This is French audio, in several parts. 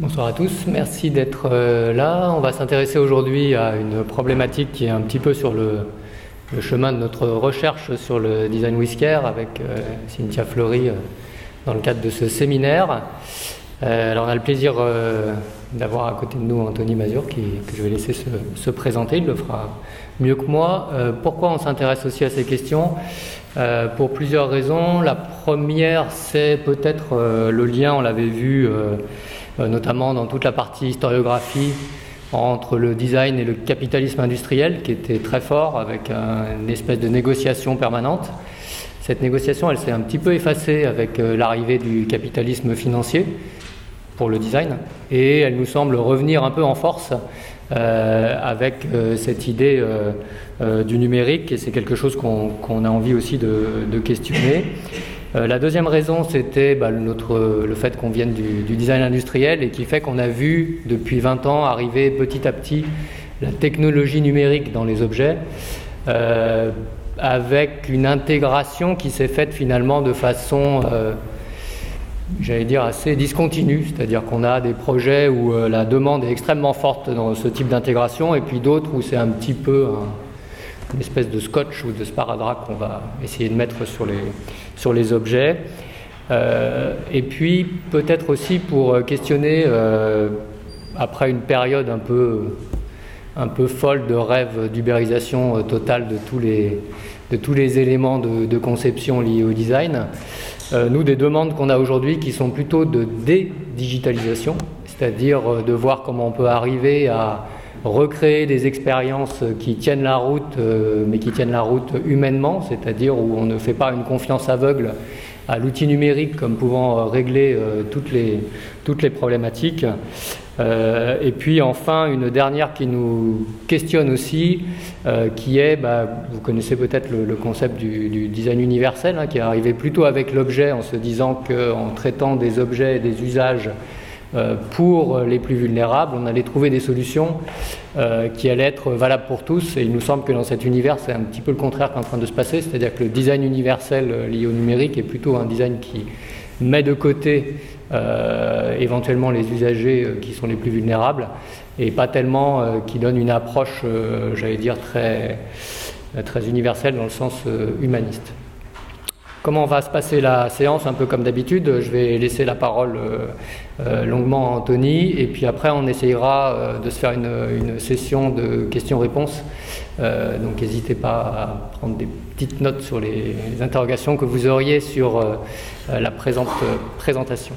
Bonsoir à tous, merci d'être euh, là. On va s'intéresser aujourd'hui à une problématique qui est un petit peu sur le, chemin de notre recherche sur le design whisker avec euh, Cynthia Fleury euh, dans le cadre de ce séminaire. alors on a le plaisir d'avoir à côté de nous Anthony Mazur qui, que je vais laisser se, présenter, il le fera mieux que moi. pourquoi on s'intéresse aussi à ces questions? Pour plusieurs raisons. La première, c'est peut-être le lien, on l'avait vu notamment dans toute la partie historiographie entre le design et le capitalisme industriel, qui était très fort, avec une espèce de négociation permanente. Cette négociation, elle s'est un petit peu effacée avec euh, l'arrivée du capitalisme financier pour le design, et elle nous semble revenir un peu en force euh, avec cette idée du numérique, et c'est quelque chose qu'on a envie aussi de questionner. Euh, la deuxième raison, c'était bah, le fait qu'on vienne du, design industriel et qui fait qu'on a vu depuis 20 ans arriver petit à petit la technologie numérique dans les objets, euh, avec une intégration qui s'est faite finalement de façon, euh, j'allais dire, assez discontinue. C'est-à-dire qu'on a des projets où la demande est extrêmement forte dans ce type d'intégration et puis d'autres où c'est un petit peu une espèce de scotch ou de sparadrap qu'on va essayer de mettre sur les, sur les objets. Euh, et puis peut-être aussi pour questionner, euh, après une période un peu, un peu folle de rêve d'ubérisation totale de tous les, de tous les éléments de, conception liés au design, euh, nous, des demandes qu'on a aujourd'hui qui sont plutôt de dédigitalisation, c'est-à-dire de voir comment on peut arriver à recréer des expériences qui tiennent la route, euh, mais qui tiennent la route humainement, c'est-à-dire où on ne fait pas une confiance aveugle à l'outil numérique comme pouvant euh, régler euh, toutes, les, toutes les problématiques. et puis enfin, une dernière qui nous questionne aussi, qui est, bah, vous connaissez peut-être le, concept du, design universel, hein, qui est arrivé plutôt avec l'objet en se disant qu'en traitant des objets et des usages pour les plus vulnérables, on allait trouver des solutions euh, qui allaient être valables pour tous. Et il nous semble que dans cet univers, c'est un petit peu le contraire qui est en train de se passer, c'est-à-dire que le design universel euh, lié au numérique est plutôt un design qui met de côté éventuellement les usagers qui sont les plus vulnérables et pas tellement qui donne une approche, j'allais dire, très universelle dans le sens humaniste. Comment va se passer la séance Un peu comme d'habitude, je vais laisser la parole euh, euh, longuement à Anthony et puis après on essayera euh, de se faire une, session de questions-réponses. donc n'hésitez pas à prendre des petites notes sur les, interrogations que vous auriez sur la présente présentation.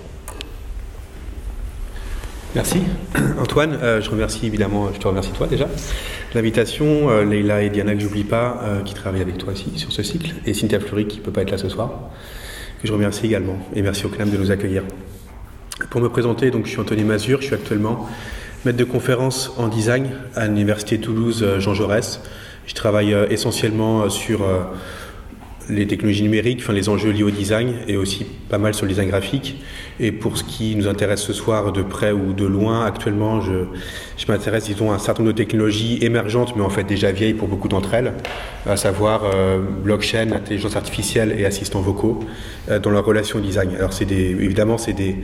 Merci. Antoine, je remercie évidemment, je te remercie toi déjà l'invitation, euh, Leïla et Diana, que j'oublie pas, euh, qui travaillent avec toi aussi sur ce cycle, et Cynthia Fleury, qui ne peut pas être là ce soir, que je remercie également. Et merci au CNAM de nous accueillir. Pour me présenter, donc, je suis Anthony Mazur, je suis actuellement maître de conférence en design à l'Université Toulouse euh, Jean Jaurès. Je travaille essentiellement sur les technologies numériques, enfin les enjeux liés au design et aussi pas mal sur le design graphique. Et pour ce qui nous intéresse ce soir, de près ou de loin, actuellement, je, m'intéresse, disons, à un certain nombre de technologies émergentes, mais en fait déjà vieilles pour beaucoup d'entre elles, à savoir euh, blockchain, intelligence artificielle et assistants vocaux, euh, dans leur relation au design. Alors c'est des, évidemment, c'est des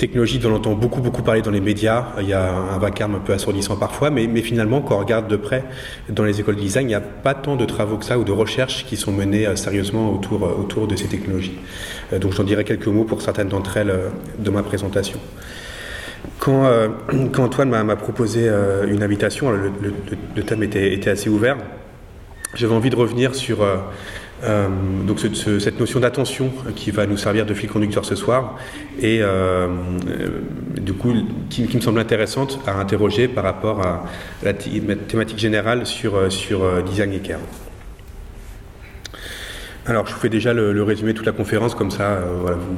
technologie dont on entend beaucoup, beaucoup parler dans les médias. Il y a un vacarme un peu assourdissant parfois, mais, finalement, quand on regarde de près dans les écoles de design, il n'y a pas tant de travaux que ça ou de recherches qui sont menées euh, sérieusement autour, euh, autour de ces technologies. Euh, donc j'en dirai quelques mots pour certaines d'entre elles de ma présentation. Quand, quand Antoine m'a proposé une invitation, le, thème était, assez ouvert, j'avais envie de revenir sur donc cette notion d'attention qui va nous servir de fil conducteur ce soir et euh, du coup qui, me semble intéressante à interroger par rapport à la thématique générale sur, euh, sur design et care. Alors je vous fais déjà le, résumé de toute la conférence, comme ça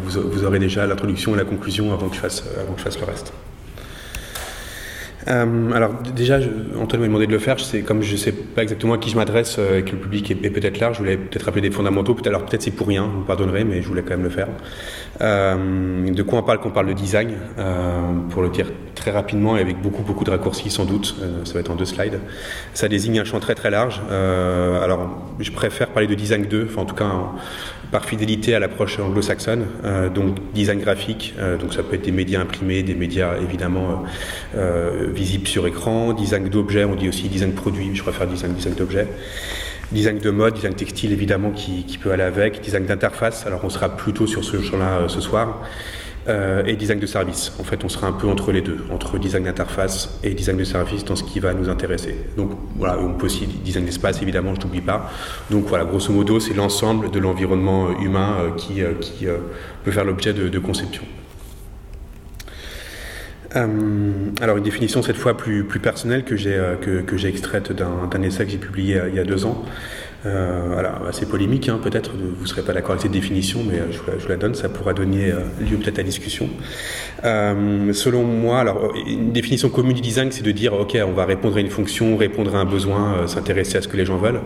vous, vous, aurez déjà l'introduction et la conclusion avant que je fasse, avant que je fasse le reste. Euh, alors déjà, Antoine m'a demandé de le faire. C'est comme je ne sais pas exactement à qui je m'adresse euh, et que le public est, peut-être large, je voulais peut-être rappeler des fondamentaux. Peut alors peut-être c'est pour rien, vous pardonnerez, mais je voulais quand même le faire. Euh, de quoi on parle quand on parle de design Pour le dire très rapidement et avec beaucoup beaucoup de raccourcis sans doute. ça va être en deux slides. Ça désigne un champ très très large. alors, je préfère parler de design 2, enfin en tout cas par fidélité à l'approche anglo-saxonne, donc design graphique, donc ça peut être des médias imprimés, des médias évidemment visibles sur écran, design d'objets, on dit aussi design produit, je préfère design design d'objets. Design de mode, design textile évidemment qui, peut aller avec, design d'interface, alors on sera plutôt sur ce champ-là ce soir. Euh, et design de service. En fait, on sera un peu entre les deux, entre design d'interface et design de service dans ce qui va nous intéresser. Donc voilà, on peut aussi design d'espace, évidemment, je n'oublie pas. Donc voilà, grosso modo, c'est l'ensemble de l'environnement humain euh, qui, euh, qui peut faire l'objet de, conception. alors une définition cette fois plus, plus personnelle que j'ai que, que extraite d'un essai que j'ai publié il y a deux ans, euh, alors, assez polémique, hein, peut-être, vous ne serez pas d'accord avec cette définition, mais euh, je, vous la donne, ça pourra donner euh, lieu peut-être à discussion. Euh, selon moi, alors, une définition commune du design, c'est de dire, OK, on va répondre à une fonction, répondre à un besoin, s'intéresser à ce que les gens veulent.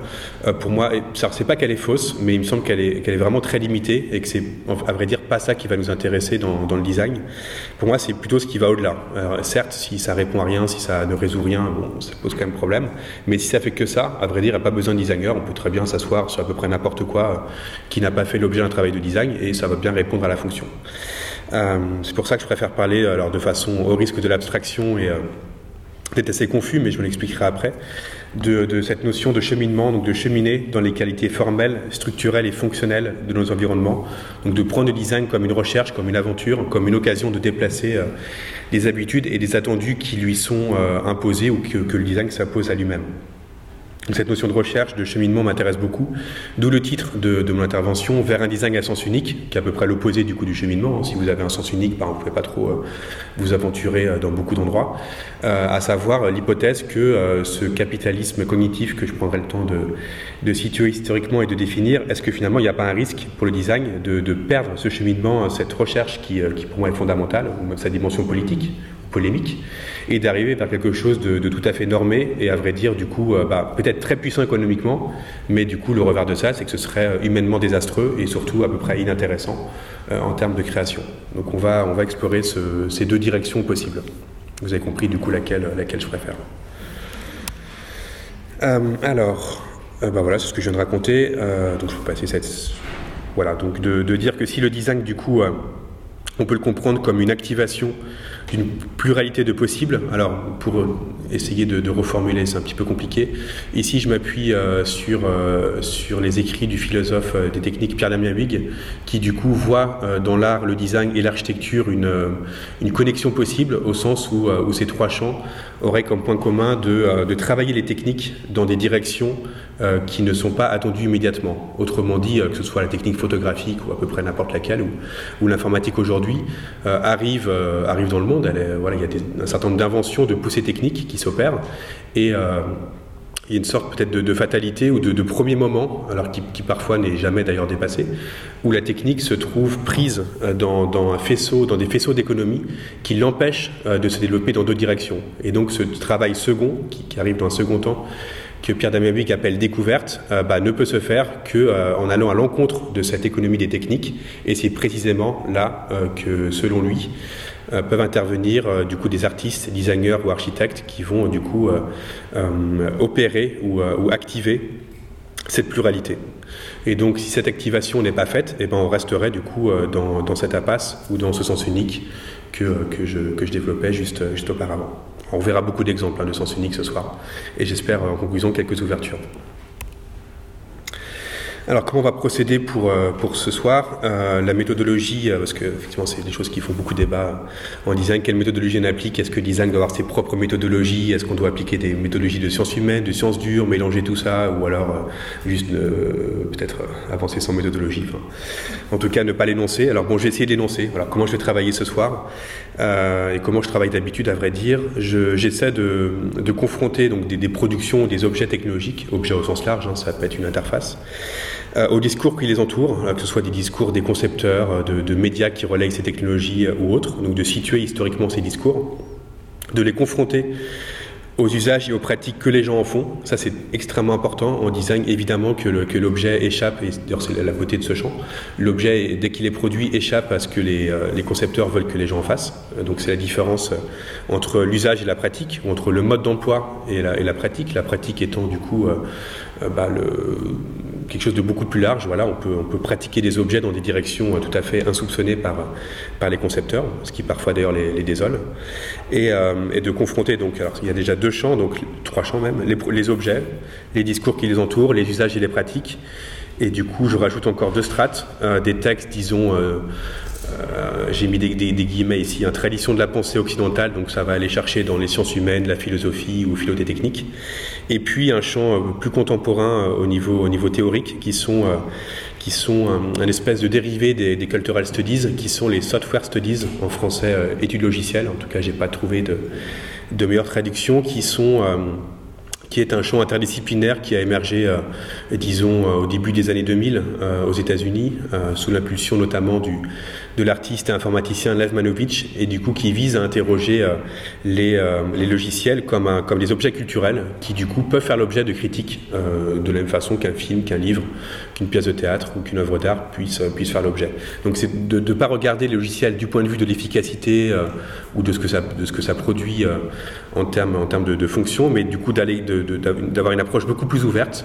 pour moi, c'est pas qu'elle est fausse, mais il me semble qu'elle est, vraiment très limitée et que c'est, à vrai dire, pas ça qui va nous intéresser dans, dans le design. Pour moi, c'est plutôt ce qui va au-delà. certes, si ça répond à rien, si ça ne résout rien, bon, ça pose quand même problème. Mais si ça fait que ça, à vrai dire, il n'y a pas besoin de designer, on peut bien s'asseoir sur à peu près n'importe quoi euh, qui n'a pas fait l'objet d'un travail de design et ça va bien répondre à la fonction. Euh, c'est pour ça que je préfère parler euh, alors de façon au risque de l'abstraction et d'être assez confus, mais je me l'expliquerai après, de, cette notion de cheminement, donc de cheminer dans les qualités formelles, structurelles et fonctionnelles de nos environnements. Donc de prendre le design comme une recherche, comme une aventure, comme une occasion de déplacer des habitudes et des attendus qui lui sont imposés ou que le design s'impose à lui-même. Cette notion de recherche, de cheminement m'intéresse beaucoup, d'où le titre de, mon intervention, vers un design à sens unique, qui est à peu près l'opposé du coup du cheminement. Si vous avez un sens unique, ben, vous ne pouvez pas trop euh, vous aventurer euh, dans beaucoup d'endroits, euh, à savoir l'hypothèse que ce capitalisme cognitif que je prendrai le temps de, situer historiquement et de définir, est-ce que finalement il n'y a pas un risque pour le design de, perdre ce cheminement, cette recherche qui, qui pour moi est fondamentale, ou même sa dimension politique, polémique, et d'arriver vers quelque chose de, tout à fait normé et à vrai dire du coup euh, bah, peut-être très puissant économiquement, mais du coup le revers de ça c'est que ce serait euh, humainement désastreux et surtout à peu près inintéressant euh, en termes de création. Donc on va, on va explorer ces deux directions possibles. Vous avez compris du coup laquelle, laquelle je préfère. alors, bah voilà, c'est ce que je viens de raconter. donc je vais passer cette... Voilà, donc de, dire que si le design du coup on peut le comprendre comme une activation d'une pluralité de possibles. Alors, pour essayer de, reformuler, c'est un petit peu compliqué. Ici, je m'appuie euh, sur, euh, sur les écrits du philosophe euh, des techniques Pierre-Damien Huyghe, qui du coup voit dans l'art, le design et l'architecture une, une connexion possible, au sens où, où, ces trois champs auraient comme point commun de, de travailler les techniques dans des directions qui ne sont pas attendues immédiatement. Autrement dit, que ce soit la technique photographique ou à peu près n'importe laquelle, ou, l'informatique aujourd'hui, arrive, arrive dans le monde voilà, il y a un certain nombre d'inventions, de poussées techniques qui s'opèrent. Et euh, il y a une sorte peut-être de, fatalité ou de, premier moment, alors qui, parfois n'est jamais d'ailleurs dépassé, où la technique se trouve prise euh, dans, un faisceau, dans des faisceaux d'économie qui l'empêchent euh, de se développer dans d'autres directions. Et donc ce travail second, qui, arrive dans un second temps, que Pierre Damiabic appelle découverte, bah, ne peut se faire qu'en en allant à l'encontre de cette économie des techniques. Et c'est précisément là que, selon lui, euh, peuvent intervenir euh, du coup des artistes, designers ou architectes qui vont du coup euh, opérer ou, activer cette pluralité. Et donc, si cette activation n'est pas faite, eh ben, on resterait du coup dans, dans, cette impasse ou dans ce sens unique que, que, je, que je, développais juste, juste auparavant. On verra beaucoup d'exemples hein, de sens unique ce soir, et j'espère en conclusion quelques ouvertures. Alors comment on va procéder pour, euh, pour ce soir? Euh, La méthodologie, euh, parce que effectivement c'est des choses qui font beaucoup débat en design, quelle méthodologie on applique? Est-ce que le design doit avoir ses propres méthodologies? Est-ce qu'on doit appliquer des méthodologies de sciences humaines, de sciences dures, mélanger tout ça Ou alors juste peut-être avancer sans méthodologie? En tout cas ne pas l'énoncer. Alors bon, je vais essayer d'énoncer. Voilà, comment je vais travailler ce soir? Et comment je travaille d'habitude à vrai dire? J'essaie de, de, confronter donc, des, productions, des objets technologiques, objets au sens large, hein, ça peut être une interface, euh, aux discours qui les entourent, que ce soit des discours des concepteurs, euh, de, médias qui relayent ces technologies euh, ou autres, donc de situer historiquement ces discours, de les confronter aux usages et aux pratiques que les gens en font. Ça, c'est extrêmement important en design, évidemment, que l'objet échappe, et d'ailleurs, c'est la beauté de ce champ. L'objet, dès qu'il est produit, échappe à ce que les, euh, les, concepteurs veulent que les gens en fassent. Donc, c'est la différence euh, entre l'usage et la pratique, entre le mode d'emploi et la, et la, pratique. La pratique étant, du coup, euh, bah, le, quelque chose de beaucoup plus large. Voilà, on peut, pratiquer des objets dans des directions tout à fait insoupçonnées par, les concepteurs, ce qui parfois d'ailleurs les, désole, et, et, de confronter. Donc, alors, il y a déjà deux champs, donc trois champs même, les, objets, les discours qui les entourent, les usages et les pratiques. Et du coup, je rajoute encore deux strates, euh, des textes, disons, euh, euh, j'ai mis des, des, des, guillemets ici, une tradition de la pensée occidentale, donc ça va aller chercher dans les sciences humaines, la philosophie ou philotechnique. Et puis un champ plus contemporain au niveau, au niveau théorique, qui sont qui sont un, espèce de dérivé des, des, cultural studies, qui sont les software studies, en français euh, études logicielles. En tout cas, j'ai pas trouvé de, meilleure traduction, qui sont euh, qui est un champ interdisciplinaire qui a émergé, euh, disons, au début des années 2000 aux États-Unis, sous l'impulsion notamment du, de l'artiste et informaticien Lev Manovich, et du coup qui vise à interroger euh, les, euh, les, logiciels comme, un, comme des objets culturels qui du coup peuvent faire l'objet de critiques euh, de la même façon qu'un film, qu'un livre, qu'une pièce de théâtre ou qu'une œuvre d'art puisse, puisse faire l'objet. Donc c'est de ne pas regarder les logiciels du point de vue de l'efficacité ou de ce que ça, de ce que ça produit en termes, en de, de fonction, mais du coup d'aller d'avoir une approche beaucoup plus ouverte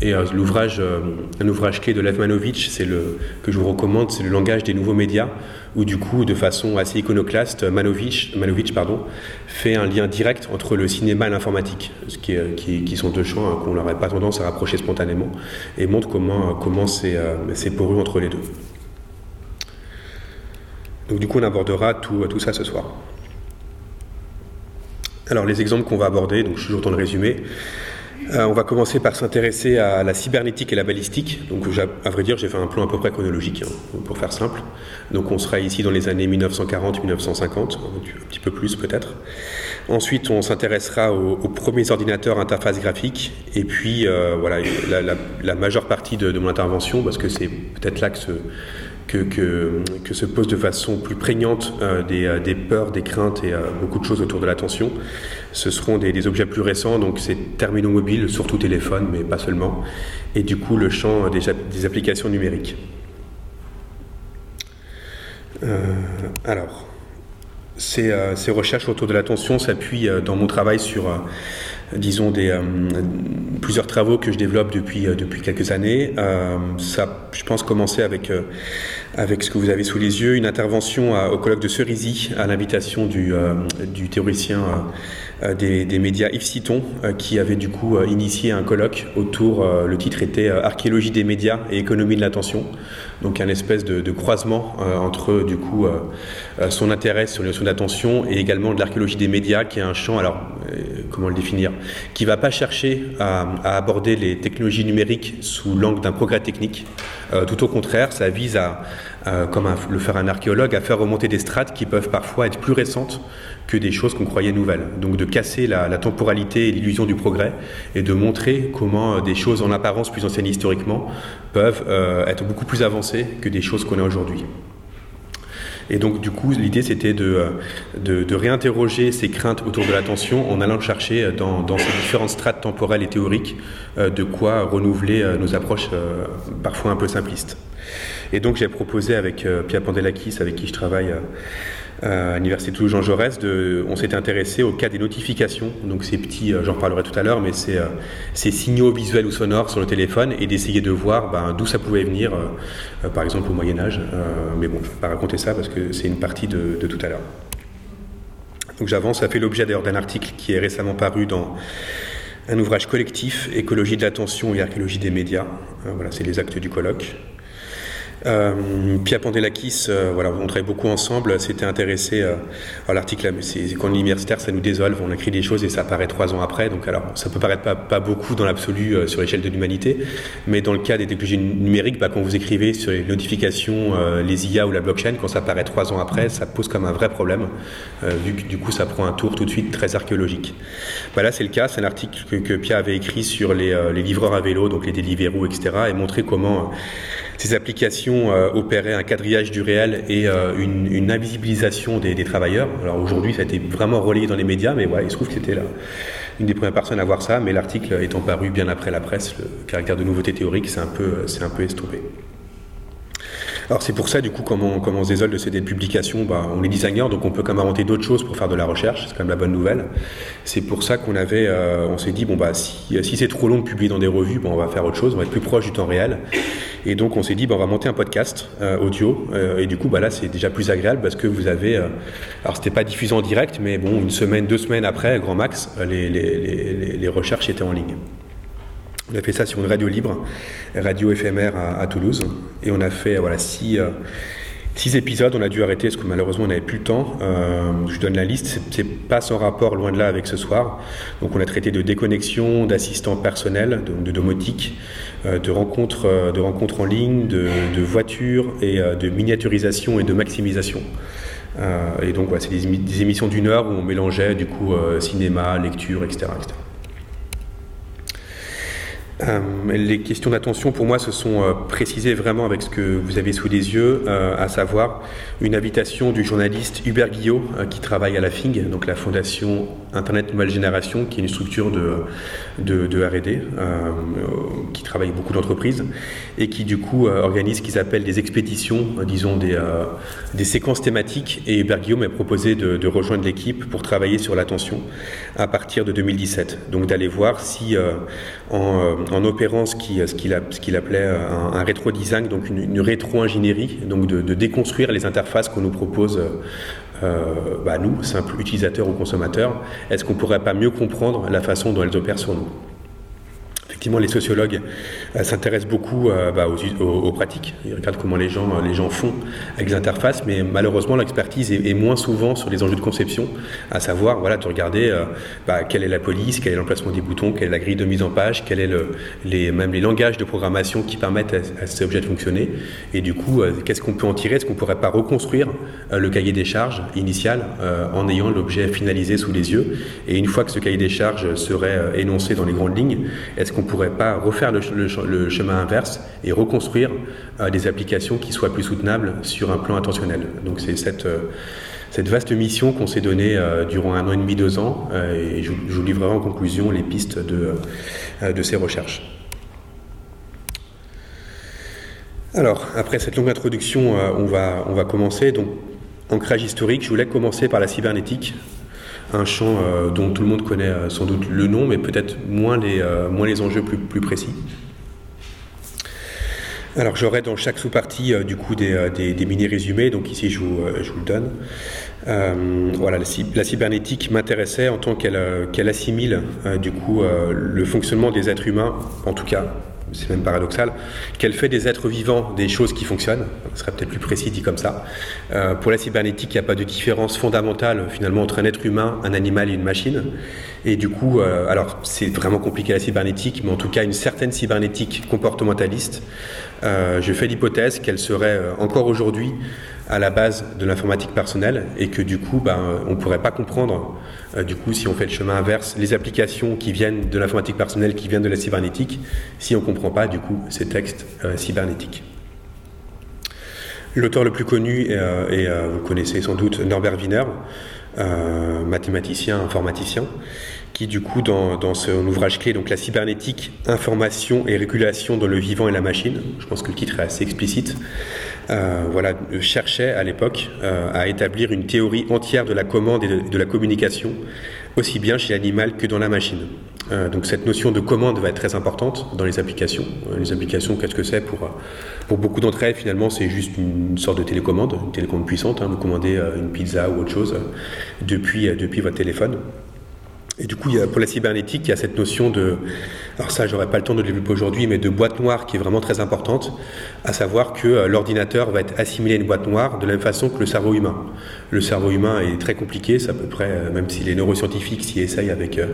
et euh, euh, un ouvrage clé de Lev Manovich, c'est le que je vous recommande, c'est le langage des nouveaux médias, où du coup, de façon assez iconoclaste, Manovich, Manovich pardon, fait un lien direct entre le cinéma et l'informatique, ce qui, sont deux champs hein, qu'on n'aurait pas tendance à rapprocher spontanément, et montre comment comment c'est euh, entre les deux. Donc du coup, on abordera tout, tout ça ce soir. Alors les exemples qu'on va aborder, donc je suis toujours dans le résumé. Euh, on va commencer par s'intéresser à la cybernétique et la balistique. Donc, à vrai dire, j'ai fait un plan à peu près chronologique, hein, pour faire simple. Donc, on sera ici dans les années 1940-1950, un petit peu plus peut-être. Ensuite, on s'intéressera aux, premiers ordinateurs interface graphique. Et puis, euh, voilà, la, majeure partie de, de mon intervention, parce que c'est peut-être là que se que, se posent de façon plus prégnante euh, des, euh, des, peurs, des craintes et euh, beaucoup de choses autour de l'attention. Ce seront des, objets plus récents, donc c'est terminaux mobiles, surtout téléphone, mais pas seulement, et du coup le champ des, applications numériques. Alors, ces, ces, recherches autour de l'attention s'appuient dans mon travail sur disons, des, euh, plusieurs travaux que je développe depuis, euh, depuis quelques années. Euh, ça, je pense, commencer avec, avec ce que vous avez sous les yeux, une intervention au colloque de Cerisy à l'invitation du, du théoricien des, des, médias Yves Citon, qui avait du coup initié un colloque autour, le titre était Archéologie des médias et économie de l'attention donc un espèce de, croisement euh, entre du coup euh, euh, son intérêt sur les notions d'attention et également de l'archéologie des médias, qui est un champ, alors comment le définir, qui va pas chercher à aborder les technologies numériques sous l'angle d'un progrès technique. tout au contraire, ça vise à, comme un, le faire un archéologue, à faire remonter des strates qui peuvent parfois être plus récentes que des choses qu'on croyait nouvelles. Donc de casser la, temporalité et l'illusion du progrès et de montrer comment des choses en apparence plus anciennes historiquement peuvent euh, être beaucoup plus avancées que des choses qu'on a aujourd'hui. Et donc, du coup, l'idée, c'était de, de, de, réinterroger ces craintes autour de l'attention en allant chercher dans, dans, ces différentes strates temporelles et théoriques euh, de quoi renouveler euh, nos approches euh, parfois un peu simplistes. Et donc, j'ai proposé avec euh, Pierre Pandelakis, avec qui je travaille euh, à l'université Toulouse Jean Jaurès, on s'est intéressé au cas des notifications, donc ces petits, euh, j'en reparlerai tout à l'heure, mais c'est euh, ces signaux visuels ou sonores sur le téléphone et d'essayer de voir ben, d'où ça pouvait venir, euh, par exemple au Moyen Âge. mais bon, je ne vais pas raconter ça parce que c'est une partie de, de tout à l'heure. Donc j'avance, ça fait l'objet d'ailleurs d'un article qui est récemment paru dans un ouvrage collectif, Écologie de l'attention et archéologie des médias. voilà, c'est les actes du colloque. Euh, Pia Pandelakis, euh, voilà, on travaille beaucoup ensemble, s'était intéressé euh, à l'article, c'est quand universitaire, ça nous désole, on écrit des choses et ça apparaît trois ans après, donc alors ça peut paraître pas, beaucoup dans l'absolu euh, sur l'échelle de l'humanité, mais dans le cas des technologies numériques, bah, quand vous écrivez sur les notifications, les IA ou la blockchain, quand ça apparaît trois ans après, ça pose comme un vrai problème, vu que du coup ça prend un tour tout de suite très archéologique. Bah, là c'est le cas, c'est un article que, que Pia avait écrit sur les, les, livreurs à vélo, donc les Deliveroo, etc., et montrer comment Ces applications opéraient un quadrillage du réel et une, invisibilisation des, travailleurs. Alors aujourd'hui, ça a été vraiment relayé dans les médias, mais il se trouve que c'était une des premières personnes à voir ça, mais l'article étant paru bien après la presse, le caractère de nouveauté théorique s'est un peu, un peu estompé. Alors c'est pour ça, du coup, comment, comment on se désole de ces publications bah, On est designer, donc on peut quand même inventer d'autres choses pour faire de la recherche, c'est quand même la bonne nouvelle. C'est pour ça qu'on avait, euh, on s'est dit, bon bah si, si c'est trop long de publier dans des revues, on va faire autre chose, on va être plus proche du temps réel. Et donc on s'est dit, bah, on va monter un podcast euh, audio, euh, et du coup bah, là c'est déjà plus agréable parce que vous avez, alors c'était pas diffusé en direct, mais bon, une semaine, deux semaines après, grand max, les, les, les, les recherches étaient en ligne. On a fait ça sur une radio libre, radio éphémère à, Toulouse. Et on a fait voilà, six, euh, six, épisodes. On a dû arrêter parce que malheureusement on n'avait plus le temps. Euh, je donne la liste. C'est pas sans rapport, loin de là, avec ce soir. Donc on a traité de déconnexion, d'assistants personnels, de, domotique, euh, de, rencontres, en ligne, de, voitures et de miniaturisation et de maximisation. et donc voilà, c'est des, émissions d'une heure où on mélangeait du coup cinéma, lecture, etc. Euh, les questions d'attention, pour moi, se sont euh, précisées vraiment avec ce que vous avez sous les yeux, euh, à savoir une invitation du journaliste Hubert Guillot, qui travaille à la FING, donc la Fondation Internet Nouvelle Génération, qui est une structure de, de, RD, qui travaille beaucoup d'entreprises, et qui du coup organise ce qu'ils appellent des expéditions, disons des, des séquences thématiques. Et Hubert Guillot m'a proposé de, rejoindre l'équipe pour travailler sur l'attention à partir de 2017. Donc d'aller voir si en opérant ce qu'il appelait un, rétro-design, donc une, rétro-ingénierie, donc de, déconstruire les interfaces qu'on nous propose, euh, bah, nous, simples utilisateurs ou consommateurs. Est-ce qu'on ne pourrait pas mieux comprendre la façon dont elles opèrent sur nous? Effectivement, les sociologues euh, s'intéressent beaucoup euh, bah, aux, pratiques. Ils regardent comment les gens, les gens font avec les interfaces, mais malheureusement, l'expertise est, moins souvent sur les enjeux de conception, à savoir, voilà, de regarder euh, bah, quelle est la police, quel est l'emplacement des boutons, quelle est la grille de mise en page, quel est le, les, même les langages de programmation qui permettent à, ces objets de fonctionner. Et du coup, qu'est-ce qu'on peut en tirer? Est-ce qu'on ne pourrait pas reconstruire le cahier des charges initial en ayant l'objet finalisé sous les yeux? Et une fois que ce cahier des charges serait énoncé dans les grandes lignes, est-ce qu'on pourrait pas refaire le, chemin inverse et reconstruire euh, des applications qui soient plus soutenables sur un plan intentionnel. Donc c'est cette, euh, cette vaste mission qu'on s'est donnée euh, durant un an et demi, deux ans, et je, vous livrerai en conclusion les pistes de, de ces recherches. Alors, après cette longue introduction, on, va, on va commencer. Donc, ancrage historique, je voulais commencer par la cybernétique, un champ euh, dont tout le monde connaît euh, sans doute le nom, mais peut-être moins les, euh, moins les enjeux plus, plus précis. Alors j'aurai dans chaque sous-partie du coup des, des, mini-résumés, donc ici je vous, je vous le donne. voilà, la, cybernétique m'intéressait en tant qu'elle qu'elle assimile du coup le fonctionnement des êtres humains, en tout cas c'est même paradoxal, qu'elle fait des êtres vivants des choses qui fonctionnent. Ce serait peut-être plus précis dit comme ça. Euh, pour la cybernétique, il n'y a pas de différence fondamentale finalement entre un être humain, un animal et une machine. Et du coup, euh, alors c'est vraiment compliqué la cybernétique, mais en tout cas une certaine cybernétique comportementaliste. Euh, je fais l'hypothèse qu'elle serait encore aujourd'hui à la base de l'informatique personnelle et que du coup, ben, on ne pourrait pas comprendre, euh, du coup, si on fait le chemin inverse, les applications qui viennent de l'informatique personnelle, qui viennent de la cybernétique, si on ne comprend pas, du coup, ces textes euh, cybernétiques. L'auteur le plus connu, euh, vous connaissez sans doute Norbert Wiener, mathématicien, informaticien, qui du coup dans, son ouvrage clé, donc la cybernétique, information et régulation dans le vivant et la machine, je pense que le titre est assez explicite, voilà, cherchait à l'époque euh, à établir une théorie entière de la commande et de, la communication, aussi bien chez l'animal que dans la machine. Euh, donc cette notion de commande va être très importante dans les applications. les applications, qu'est-ce que c'est pour, pour beaucoup d'entre elles, finalement, c'est juste une sorte de télécommande, une télécommande puissante. Hein, vous commandez une pizza ou autre chose depuis, depuis votre téléphone. Et du coup, pour la cybernétique, il y a cette notion de, alors ça, j'aurais pas le temps de développer aujourd'hui, mais de boîte noire qui est vraiment très importante, à savoir que euh, l'ordinateur va être assimilé à une boîte noire de la même façon que le cerveau humain. Le cerveau humain est très compliqué, c'est à peu près, euh, même si les neuroscientifiques s'y essayent avec euh,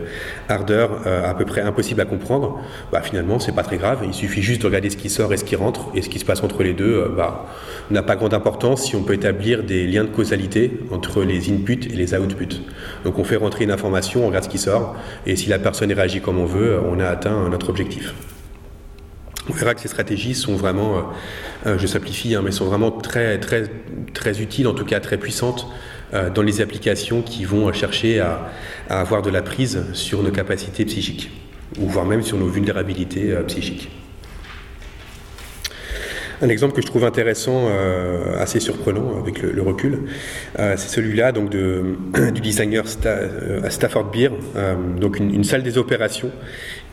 ardeur, à peu près impossible à comprendre. Bah, finalement, c'est pas très grave. Il suffit juste de regarder ce qui sort et ce qui rentre, et ce qui se passe entre les deux, bah, n'a pas grande importance si on peut établir des liens de causalité entre les inputs et les outputs. Donc on fait rentrer une information, on regarde ce qui sort, et si la personne réagit comme on veut, on a atteint notre objectif. On verra que ces stratégies sont vraiment, je simplifie, hein, mais sont vraiment très, très, très utiles, en tout cas très puissantes dans les applications qui vont chercher à, à, avoir de la prise sur nos capacités psychiques, ou voire même sur nos vulnérabilités psychiques. Un exemple que je trouve intéressant, euh, assez surprenant avec le, recul, euh, c'est celui-là donc du designer euh, Stafford Beer, donc une, salle des opérations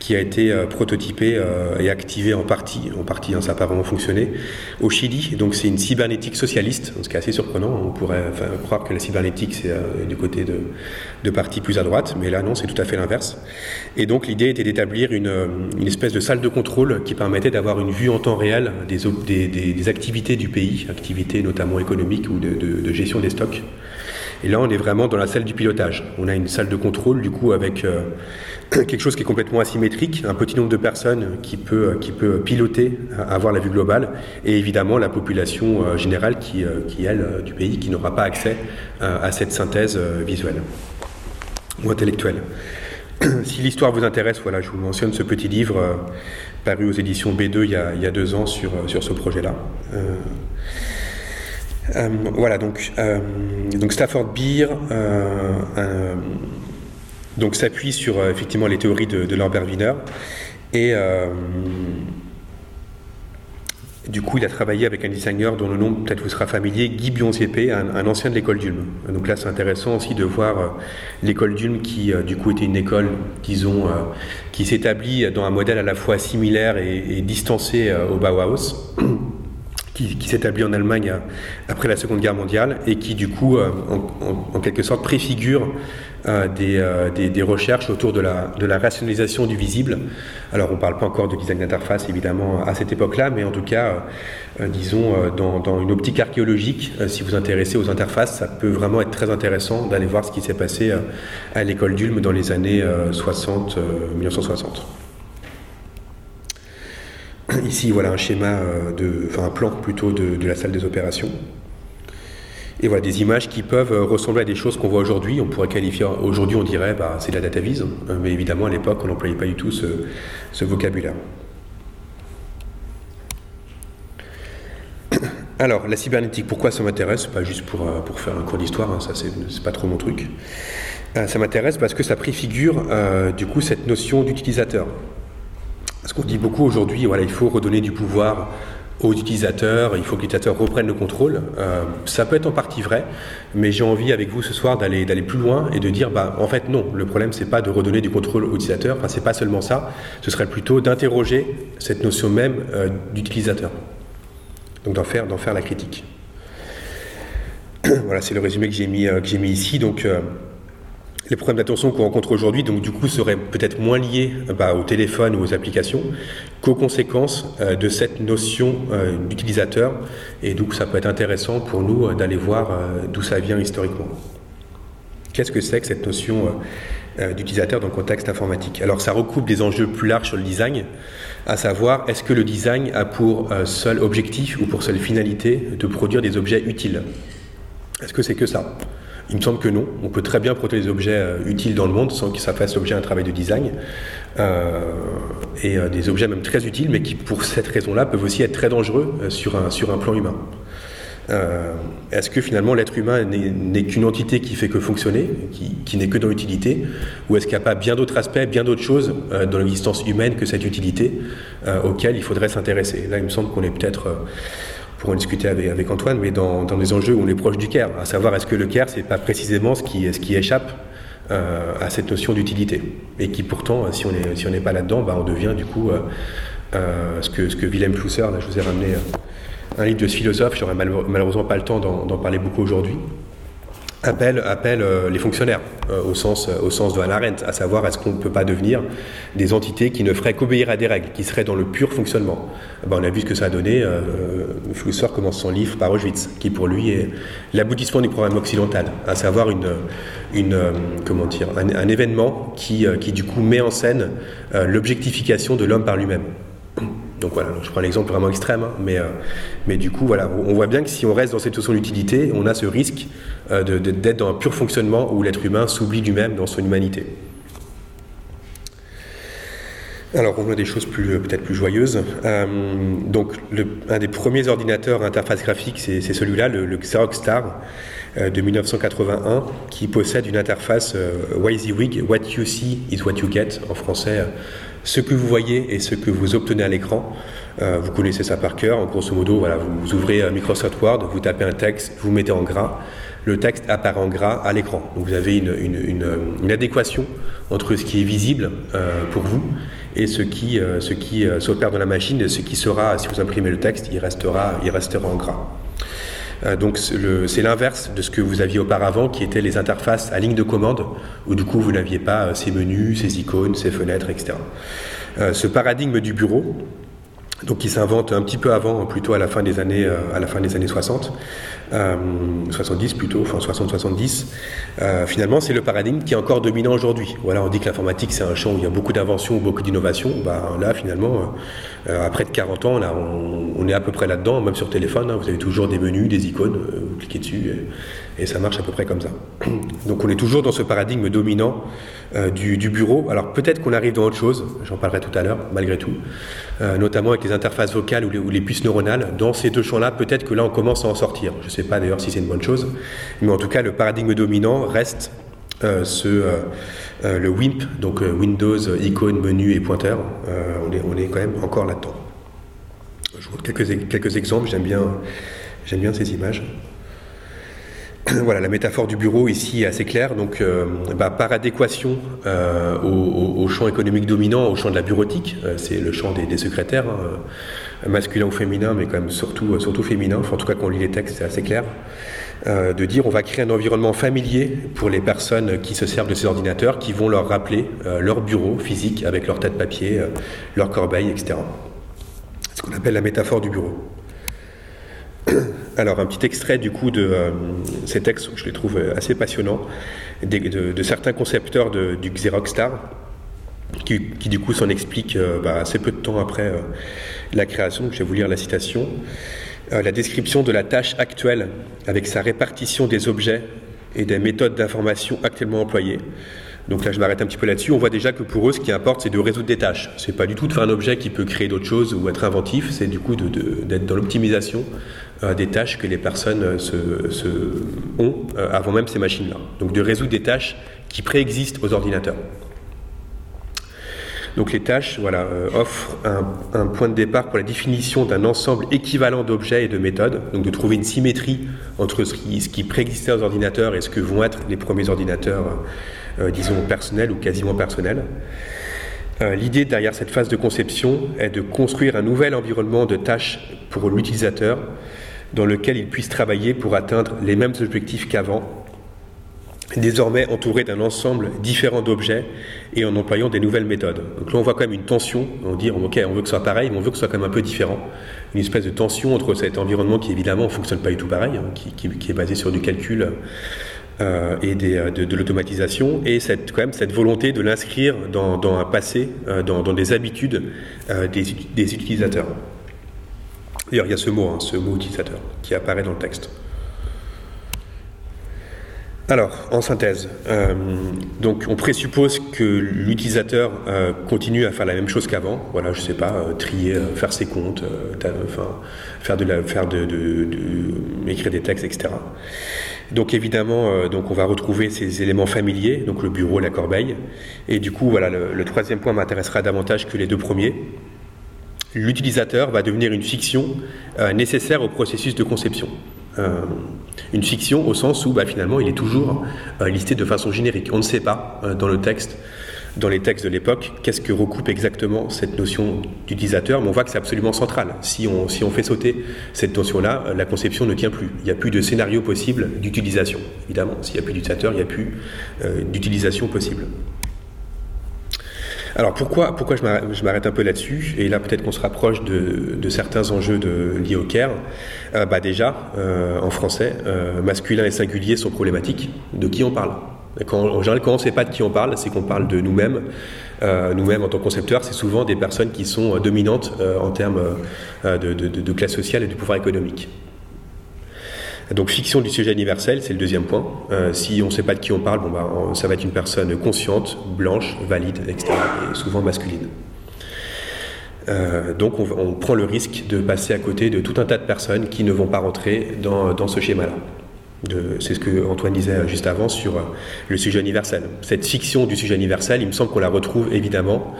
qui a été euh, prototypé euh, et activé en partie, en partie hein, ça n'a pas vraiment fonctionné, au Chili. Donc c'est une cybernétique socialiste, ce qui est assez surprenant. On pourrait croire que la cybernétique c'est euh, du côté de, de partis plus à droite, mais là non, c'est tout à fait l'inverse. Et donc l'idée était d'établir une, une, espèce de salle de contrôle qui permettait d'avoir une vue en temps réel des, des, activités du pays, activités notamment économiques ou de, gestion des stocks. Et là, on est vraiment dans la salle du pilotage. On a une salle de contrôle, du coup, avec quelque chose qui est complètement asymétrique, un petit nombre de personnes qui peut, qui peut piloter, avoir la vue globale, et évidemment la population euh, générale qui, euh, qui elle, euh, du pays, qui n'aura pas accès à cette synthèse visuelle ou intellectuelle. Si l'histoire vous intéresse, voilà, je vous mentionne ce petit livre paru aux éditions B2 il y a, il y a deux ans sur, sur ce projet-là. Voilà, donc, donc Stafford Beer, donc s'appuie sur euh, effectivement les théories de, de Lambert Wiener et euh, du coup, il a travaillé avec un designer dont le nom peut-être vous sera familier, Guy Bionziepé, un, un, ancien de l'école d'Ulm. Donc là, c'est intéressant aussi de voir euh, l'école d'Ulm qui, du coup, était une école, qui s'établit dans un modèle à la fois similaire et, distancé au Bauhaus. Qui, s'établit en Allemagne après la Seconde Guerre mondiale et qui du coup en, quelque sorte préfigure euh, euh, des, recherches autour de la, rationalisation du visible. Alors on ne parle pas encore de design d'interface évidemment à cette époque-là, mais en tout cas, euh, disons, dans, une optique archéologique, si vous intéressez aux interfaces, ça peut vraiment être très intéressant d'aller voir ce qui s'est passé à l'école d'Ulm dans les années 60, 1960. Ici, voilà un schéma, de, enfin un plan plutôt de, la salle des opérations. Et voilà, des images qui peuvent euh, ressembler à des choses qu'on voit aujourd'hui. On pourrait qualifier, aujourd'hui on dirait, bah, c'est de la data vise, euh, mais évidemment à l'époque on n'employait pas du tout ce, vocabulaire. Alors, la cybernétique, pourquoi ça m'intéresse? Pas juste pour, euh, pour faire un cours d'histoire, hein, ça c'est pas trop mon truc. ça m'intéresse parce que ça préfigure du coup cette notion d'utilisateur. Parce qu'on dit beaucoup aujourd'hui, voilà, il faut redonner du pouvoir aux utilisateurs, il faut que l'utilisateur reprenne le contrôle. Euh, ça peut être en partie vrai, mais j'ai envie avec vous ce soir d'aller plus loin et de dire bah en fait non, le problème c'est pas de redonner du contrôle aux utilisateurs, enfin c'est pas seulement ça, ce serait plutôt d'interroger cette notion même euh, d'utilisateur. Donc d'en faire d'en faire la critique. voilà, c'est le résumé que j'ai mis euh, que j'ai mis ici donc les problèmes d'attention qu'on rencontre aujourd'hui, donc du coup, seraient peut-être moins liés bah, au téléphone ou aux applications qu'aux conséquences euh, de cette notion euh, d'utilisateur. Et donc, ça peut être intéressant pour nous euh, d'aller voir d'où ça vient historiquement. Qu'est-ce que c'est que cette notion d'utilisateur dans le contexte informatique? Alors, ça recoupe des enjeux plus larges sur le design, à savoir, est-ce que le design a pour seul objectif ou pour seule finalité de produire des objets utiles? Est-ce que c'est que ça? Il me semble que non. On peut très bien protéger des objets euh, utiles dans le monde sans que ça fasse l'objet d'un travail de design. Euh, et euh, des objets même très utiles, mais qui, pour cette raison-là, peuvent aussi être très dangereux sur, un, sur un plan humain. Est-ce que finalement l'être humain n'est qu'une entité qui fait que fonctionner, qui, qui n'est que dans l'utilité, ou est-ce qu'il n'y a pas bien d'autres aspects, bien d'autres choses dans l'existence humaine que cette utilité auxquelles il faudrait s'intéresser? Là, il me semble qu'on est peut-être pour en discuter avec, Antoine, mais dans, dans, des enjeux où on est proche du CARE, à savoir est-ce que le CARE, c'est pas précisément ce qui, échappe euh, à cette notion d'utilité, et qui pourtant, si on n'est pas là-dedans, bah, on devient du coup euh, euh, ce, que, ce que Wilhelm Schusser, là je vous ai ramené un livre de ce philosophe, j'aurais malheureusement pas le temps d'en parler beaucoup aujourd'hui, appelle, euh, les fonctionnaires euh, au, sens, au sens de Hannah Arendt, à savoir est-ce qu'on ne peut pas devenir des entités qui ne feraient qu'obéir à des règles, qui seraient dans le pur fonctionnement? Eh ben, on a vu ce que ça a donné. Euh, Flusser commence son livre par Auschwitz, qui pour lui est l'aboutissement du programme occidental, à savoir un, événement qui, du coup met en scène l'objectification de l'homme par lui-même. Donc voilà, je prends l'exemple vraiment extrême, hein, mais, euh, du coup, on voit bien que si on reste dans cette notion d'utilité, on a ce risque euh, d'être dans un pur fonctionnement où l'être humain s'oublie lui-même dans son humanité. Alors, on a des choses peut-être plus joyeuses. Euh, donc, un des premiers ordinateurs à interface graphique, c'est, celui-là, le, Xerox Star euh, de 1981, qui possède une interface euh, WYSIWYG, What you see is what you get, en français, euh, ce que vous voyez et ce que vous obtenez à l'écran. Euh, vous connaissez ça par cœur. En grosso modo, voilà, vous, ouvrez Microsoft Word, vous tapez un texte, vous mettez en gras le texte apparaît en gras à l'écran. Donc vous avez une, adéquation entre ce qui est visible euh, pour vous et ce qui, euh, euh, s'opère dans la machine et ce qui sera, si vous imprimez le texte, il restera, en gras. Donc c'est l'inverse de ce que vous aviez auparavant, qui étaient les interfaces à ligne de commande, où du coup vous n'aviez pas ces menus, ces icônes, ces fenêtres, etc. Ce paradigme du bureau, donc qui s'invente un petit peu avant, plutôt à la fin des années 60, euh, 70 plutôt, enfin 60-70. Euh, finalement, c'est le paradigme qui est encore dominant aujourd'hui. Voilà, on dit que l'informatique c'est un champ où il y a beaucoup d'inventions, beaucoup d'innovations. Bah, là, finalement, euh, après de 40 ans, a, on, est à peu près là-dedans, même sur téléphone. Hein, vous avez toujours des menus, des icônes, euh, vous cliquez dessus et, ça marche à peu près comme ça. Donc, on est toujours dans ce paradigme dominant euh, du, bureau. Alors, peut-être qu'on arrive dans autre chose. J'en parlerai tout à l'heure, malgré tout, notamment avec les interfaces vocales ou les, ou puces neuronales. Dans ces deux champs-là, peut-être que là, on commence à en sortir. Je ne pas d'ailleurs si c'est une bonne chose, mais en tout cas, le paradigme dominant reste euh, ce, euh, euh, le WIMP, donc Windows, icône, menu et pointeur. on, est, on est quand même encore là-dedans. Je vous montre quelques, quelques exemples, j'aime bien, j'aime bien ces images. voilà, la métaphore du bureau ici est assez claire. Donc, bah, par adéquation au, champ économique dominant, au champ de la bureautique, c'est le champ des, des secrétaires, hein, masculin ou féminin, mais quand même surtout, surtout féminin. En tout cas, quand on lit les textes, c'est assez clair. Euh, de dire on va créer un environnement familier pour les personnes qui se servent de ces ordinateurs, qui vont leur rappeler euh, leur bureau physique avec leur tête de papier, euh, leur corbeille, etc. Ce qu'on appelle la métaphore du bureau. Alors, un petit extrait du coup de euh, ces textes, je les trouve assez passionnants, de, certains concepteurs du Xerox Star, qui, du coup s'en expliquent euh, bah, assez peu de temps après euh, la création. Je vais vous lire la citation. la description de la tâche actuelle avec sa répartition des objets et des méthodes d'information actuellement employées. Donc là, je m'arrête un petit peu là-dessus. On voit déjà que pour eux, ce qui importe, c'est de résoudre des tâches. C'est pas du tout de faire un objet qui peut créer d'autres choses ou être inventif. C'est du coup d'être dans l'optimisation euh, des tâches que les personnes ont euh, avant même ces machines-là. Donc de résoudre des tâches qui préexistent aux ordinateurs. Donc les tâches voilà, euh, offrent un, point de départ pour la définition d'un ensemble équivalent d'objets et de méthodes, donc de trouver une symétrie entre ce qui, ce qui préexistait aux ordinateurs et ce que vont être les premiers ordinateurs, euh, disons, personnels ou quasiment personnels. Euh, L'idée derrière cette phase de conception est de construire un nouvel environnement de tâches pour l'utilisateur dans lequel il puisse travailler pour atteindre les mêmes objectifs qu'avant désormais entouré d'un ensemble différent d'objets et en employant des nouvelles méthodes. Donc là, on voit quand même une tension. On dit, ok, on veut que ce soit pareil, mais on veut que ce soit quand même un peu différent. Une espèce de tension entre cet environnement qui, évidemment, ne fonctionne pas du tout pareil, hein, qui, qui, est basé sur du calcul euh, et des, de, l'automatisation, et cette, quand même cette volonté de l'inscrire dans, un passé, euh, dans, des habitudes euh, des, des, utilisateurs. D'ailleurs, il y a ce mot, hein, ce mot utilisateur, qui apparaît dans le texte. Alors, en synthèse, euh, on présuppose que l'utilisateur euh, continue à faire la même chose qu'avant. Voilà, je sais pas, euh, trier, faire ses comptes, faire de la, faire écrire des textes, etc. Donc évidemment, on va retrouver ces éléments familiers, donc le bureau, la corbeille. Et du coup, voilà, le troisième point m'intéressera davantage que les deux premiers. L'utilisateur va devenir une fiction nécessaire au processus de conception. Euh, une fiction au sens où bah, finalement il est toujours euh, listé de façon générique. On ne sait pas euh, dans le texte, dans les textes de l'époque, qu'est-ce que recoupe exactement cette notion d'utilisateur, mais on voit que c'est absolument central. Si on, si on fait sauter cette notion-là, la conception ne tient plus. Il n'y a plus de scénario possible d'utilisation. Évidemment, s'il n'y a plus d'utilisateur, il n'y a plus d'utilisation possible. Alors pourquoi, je m'arrête un peu là-dessus? Et là peut-être qu'on se rapproche de, certains enjeux de, liés au CARE. Euh, bah déjà, euh, en français, euh, masculin et singulier sont problématiques. De qui on parle? En général, quand on ne sait pas de qui on parle, c'est qu'on parle de nous-mêmes. Nous-mêmes en tant que concepteurs, c'est souvent des personnes qui sont dominantes en termes de classe sociale et de pouvoir économique. Donc fiction du sujet universel, c'est le deuxième point. Euh, si on ne sait pas de qui on parle, bon bah, ça va être une personne consciente, blanche, valide, etc. et souvent masculine. donc on, prend le risque de passer à côté de tout un tas de personnes qui ne vont pas rentrer dans, ce schéma-là. C'est ce que Antoine disait juste avant sur le sujet universel. Cette fiction du sujet universel, il me semble qu'on la retrouve évidemment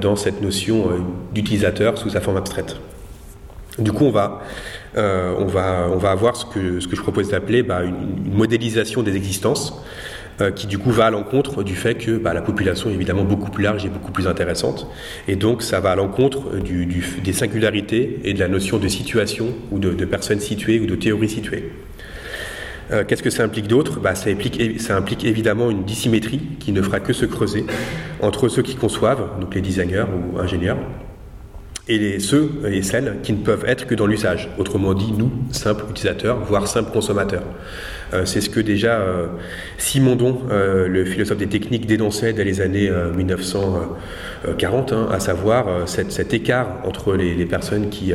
dans cette notion d'utilisateur sous sa forme abstraite. Du coup, on va, euh, on va, avoir ce que, je propose d'appeler bah, une, modélisation des existences, euh, qui du coup va à l'encontre du fait que bah, la population est évidemment beaucoup plus large et beaucoup plus intéressante. Et donc, ça va à l'encontre des singularités et de la notion de situation ou de, de personnes situées ou de théories situées. Euh, qu'est-ce que ça implique d'autre? Bah, ça, ça implique évidemment une dissymétrie qui ne fera que se creuser entre ceux qui conçoivent, donc les designers ou ingénieurs, et les, ceux et celles qui ne peuvent être que dans l'usage. Autrement dit, nous, simples utilisateurs, voire simples consommateurs. Euh, c'est ce que déjà euh, Simondon, euh, le philosophe des techniques, dénonçait dès les années 1940, hein, à savoir cet, écart entre les, personnes qui,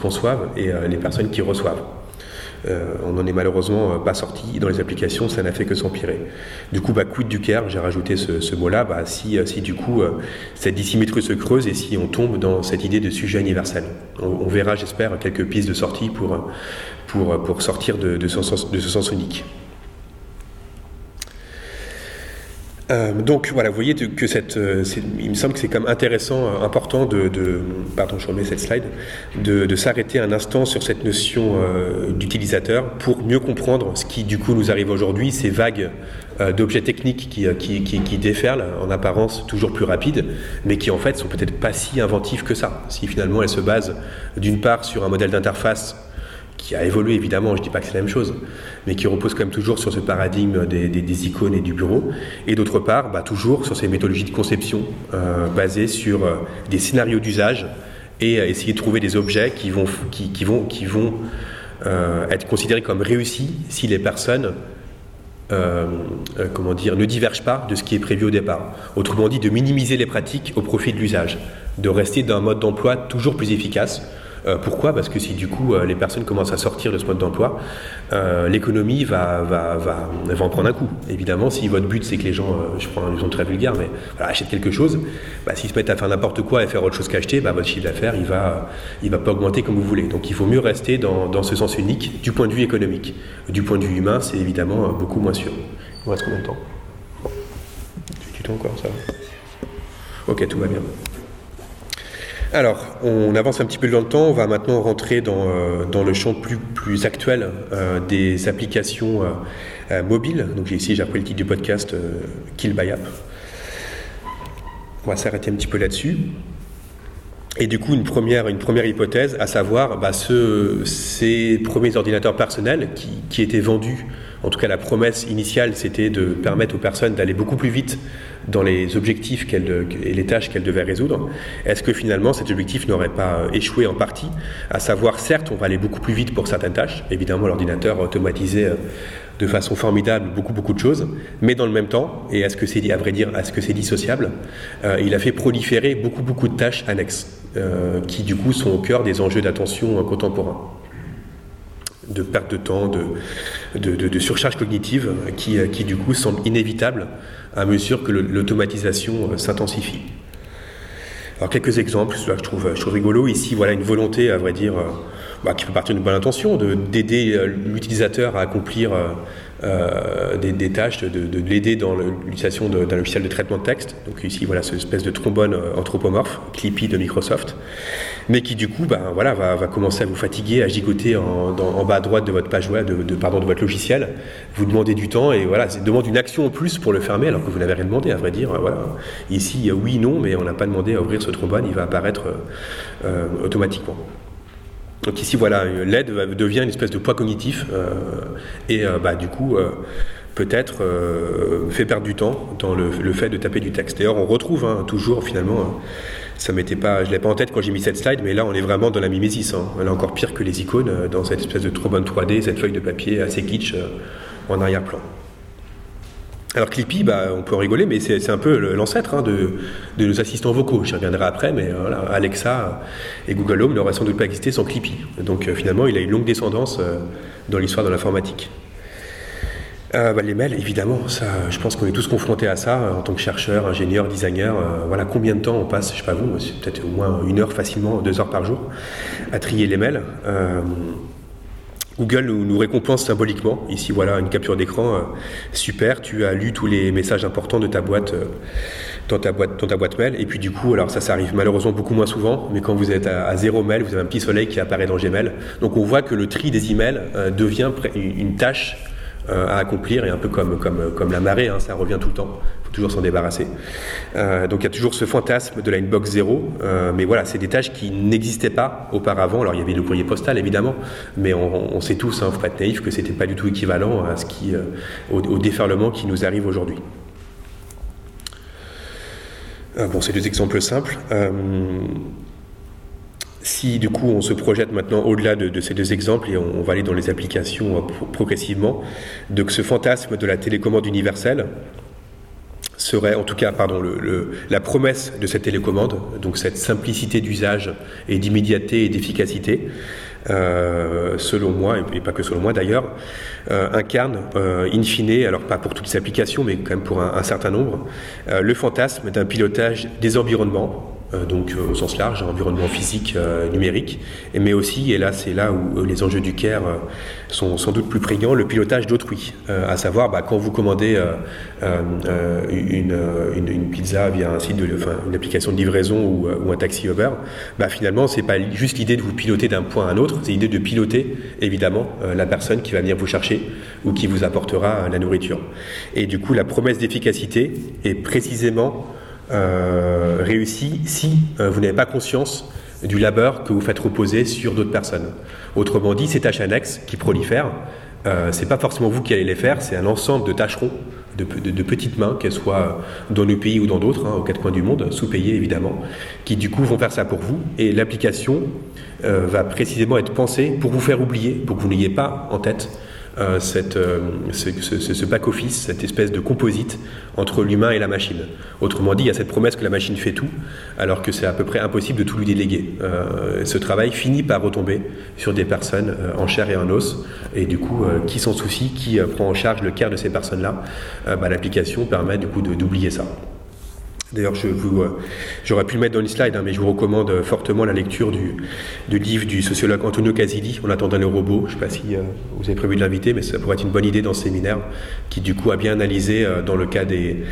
conçoivent et les personnes qui reçoivent. Euh, on n'en est malheureusement euh, pas sorti. Dans les applications, ça n'a fait que s'empirer. Du coup, bah, quid du care? J'ai rajouté ce, mot-là. Bah, si, euh, si du coup cette dissymétrie se creuse et si on tombe dans cette idée de sujet universel, on, verra, j'espère, quelques pistes de sortie pour, sortir de ce sens unique. Euh, donc voilà, vous voyez que cette, euh, il me semble que c'est même intéressant, euh, important de, pardon, je remets cette slide, de, s'arrêter un instant sur cette notion d'utilisateur pour mieux comprendre ce qui du coup nous arrive aujourd'hui, ces vagues d'objets techniques qui, qui, qui, déferlent en apparence toujours plus rapides, mais qui en fait sont peut-être pas si inventifs que ça. Si finalement elles se basent d'une part sur un modèle d'interface qui a évolué évidemment, je ne dis pas que c'est la même chose, mais qui repose quand même toujours sur ce paradigme des, icônes et du bureau, et d'autre part, bah, toujours sur ces méthodologies de conception euh, basées sur euh, des scénarios d'usage et essayer de trouver des objets qui vont, qui, vont, euh, être considérés comme réussis si les personnes comment dire, ne divergent pas de ce qui est prévu au départ. Autrement dit, de minimiser les pratiques au profit de l'usage, de rester dans un mode d'emploi toujours plus efficace euh, pourquoi? Parce que si du coup euh, les personnes commencent à sortir de ce mode d'emploi, euh, l'économie va, va, va, en prendre un coup. Évidemment, si votre but c'est que les gens, je prends un exemple très vulgaire, mais achètent quelque chose, bah, s'ils se mettent à faire n'importe quoi et faire autre chose qu'acheter, bah, votre chiffre d'affaires il va, il va pas augmenter comme vous voulez. Donc il faut mieux rester dans, ce sens unique du point de vue économique. Du point de vue humain, c'est évidemment beaucoup moins sûr. Il reste combien de temps? Tu temps encore ça Ok, tout va bien. Alors, on avance un petit peu dans le temps, on va maintenant rentrer dans, euh, le champ plus, actuel euh, des applications euh, mobiles. Donc ici j'ai repris le titre du podcast Kill by App. On va s'arrêter un petit peu là-dessus. Et du coup, une première, hypothèse, à savoir bah, ce, ces premiers ordinateurs personnels qui, qui étaient vendus, en tout cas la promesse initiale, c'était de permettre aux personnes d'aller beaucoup plus vite dans les objectifs et les tâches qu'elle devait résoudre, est-ce que finalement cet objectif n'aurait pas échoué en partie? À savoir, certes, on va aller beaucoup plus vite pour certaines tâches, évidemment l'ordinateur automatisé euh, de façon formidable beaucoup beaucoup de choses, mais dans le même temps, et est-ce que c'est à vrai dire, est-ce que c'est dissociable, euh, il a fait proliférer beaucoup beaucoup de tâches annexes, euh, qui du coup sont au cœur des enjeux d'attention contemporains. De perte de temps, de, de, surcharge cognitive qui, qui, du coup semble inévitable à mesure que l'automatisation euh, s'intensifie. Alors quelques exemples, je trouve, je trouve rigolo. Ici, voilà une volonté, à vrai dire, euh, bah, qui peut partir d'une bonne intention, d'aider euh, l'utilisateur à accomplir euh, des, tâches, de, l'aider dans l'utilisation d'un logiciel de traitement de texte. Donc ici, voilà, cette espèce de trombone euh, anthropomorphe, Clippy de Microsoft, mais qui du coup, ben, voilà, va, commencer à vous fatiguer, à gigoter en, bas à droite de votre page de, pardon, de votre logiciel, vous demandez du temps et voilà, demande une action en plus pour le fermer alors que vous n'avez rien demandé, à vrai dire. Voilà. Ici, oui, non, mais on n'a pas demandé à ouvrir ce trombone, il va apparaître euh, automatiquement. Donc ici, voilà, l'aide devient une espèce de poids cognitif euh, et euh, bah, du coup, euh, peut-être fait perdre du temps dans le, fait de taper du texte. D'ailleurs, on retrouve hein, toujours finalement, ça m'était pas, je l'ai pas en tête quand j'ai mis cette slide, mais là, on est vraiment dans la mimésis. Hein. Est encore pire que les icônes dans cette espèce de trop bonne 3D, cette feuille de papier assez kitsch en arrière-plan. Alors Clippy, bah, on peut en rigoler, mais c'est un peu l'ancêtre hein, de, nos assistants vocaux. J'y reviendrai après, mais voilà, Alexa et Google Home n'auraient sans doute pas existé sans Clippy. Donc euh, finalement, il a une longue descendance euh, dans l'histoire de l'informatique. euh, bah, les mails, évidemment, je pense qu'on est tous confrontés à ça en tant que chercheur, ingénieur, designer. voilà, combien de temps on passe, je sais pas vous, peut-être au moins une heure facilement, deux heures par jour, à trier les mails. Google nous, récompense symboliquement. Ici, voilà une capture d'écran. super, tu as lu tous les messages importants de ta boîte dans ta boîte, dans ta boîte mail. Et puis du coup, alors ça, ça arrive malheureusement beaucoup moins souvent, mais quand vous êtes à, zéro mail, vous avez un petit soleil qui apparaît dans Gmail. Donc on voit que le tri des emails euh, devient une tâche euh, à accomplir et un peu comme la marée, hein, ça revient tout le temps. Toujours s'en débarrasser. Euh, donc il y a toujours ce fantasme de la inbox zéro, mais voilà, c'est des tâches qui n'existaient pas auparavant. Alors il y avait le courrier postal évidemment, mais on, sait tous, hein, faut pas être naïf, que c'était pas du tout équivalent à ce qui, au déferlement qui nous arrive aujourd'hui. Euh, bon, c'est deux exemples simples. Euh, si du coup on se projette maintenant au-delà de, ces deux exemples et on, va aller dans les applications euh, progressivement, donc ce fantasme de la télécommande universelle serait en tout cas pardon, la promesse de cette télécommande, donc cette simplicité d'usage et d'immédiateté et d'efficacité, selon moi, et, pas que selon moi d'ailleurs, incarne in fine, alors pas pour toutes les applications, mais quand même pour un certain nombre, le fantasme d'un pilotage des environnements euh, donc euh, au sens large, environnement physique, euh, numérique, mais aussi, et là c'est là où les enjeux du CARE sont sans doute plus prégnants, le pilotage d'autrui, à savoir bah, quand vous commandez une, pizza via un site, une application de livraison ou, un taxi Uber, bah, finalement c'est pas juste l'idée de vous piloter d'un point à un autre, c'est l'idée de piloter évidemment la personne qui va venir vous chercher ou qui vous apportera la nourriture. Et du coup la promesse d'efficacité est précisément euh, réussi si euh, vous n'avez pas conscience du labeur que vous faites reposer sur d'autres personnes. Autrement dit, ces tâches annexes qui prolifèrent, euh, c'est pas forcément vous qui allez les faire, c'est un ensemble de tâcherons, de, petites mains, qu'elles soient dans le pays ou dans d'autres, hein, aux quatre coins du monde, sous-payées évidemment, qui du coup vont faire ça pour vous. Et l'application euh, va précisément être pensée pour vous faire oublier, pour que vous n'ayez pas en tête cette, euh, ce, back-office, cette espèce de composite entre l'humain et la machine. Autrement dit, il y a cette promesse que la machine fait tout, alors que c'est à peu près impossible de tout lui déléguer. Euh, ce travail finit par retomber sur des personnes en chair et en os, et du coup, qui s'en soucie, qui prend en charge le quart de ces personnes-là, bah, l'application permet du coup d'oublier ça. D'ailleurs, euh, j'aurais pu le mettre dans les slides, hein, mais je vous recommande euh, fortement la lecture du, livre du sociologue Antonio Casilli, En attendant le robot. Je ne sais pas si euh, vous avez prévu de l'inviter, mais ça pourrait être une bonne idée dans ce séminaire, qui du coup a bien analysé, dans le cas des,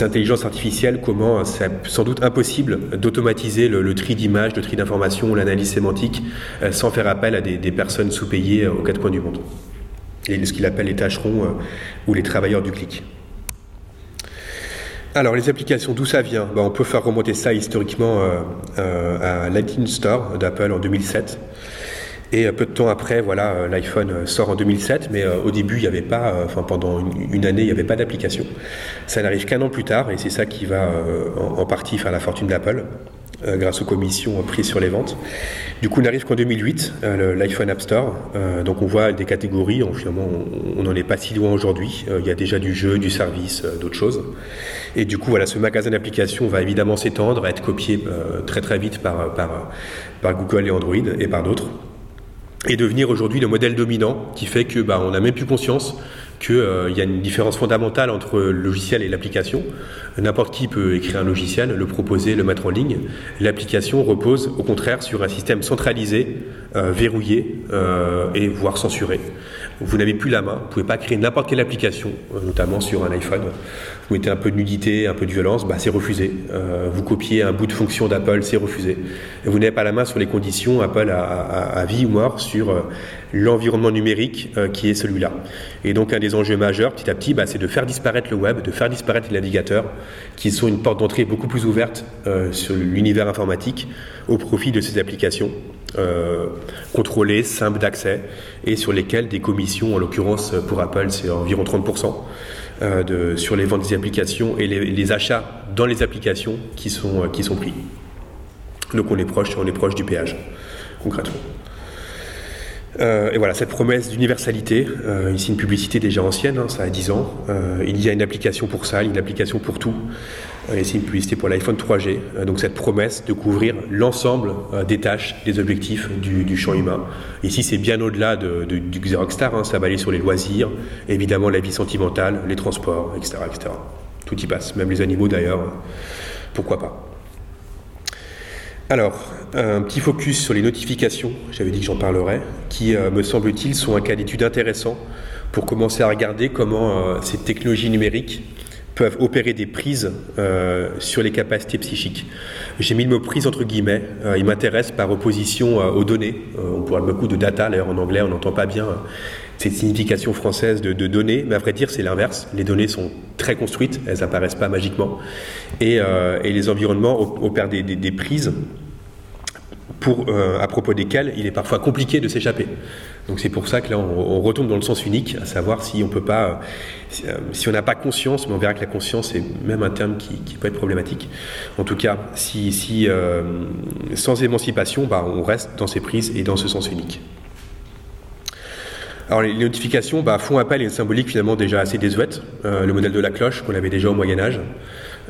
intelligences artificielles, comment c'est sans doute impossible d'automatiser le, tri d'images, le tri d'informations, l'analyse sémantique, sans faire appel à des, des personnes sous-payées aux quatre coins du monde. Et ce qu'il appelle les tâcherons ou les travailleurs du clic. Alors, les applications, d'où ça vient? Ben, On peut faire remonter ça historiquement euh, euh, à l'iTunes Store d'Apple en 2007. Et euh, peu de temps après, voilà, l'iPhone sort en 2007, mais au début, il n'y avait pas, enfin pendant une, année, il n'y avait pas d'application. Ça n'arrive qu'un an plus tard, et c'est ça qui va en, partie faire la fortune d'Apple. Euh, grâce aux commissions prises sur les ventes. Du coup, on n'arrive qu'en 2008, euh, l'iPhone App Store. Euh, donc, on voit des catégories. finalement, on n'en est pas si loin aujourd'hui. il y a déjà du jeu, du service, d'autres choses. Et du coup, voilà, ce magasin d'applications va évidemment s'étendre, être copié très très vite par, par, par Google et Android et par d'autres et devenir aujourd'hui le modèle dominant qui fait que bah, on n'a même plus conscience qu'il euh, y a une différence fondamentale entre le logiciel et l'application. N'importe qui peut écrire un logiciel, le proposer, le mettre en ligne. L'application repose au contraire sur un système centralisé, euh, verrouillé euh, et voire censuré. Vous n'avez plus la main, vous ne pouvez pas créer n'importe quelle application, notamment sur un iPhone vous mettez un peu de nudité, un peu de violence, bah, c'est refusé. Euh, vous copiez un bout de fonction d'Apple, c'est refusé. vous n'avez pas la main sur les conditions, Apple a, vie ou mort sur euh, l'environnement numérique euh, qui est celui-là. Et donc un des enjeux majeurs, petit à petit, bah, c'est de faire disparaître le web, de faire disparaître les navigateurs, qui sont une porte d'entrée beaucoup plus ouverte sur l'univers informatique au profit de ces applications. contrôlées, simples d'accès et sur lesquelles des commissions, en l'occurrence pour Apple c'est environ 30%, euh, de, sur les ventes des applications et les, achats dans les applications qui sont, euh, qui sont pris. Donc on est proche, on est proche du péage, concrètement. Euh, et voilà, cette promesse d'universalité, ici une publicité déjà ancienne, hein, ça a 10 ans, il y a une application pour ça, une application pour tout. Ici une publicité pour l'iPhone 3G, donc cette promesse de couvrir l'ensemble des tâches, des objectifs du, champ humain. Ici c'est bien au-delà du Xerox Star, hein. ça va aller sur les loisirs, évidemment la vie sentimentale, les transports, etc. etc. Tout y passe, même les animaux d'ailleurs, pourquoi pas. Alors, un petit focus sur les notifications, j'avais dit que j'en parlerais, qui, me semble-t-il, sont un cas d'étude intéressant pour commencer à regarder comment ces technologies numériques peuvent opérer des prises euh, sur les capacités psychiques. J'ai mis le mot prise entre guillemets. Euh, il m'intéresse par opposition euh, aux données. on parle beaucoup de data, d'ailleurs en anglais on n'entend pas bien cette signification française de, données, mais à vrai dire c'est l'inverse. Les données sont très construites, elles apparaissent pas magiquement, et, les environnements opèrent des prises pour, à propos desquelles il est parfois compliqué de s'échapper. Donc c'est pour ça que là on, retombe dans le sens unique, à savoir si on peut pas, si, euh, on n'a pas conscience, mais on verra que la conscience est même un terme qui, peut être problématique. En tout cas, si, si euh, sans émancipation, bah, on reste dans ces prises et dans ce sens unique. Alors les notifications bah, font appel à une symbolique finalement déjà assez désuète, euh, le modèle de la cloche qu'on avait déjà au Moyen Âge.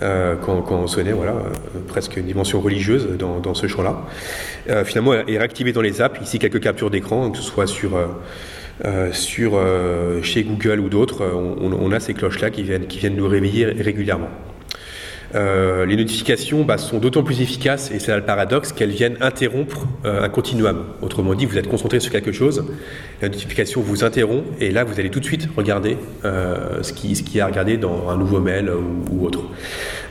Euh, quand, on sonnait, voilà, euh, presque une dimension religieuse dans, ce champ-là. Euh, finalement, est réactivé dans les apps. Ici, quelques captures d'écran, que ce soit sur, sur chez Google ou d'autres, on, on, a ces cloches-là qui viennent, qui viennent nous réveiller régulièrement. Euh, les notifications bah, sont d'autant plus efficaces, et c'est le paradoxe, qu'elles viennent interrompre euh, un continuum. Autrement dit, vous êtes concentré sur quelque chose, la notification vous interrompt, et là, vous allez tout de suite regarder euh, ce qui ce qui a regardé dans un nouveau mail ou, autre.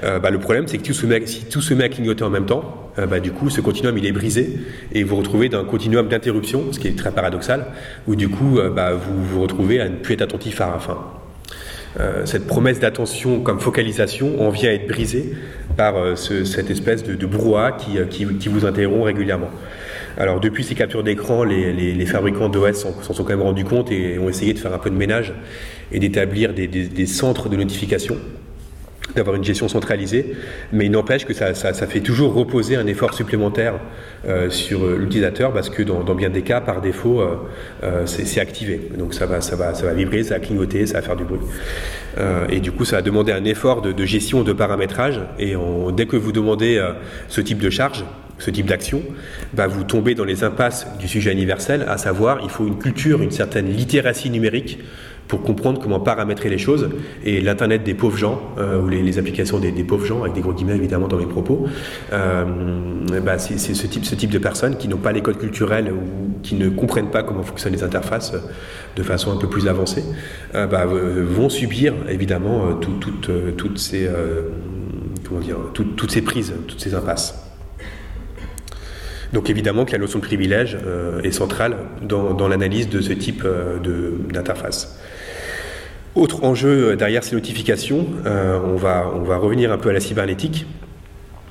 Bah, le problème, c'est que si tout se met à clignoter en même temps, bah, du coup, ce continuum, il est brisé, et vous vous retrouvez dans un continuum d'interruption, ce qui est très paradoxal, où du coup, vous vous retrouvez à ne plus être attentif à la fin. Euh, cette promesse d'attention comme focalisation en vient à être brisée par euh, cette espèce de, brouhaha euh, qui, vous interrompt régulièrement. Alors depuis ces captures d'écran, les, fabricants d'OS s'en sont quand même rendus compte et ont essayé de faire un peu de ménage et d'établir des, centres de notification d'avoir une gestion centralisée, mais il n'empêche que ça, fait toujours reposer un effort supplémentaire euh, sur euh, l'utilisateur parce que dans, bien des cas, par défaut, euh, c'est activé. Donc ça va, ça, va, ça va vibrer, ça va clignoter, ça va faire du bruit. et du coup, ça va demander un effort de, gestion, de paramétrage. Et dès que vous demandez ce type de charge, ce type d'action, bah, vous tombez dans les impasses du sujet universel, à savoir il faut une culture, une certaine littératie numérique pour comprendre comment paramétrer les choses. Et l'Internet des pauvres gens, euh, ou les, applications des, pauvres gens, avec des gros guillemets évidemment dans mes propos, euh, bah, c'est ce type, de personnes qui n'ont pas les codes culturels ou qui ne comprennent pas comment fonctionnent les interfaces de façon un peu plus avancée, euh, bah, vont subir évidemment toutes ces, prises, toutes ces impasses. Donc évidemment que la notion de privilège est centrale dans l'analyse de ce type d'interface. Autre enjeu euh, derrière ces notifications, euh, on, va, revenir un peu à la cybernétique.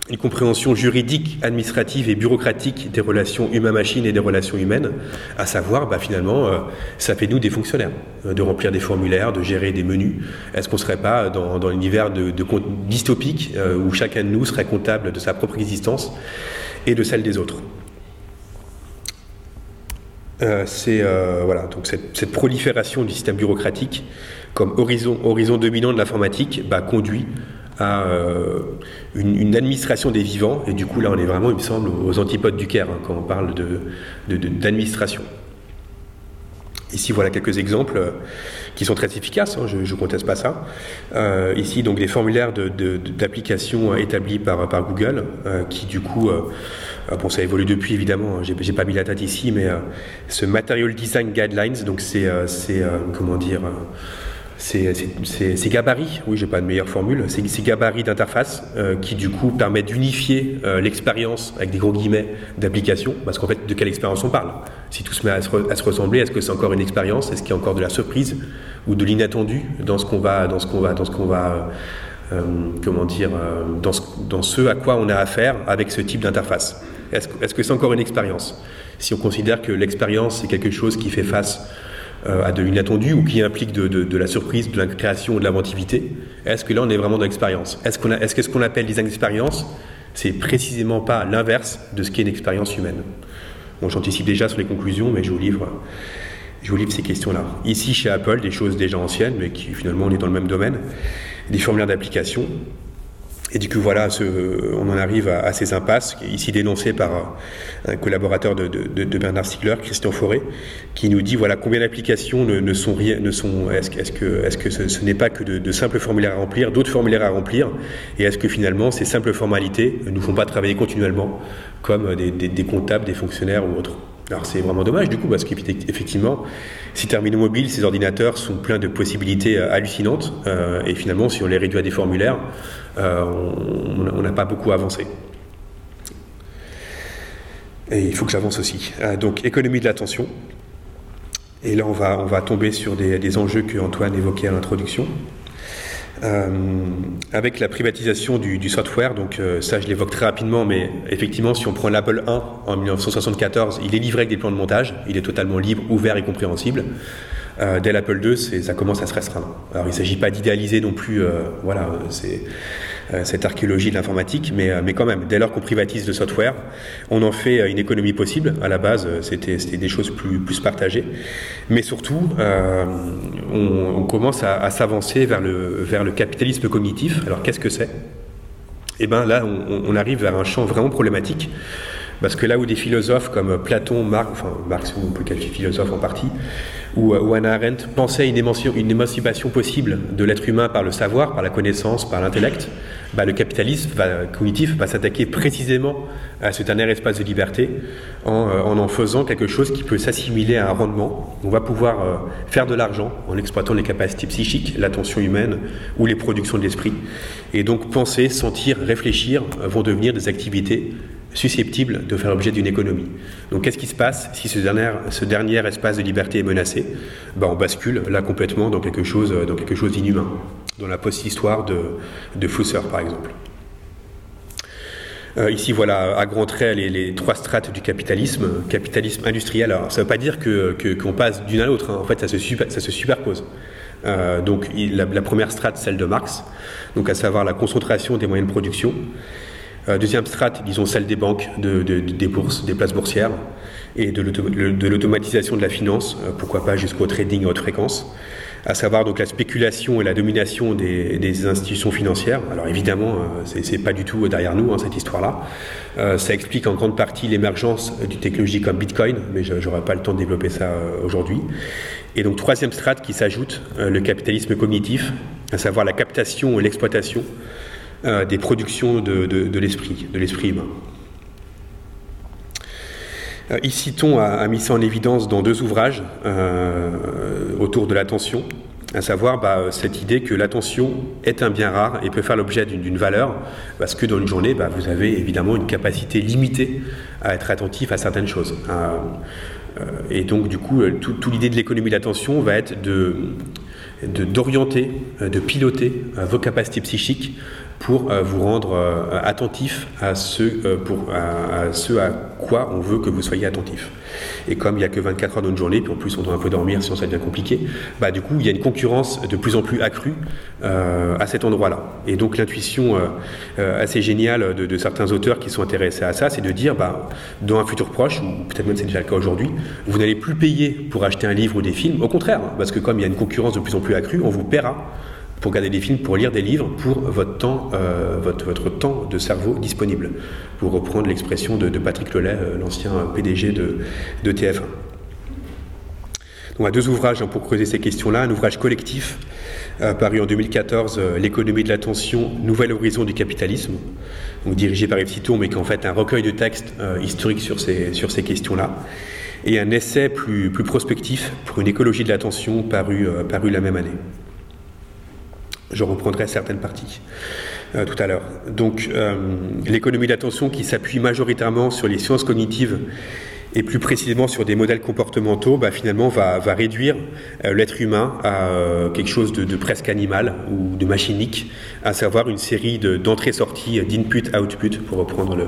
Une compréhension juridique, administrative et bureaucratique des relations humain-machine et des relations humaines, à savoir, bah, finalement, euh, ça fait nous des fonctionnaires, de remplir des formulaires, de gérer des menus. Est-ce qu'on ne serait pas dans, l'univers de, de, dystopique où chacun de nous serait comptable de sa propre existence et de celle des autres? C'est voilà donc cette, cette, prolifération du système bureaucratique comme horizon, horizon dominant de l'informatique bah, conduit à euh, une, administration des vivants. Et du coup, là, on est vraiment, il me semble, aux antipodes du Caire hein, quand on parle d'administration. De, Ici, voilà quelques exemples euh, qui sont très efficaces, hein, je ne conteste pas ça. Euh, ici, donc, des formulaires d'application établis par, par Google, qui du coup, bon, ça évolue depuis évidemment, hein, j'ai pas mis la date ici, mais ce Material Design Guidelines, donc c'est, comment dire, ces, gabarits, oui, j'ai pas de meilleure formule, ces, ces gabarits d'interface euh, qui du coup permettent d'unifier euh, l'expérience avec des gros guillemets d'application, parce qu'en fait, de quelle expérience on parle? Si tout se met à se, ressembler, est-ce que c'est encore une expérience? Est-ce qu'il y a encore de la surprise ou de l'inattendu dans ce qu'on va, dans ce qu'on va, dans ce qu'on va, euh, comment dire, dans ce, dans ce à quoi on a affaire avec ce type d'interface? Est-ce que c'est encore une expérience? Si on considère que l'expérience c'est quelque chose qui fait face euh, à de l'inattendu ou qui implique de, la surprise, de la création, de l'inventivité, est-ce que là on est vraiment dans l'expérience? Est-ce qu'on est-ce que ce qu'on appelle design d'expérience, c'est précisément pas l'inverse de ce qu'est une expérience humaine? Bon, j'anticipe déjà sur les conclusions, mais je vous livre, je vous livre ces questions-là. Ici, chez Apple, des choses déjà anciennes, mais qui finalement on est dans le même domaine, des formulaires d'application. Et du coup, voilà, on en arrive à, ces impasses, ici dénoncées par un collaborateur de, Bernard Stiegler, Christian Forêt, qui nous dit voilà combien d'applications ne, sont rien, ne sont. Est-ce que ce, n'est pas que de, simples formulaires à remplir, d'autres formulaires à remplir, et est-ce que finalement ces simples formalités ne nous font pas travailler continuellement comme des comptables, des fonctionnaires ou autres? Alors c'est vraiment dommage du coup parce qu'effectivement, ces terminaux mobiles, ces ordinateurs sont pleins de possibilités euh, hallucinantes euh, et finalement si on les réduit à des formulaires, euh, on n'a pas beaucoup avancé. Et il faut que j'avance aussi. donc économie de l'attention. Et là on va, on va tomber sur des, des enjeux que Antoine évoquait à l'introduction. Euh, avec la privatisation du, software, donc euh, ça je l'évoque très rapidement, mais effectivement si on prend l'Apple 1 en 1974, il est livré avec des plans de montage, il est totalement libre, ouvert et compréhensible. Euh, dès l'Apple 2, ça commence à se restreindre. Alors il ne s'agit pas d'idéaliser non plus, voilà, c'est cette archéologie de l'informatique, mais, euh, mais quand même, dès lors qu'on privatise le software, on en fait euh, une économie possible. À la base, c'était des choses plus, plus partagées. Mais surtout, on, commence à, s'avancer vers le, vers le capitalisme cognitif. Alors qu'est-ce que c'est? Eh bien là, on, arrive vers un champ vraiment problématique. Parce que là où des philosophes comme Platon, Marx, enfin Marx, on peut qualifier philosophe en partie, ou, ou Hannah Arendt pensaient une, une émancipation possible de l'être humain par le savoir, par la connaissance, par l'intellect, bah, le capitalisme cognitif va s'attaquer précisément à ce dernier espace de liberté euh, en, en, faisant quelque chose qui peut s'assimiler à un rendement. On va pouvoir euh, faire de l'argent en exploitant les capacités psychiques, l'attention humaine ou les productions de l'esprit. Et donc penser, sentir, réfléchir vont devenir des activités susceptibles de faire l'objet d'une économie. Donc qu'est-ce qui se passe si ce dernier, ce dernier espace de liberté est menacé? Bah, On bascule là complètement dans quelque chose, dans quelque chose d'inhumain dans la post-histoire de, de par exemple. Euh, ici, voilà, à grands traits, les, trois strates du capitalisme. Capitalisme industriel, alors ça ne veut pas dire qu'on que, passe d'une à l'autre, hein. en fait, ça se, superpose. Euh, donc, la, première strate, celle de Marx, donc à savoir la concentration des moyens de production. Euh, deuxième strate, disons celle des banques, de, des bourses, des places boursières, et de l'automatisation de la finance, pourquoi pas jusqu'au trading à haute fréquence à savoir donc la spéculation et la domination des, institutions financières. Alors évidemment, euh, c'est pas du tout derrière nous hein, cette histoire-là. Euh, ça explique en grande partie l'émergence d'une technologie comme Bitcoin, mais j'aurais pas le temps de développer ça euh, aujourd'hui. Et donc troisième strate qui s'ajoute, le capitalisme cognitif, à savoir la captation et l'exploitation des productions de, l'esprit, de l'esprit humain. Euh, ici, Ton a, mis ça en évidence dans deux ouvrages euh, autour de l'attention, à savoir bah, cette idée que l'attention est un bien rare et peut faire l'objet d'une valeur, parce que dans une journée, bah, vous avez évidemment une capacité limitée à être attentif à certaines choses. Euh, et donc, du coup, toute tout l'idée de l'économie de l'attention va être de d'orienter, de, piloter vos capacités psychiques pour euh, vous rendre euh, attentif à ce, euh, à, ce à quoi on veut que vous soyez attentif. Et comme il n'y a que 24 heures dans une journée, puis en plus on doit un peu dormir sinon ça devient compliqué, bah, du coup il y a une concurrence de plus en plus accrue à cet endroit-là. Et donc l'intuition assez géniale de, certains auteurs qui sont intéressés à ça, c'est de dire, bah, dans un futur proche, ou peut-être même c'est déjà le cas aujourd'hui, vous n'allez plus payer pour acheter un livre ou des films, au contraire, parce que comme il y a une concurrence de plus en plus accrue, on vous paiera pour regarder des films, pour lire des livres, pour votre temps, euh, votre, temps de cerveau disponible, pour reprendre l'expression de, Patrick Lelay, euh, l'ancien PDG de, de TF1. Donc, a deux ouvrages hein, pour creuser ces questions-là. Un ouvrage collectif euh, paru en 2014, L'économie de l'attention, Nouvel horizon du capitalisme, dirigé par Yves Citon, mais qui est en fait un recueil de textes historiques sur ces, questions-là. Et un essai plus, prospectif pour une écologie de l'attention paru la même année. Je reprendrai certaines parties euh, tout à l'heure. Donc, euh, l'économie d'attention qui s'appuie majoritairement sur les sciences cognitives et plus précisément sur des modèles comportementaux, bah, finalement va, réduire euh, l'être humain à quelque chose de, presque animal ou de machinique, à savoir une série d'entrées-sorties, d'input-output, pour reprendre le,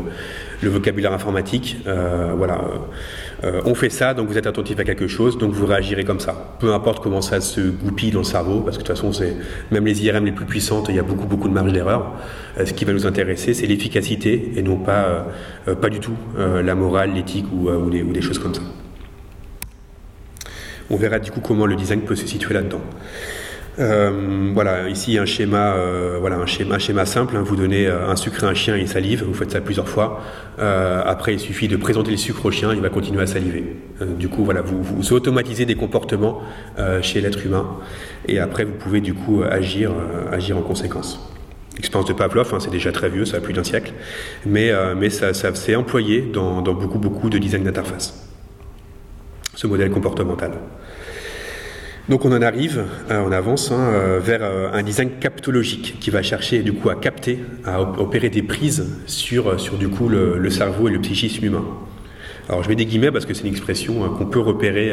le vocabulaire informatique. voilà euh, on fait ça, donc vous êtes attentif à quelque chose, donc vous réagirez comme ça. Peu importe comment ça se goupille dans le cerveau, parce que de toute façon, c'est même les IRM les plus puissantes, il y a beaucoup beaucoup de marge d'erreur. Euh, ce qui va nous intéresser, c'est l'efficacité et non pas euh, pas du tout la morale, l'éthique ou, des, choses comme ça. On verra du coup comment le design peut se situer là-dedans. Euh, voilà, ici un schéma, euh, voilà un schéma, schéma simple. Hein. vous donnez euh, un sucre à un chien, il salive. Vous faites ça plusieurs fois. après, il suffit de présenter le sucre au chien, il va continuer à saliver. du coup, voilà, vous, vous automatisez des comportements chez l'être humain, et après, vous pouvez du coup agir, agir en conséquence. L'expérience de Pavlov, hein, c'est déjà très vieux, ça a plus d'un siècle, mais, mais ça, s'est employé dans, dans beaucoup beaucoup de design d'interface. Ce modèle comportemental. Donc on en arrive, euh, on avance hein, euh, vers euh, un design captologique qui va chercher du coup à capter, à opérer des prises sur, du coup le, cerveau et le psychisme humain. Alors je mets des guillemets parce que c'est une expression qu'on peut repérer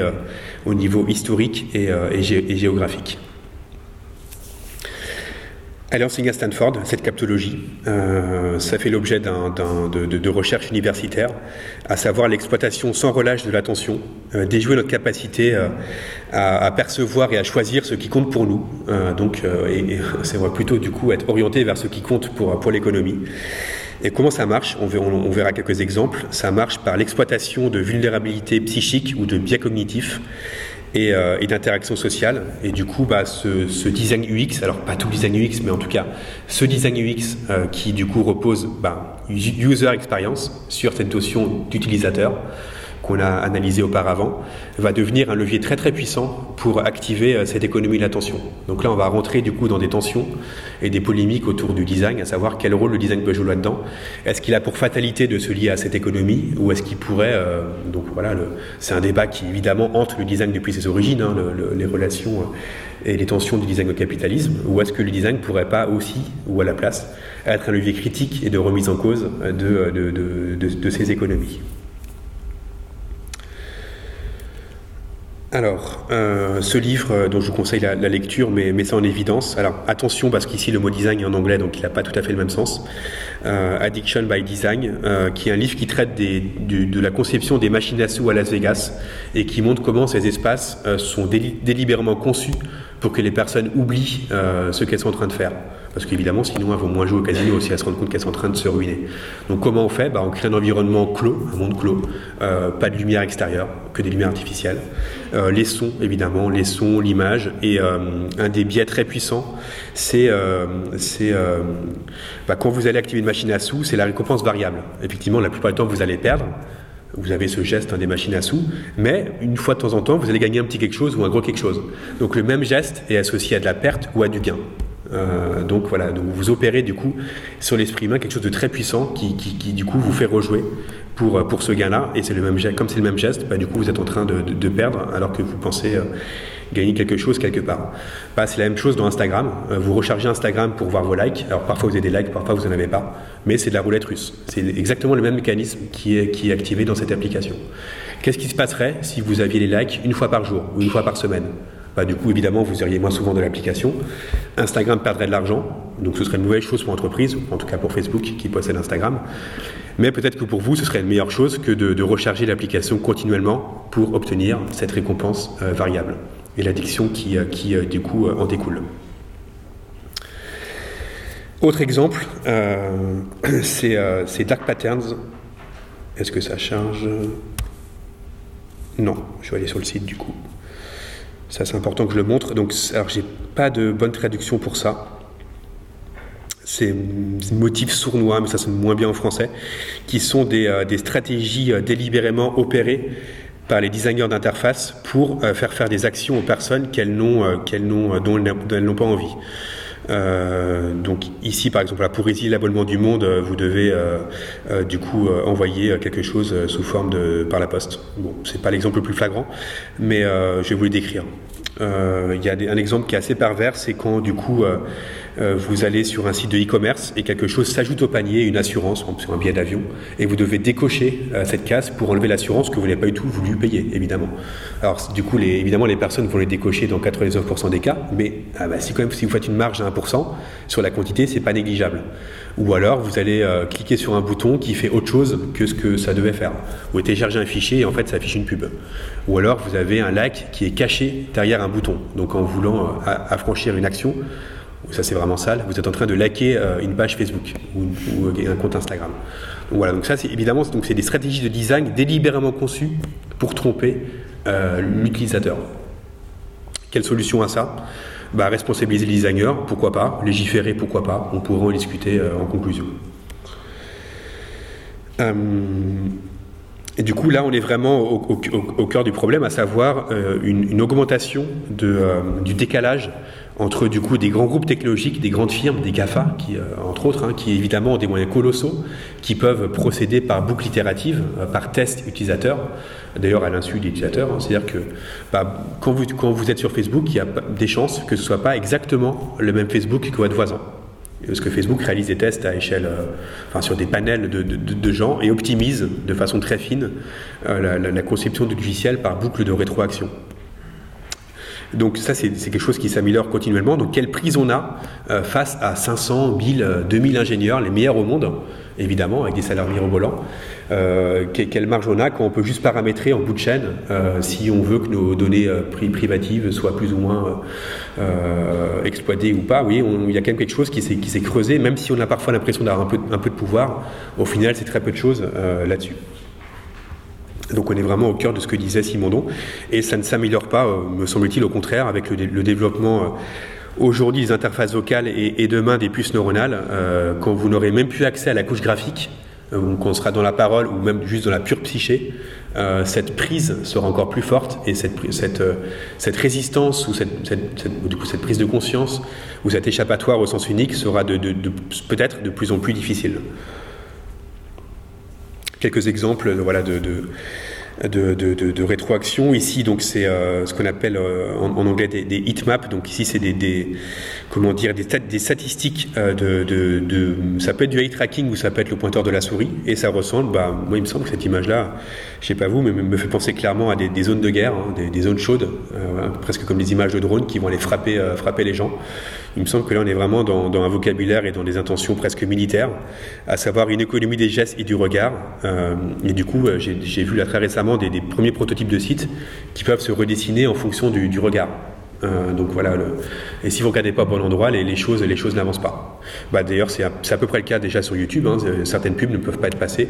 au niveau historique et géographique. Elle enseigne à Stanford, cette captologie. Euh, ça fait l'objet de, de, recherches universitaires, à savoir l'exploitation sans relâche de l'attention, euh, déjouer notre capacité euh, à, percevoir et à choisir ce qui compte pour nous. donc, et, c'est plutôt du coup être orienté vers ce qui compte pour, pour l'économie. Et comment ça marche? On verra, on verra quelques exemples. Ça marche par l'exploitation de vulnérabilités psychiques ou de biais cognitifs euh, et, d'interaction sociale. Et du coup, bah, ce, design UX, alors pas tout design UX, mais en tout cas, ce design UX euh, qui du coup repose bah, user experience sur cette notion d'utilisateur, qu'on a analysé auparavant, va devenir un levier très très puissant pour activer euh, cette économie de l'attention. Donc là, on va rentrer du coup dans des tensions et des polémiques autour du design, à savoir quel rôle le design peut jouer là-dedans. Est-ce qu'il a pour fatalité de se lier à cette économie ou est-ce qu'il pourrait, euh, donc voilà, c'est un débat qui évidemment entre le design depuis ses origines, hein, les relations euh, et les tensions du design au capitalisme, ou est-ce que le design pourrait pas aussi, ou à la place, être un levier critique et de remise en cause de ces économies. Alors, euh, ce livre euh, dont je vous conseille la, lecture met, met, ça en évidence. Alors, attention parce qu'ici le mot design est en anglais, donc il n'a pas tout à fait le même sens. Euh, Addiction by Design, qui est un livre qui traite de la conception des machines à sous à Las Vegas et qui montre comment ces espaces sont délibérément conçus pour que les personnes oublient ce qu'elles sont en train de faire. Parce qu'évidemment, sinon, elles vont moins jouer au casino aussi, elles se rendent compte qu'elles sont en train de se ruiner. Donc, comment on fait bah, On crée un environnement clos, un monde clos, pas de lumière extérieure, que des lumières artificielles. Euh, les sons, évidemment, les sons, l'image. Et euh, un des biais très puissants, c'est euh, bah, quand vous allez activer une machine à sous, c'est la récompense variable. Effectivement, la plupart du temps, vous allez perdre. Vous avez ce geste hein, des machines à sous, mais une fois de temps en temps, vous allez gagner un petit quelque chose ou un gros quelque chose. Donc le même geste est associé à de la perte ou à du gain. Donc voilà, vous opérez du coup sur l'esprit humain quelque chose de très puissant qui, du coup vous fait rejouer pour, euh, pour ce gain-là, et c'est le même comme c'est le même geste, bah, du coup vous êtes en train de, perdre alors que vous pensez euh, gagner quelque chose quelque part. Bah, c'est la même chose dans Instagram. Euh, vous rechargez Instagram pour voir vos likes. Alors parfois vous avez des likes, parfois vous n'en avez pas, mais c'est de la roulette russe. C'est exactement le même mécanisme qui est, qui est activé dans cette application. Qu'est-ce qui se passerait si vous aviez les likes une fois par jour ou une fois par semaine? Bah, du coup, évidemment, vous iriez moins souvent de l'application. Instagram perdrait de l'argent, donc ce serait une mauvaise chose pour l'entreprise, en tout cas pour Facebook qui possède Instagram. Mais peut-être que pour vous, ce serait une meilleure chose que de, recharger l'application continuellement pour obtenir cette récompense euh, variable et l'addiction qui, euh, euh, du coup, en découle. Autre exemple, c'est Dark Patterns. Est-ce que ça charge? Non, je vais aller sur le site du coup. Ça, c'est important que je le montre. Donc, alors, j'ai pas de bonne traduction pour ça. C'est motifs sournois, mais ça sonne moins bien en français, qui sont des, euh, des stratégies euh, délibérément opérées par les designers d'interface pour euh, faire faire des actions aux personnes qu'elles n'ont, dont elles n'ont pas envie. Euh, donc ici, par exemple, pour résilier l'abonnement du monde, vous devez euh, du coup envoyer quelque chose sous forme de par la poste. Bon, c'est pas l'exemple le plus flagrant, mais je vais vous le décrire. Il y a un exemple qui est assez pervers, c'est quand du coup euh, vous allez sur un site de e-commerce et quelque chose s'ajoute au panier, une assurance, sur un billet d'avion, et vous devez décocher euh, cette case pour enlever l'assurance que vous n'avez pas du tout voulu payer, évidemment. Alors, du coup, les, évidemment, les personnes vont les décocher dans 99% des cas, mais ah bah, si, quand même, si vous faites une marge à 1%, sur la quantité, c'est pas négligeable. Ou alors, vous allez euh, cliquer sur un bouton qui fait autre chose que ce que ça devait faire. Vous téléchargez un fichier et en fait, ça affiche une pub. Ou alors, vous avez un like qui est caché derrière un bouton. Donc, en voulant affranchir une action, ça c'est vraiment sale, vous êtes en train de liker euh, une page Facebook ou, un compte Instagram. Donc voilà, donc ça c'est évidemment donc c'est des stratégies de design délibérément conçues pour tromper euh, l'utilisateur. Quelle solution à ça? Bah, responsabiliser les designers, pourquoi pas, légiférer, pourquoi pas, on pourra en discuter en conclusion. Et du coup, là, on est vraiment au, cœur du problème, à savoir une, augmentation de, du décalage entre du coup des grands groupes technologiques, des grandes firmes, des GAFA, qui, euh, entre autres, hein, qui évidemment ont des moyens colossaux, qui peuvent procéder par boucle itérative, euh, par test utilisateur, d'ailleurs à l'insu des utilisateurs. Hein. C'est-à-dire que bah, quand, vous, quand vous êtes sur Facebook, il y a des chances que ce ne soit pas exactement le même Facebook que votre voisin. Parce que Facebook réalise des tests à échelle, euh, sur des panels de, gens et optimise de façon très fine la, la, conception du logiciel par boucle de rétroaction. Donc ça, c'est quelque chose qui s'améliore continuellement. Donc quelle prise on a euh, face à 500, 1000, 2000 ingénieurs, les meilleurs au monde, évidemment, avec des salaires mirobolants euh, Quelle marge on a quand on peut juste paramétrer en bout de chaîne euh, si on veut que nos données privatives soient plus ou moins exploitées ou pas Oui, il y a quand même quelque chose qui s'est creusé, même si on a parfois l'impression d'avoir un peu, un peu de pouvoir. Au final, c'est très peu de choses là-dessus. Donc on est vraiment au cœur de ce que disait Simondon. Et ça ne s'améliore pas, euh, me semble-t-il, au contraire, avec le, développement euh, aujourd'hui des interfaces vocales et, demain des puces neuronales, euh, quand vous n'aurez même plus accès à la couche graphique, quand on sera dans la parole ou même juste dans la pure psyché, cette prise sera encore plus forte et cette, résistance ou cette, du coup, cette prise de conscience ou cet échappatoire au sens unique sera peut-être de plus en plus difficile quelques exemples voilà, de, de, de, rétroaction. Ici, donc, c'est euh, ce qu'on appelle euh, en, anglais des, des heatmaps. Donc, ici, c'est des, comment dire, des, des statistiques euh, de, de, Ça peut être du eye tracking ou ça peut être le pointeur de la souris. Et ça ressemble, bah, moi, il me semble que cette image-là, je sais pas vous, mais me fait penser clairement à des, zones de guerre, hein, des, zones chaudes, presque comme des images de drones qui vont aller frapper, frapper les gens. Il me semble que là, on est vraiment dans, un vocabulaire et dans des intentions presque militaires, à savoir une économie des gestes et du regard. et du coup, j'ai vu là très récemment des, premiers prototypes de sites qui peuvent se redessiner en fonction du, regard. Euh, donc voilà, et si vous regardez pas au bon endroit, les, choses, les choses n'avancent pas. Bah, D'ailleurs, c'est à, peu près le cas déjà sur YouTube. Hein. certaines pubs ne peuvent pas être passées.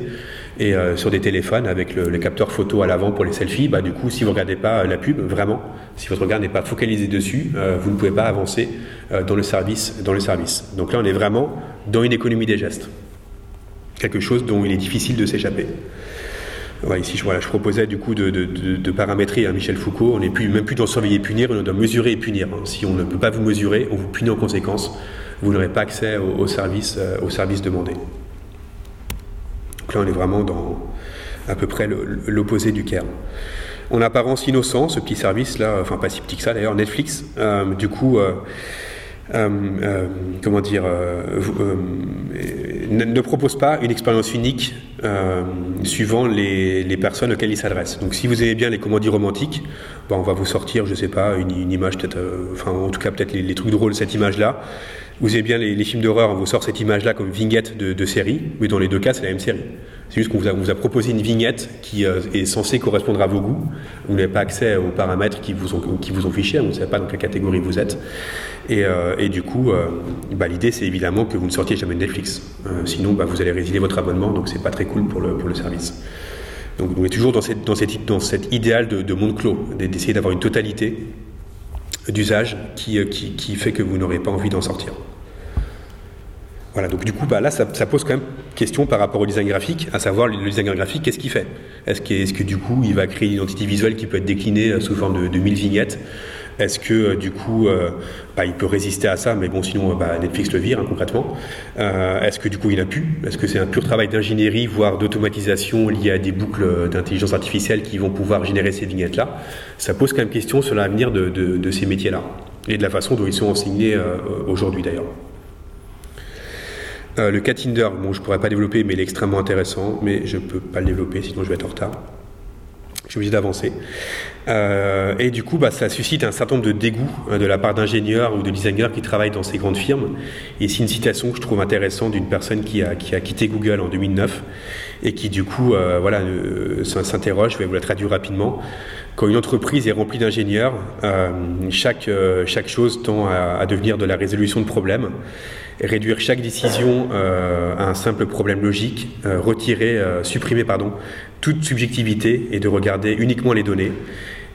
Et euh, sur des téléphones avec le, capteur photo à l'avant pour les selfies, bah, du coup, si vous regardez pas la pub, vraiment, si votre regard n'est pas focalisé dessus, euh, vous ne pouvez pas avancer dans le service, dans le service. Donc là, on est vraiment dans une économie des gestes, quelque chose dont il est difficile de s'échapper ici, je, voilà, je proposais du coup de, paramétrer à Michel Foucault. On n'est plus, même plus dans surveiller et punir, on doit mesurer et punir. Hein. Si on ne peut pas vous mesurer, on vous punit en conséquence. Vous n'aurez pas accès au, service, euh, au service demandé. Donc là, on est vraiment dans à peu près l'opposé du CARE. En apparence innocent, ce petit service là, enfin pas si petit que ça d'ailleurs, Netflix, euh, du coup, euh, comment dire, euh, ne, propose pas une expérience unique suivant les, personnes auxquelles il s'adresse. Donc si vous aimez bien les comédies romantiques, bon, on va vous sortir, je sais pas, une, image peut-être, enfin en tout cas peut-être les, trucs drôles, cette image-là. Vous aimez bien les, films d'horreur, on vous sort cette image-là comme vignette de, série, mais dans les deux cas, c'est la même série. C'est juste qu'on vous, a proposé une vignette qui est censée correspondre à vos goûts. Vous n'avez pas accès aux paramètres qui vous ont, qui vous ont fiché, vous ne savez pas dans quelle catégorie vous êtes. Euh, et, du coup, euh, bah, l'idée, c'est évidemment que vous ne sortiez jamais de Netflix. Euh, sinon, bah, vous allez résilier votre abonnement, donc c'est pas très cool pour le, service. Donc, on est toujours dans, dans cet idéal de, monde clos, d'essayer d'avoir une totalité d'usage qui, qui, fait que vous n'aurez pas envie d'en sortir. Voilà, donc du coup, bah, là, ça, pose quand même question par rapport au design graphique, à savoir le designer graphique, qu'est-ce qu'il fait? Est-ce que, du coup, il va créer une identité visuelle qui peut être déclinée sous forme de, de 1000 vignettes? Est-ce que euh, du coup, euh, bah, il peut résister à ça Mais bon, sinon, bah, Netflix le vire hein, concrètement. Euh, est-ce que du coup, il n'a plus Est-ce que c'est un pur travail d'ingénierie, voire d'automatisation lié à des boucles d'intelligence artificielle qui vont pouvoir générer ces vignettes-là? Ça pose quand même question sur l'avenir de, ces métiers-là et de la façon dont ils sont enseignés aujourd'hui d'ailleurs. le cas Tinder, bon, je ne pourrais pas développer, mais il est extrêmement intéressant, mais je ne peux pas le développer, sinon je vais être en retard. Je suis obligé d'avancer. Euh, et du coup, bah, ça suscite un certain nombre de dégoûts euh, de la part d'ingénieurs ou de designers qui travaillent dans ces grandes firmes. Et c'est une citation que je trouve intéressante d'une personne qui a, qui a, quitté Google en 2009 et qui du coup euh, voilà, s'interroge, je vais vous la traduire rapidement. Quand une entreprise est remplie d'ingénieurs, chaque, chaque chose tend à, à, devenir de la résolution de problèmes. réduire chaque décision à un simple problème logique, retirer, supprimer pardon, toute subjectivité et de regarder uniquement les données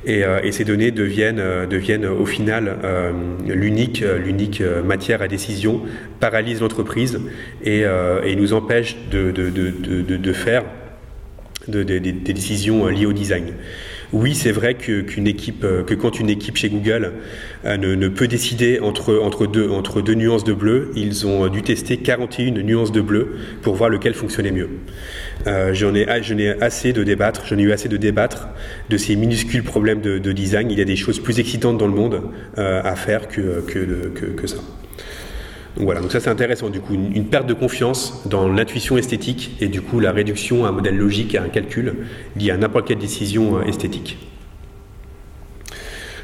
Et, ces données deviennent, deviennent au final l'unique, matière à décision, paralysent l'entreprise et, nous empêchent de, de faire des décisions liées au design. Oui, c'est vrai euh, que quand une équipe chez Google euh, ne, peut décider entre, deux, nuances de bleu, ils ont dû tester 41 nuances de bleu pour voir lequel fonctionnait mieux. Euh, j'en ai, ai assez de débattre, j'en ai eu assez de débattre de ces minuscules problèmes de, design. Il y a des choses plus excitantes dans le monde à faire que ça. Voilà, donc ça c'est intéressant du coup, une, perte de confiance dans l'intuition esthétique et du coup la réduction à un modèle logique, à un calcul lié à n'importe quelle décision euh, esthétique.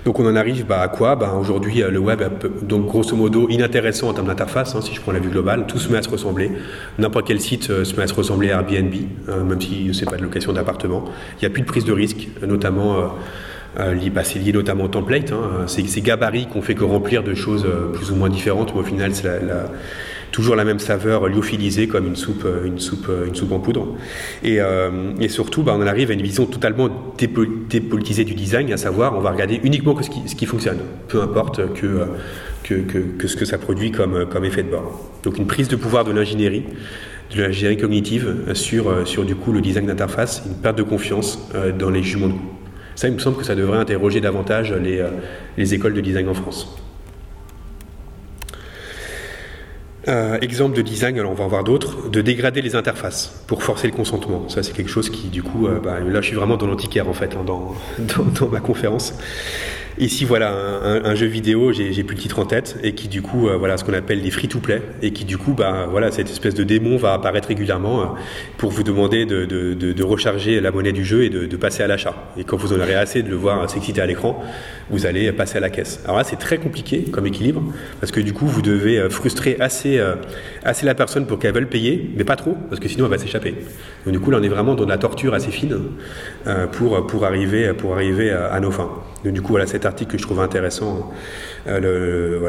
Donc on en arrive bah, à quoi? Bah, Aujourd'hui euh, le web est donc grosso modo inintéressant en termes d'interface, hein, si je prends la vue globale, tout se met à se ressembler. N'importe quel site euh, se met à se ressembler à Airbnb, même si ce n'est pas de location d'appartement. Il n'y a plus de prise de risque, notamment bah, c'est lié notamment au template. Hein. C'est ces gabarits qu'on fait que remplir de choses euh, plus ou moins différentes, mais au final, c'est toujours la même saveur lyophilisée comme une soupe, euh, en poudre. Et, surtout, bah, on arrive à une vision totalement dépolitisée du design, à savoir, on va regarder uniquement que ce, qui, fonctionne, peu importe que, ce que ça produit comme, effet de bord. Donc une prise de pouvoir de l'ingénierie de l'ingénierie cognitive sur, du coup le design d'interface, une perte de confiance dans les jugements de. Ça, il me semble que ça devrait interroger davantage les, euh, les écoles de design en France. Euh, exemple de design, alors on va en voir d'autres, de dégrader les interfaces pour forcer le consentement. Ça, c'est quelque chose qui, du coup, euh, bah, là, je suis vraiment dans l'antiquaire en fait, hein, dans, ma conférence. Ici, voilà un, jeu vidéo, j'ai plus le titre en tête, et qui du coup, euh, voilà ce qu'on appelle des free-to-play, et qui du coup, bah, voilà, cette espèce de démon va apparaître régulièrement euh, pour vous demander de, recharger la monnaie du jeu et de, passer à l'achat. Et quand vous en aurez assez de le voir s'exciter à l'écran, vous allez passer à la caisse. Alors là, c'est très compliqué comme équilibre, parce que du coup, vous devez euh, frustrer assez, assez la personne pour qu'elle veuille payer, mais pas trop, parce que sinon elle va s'échapper. Donc du coup, là, on est vraiment dans de la torture assez fine pour, pour arriver, pour arriver à nos fins. Donc, du coup, voilà cet article que je trouve intéressant, euh,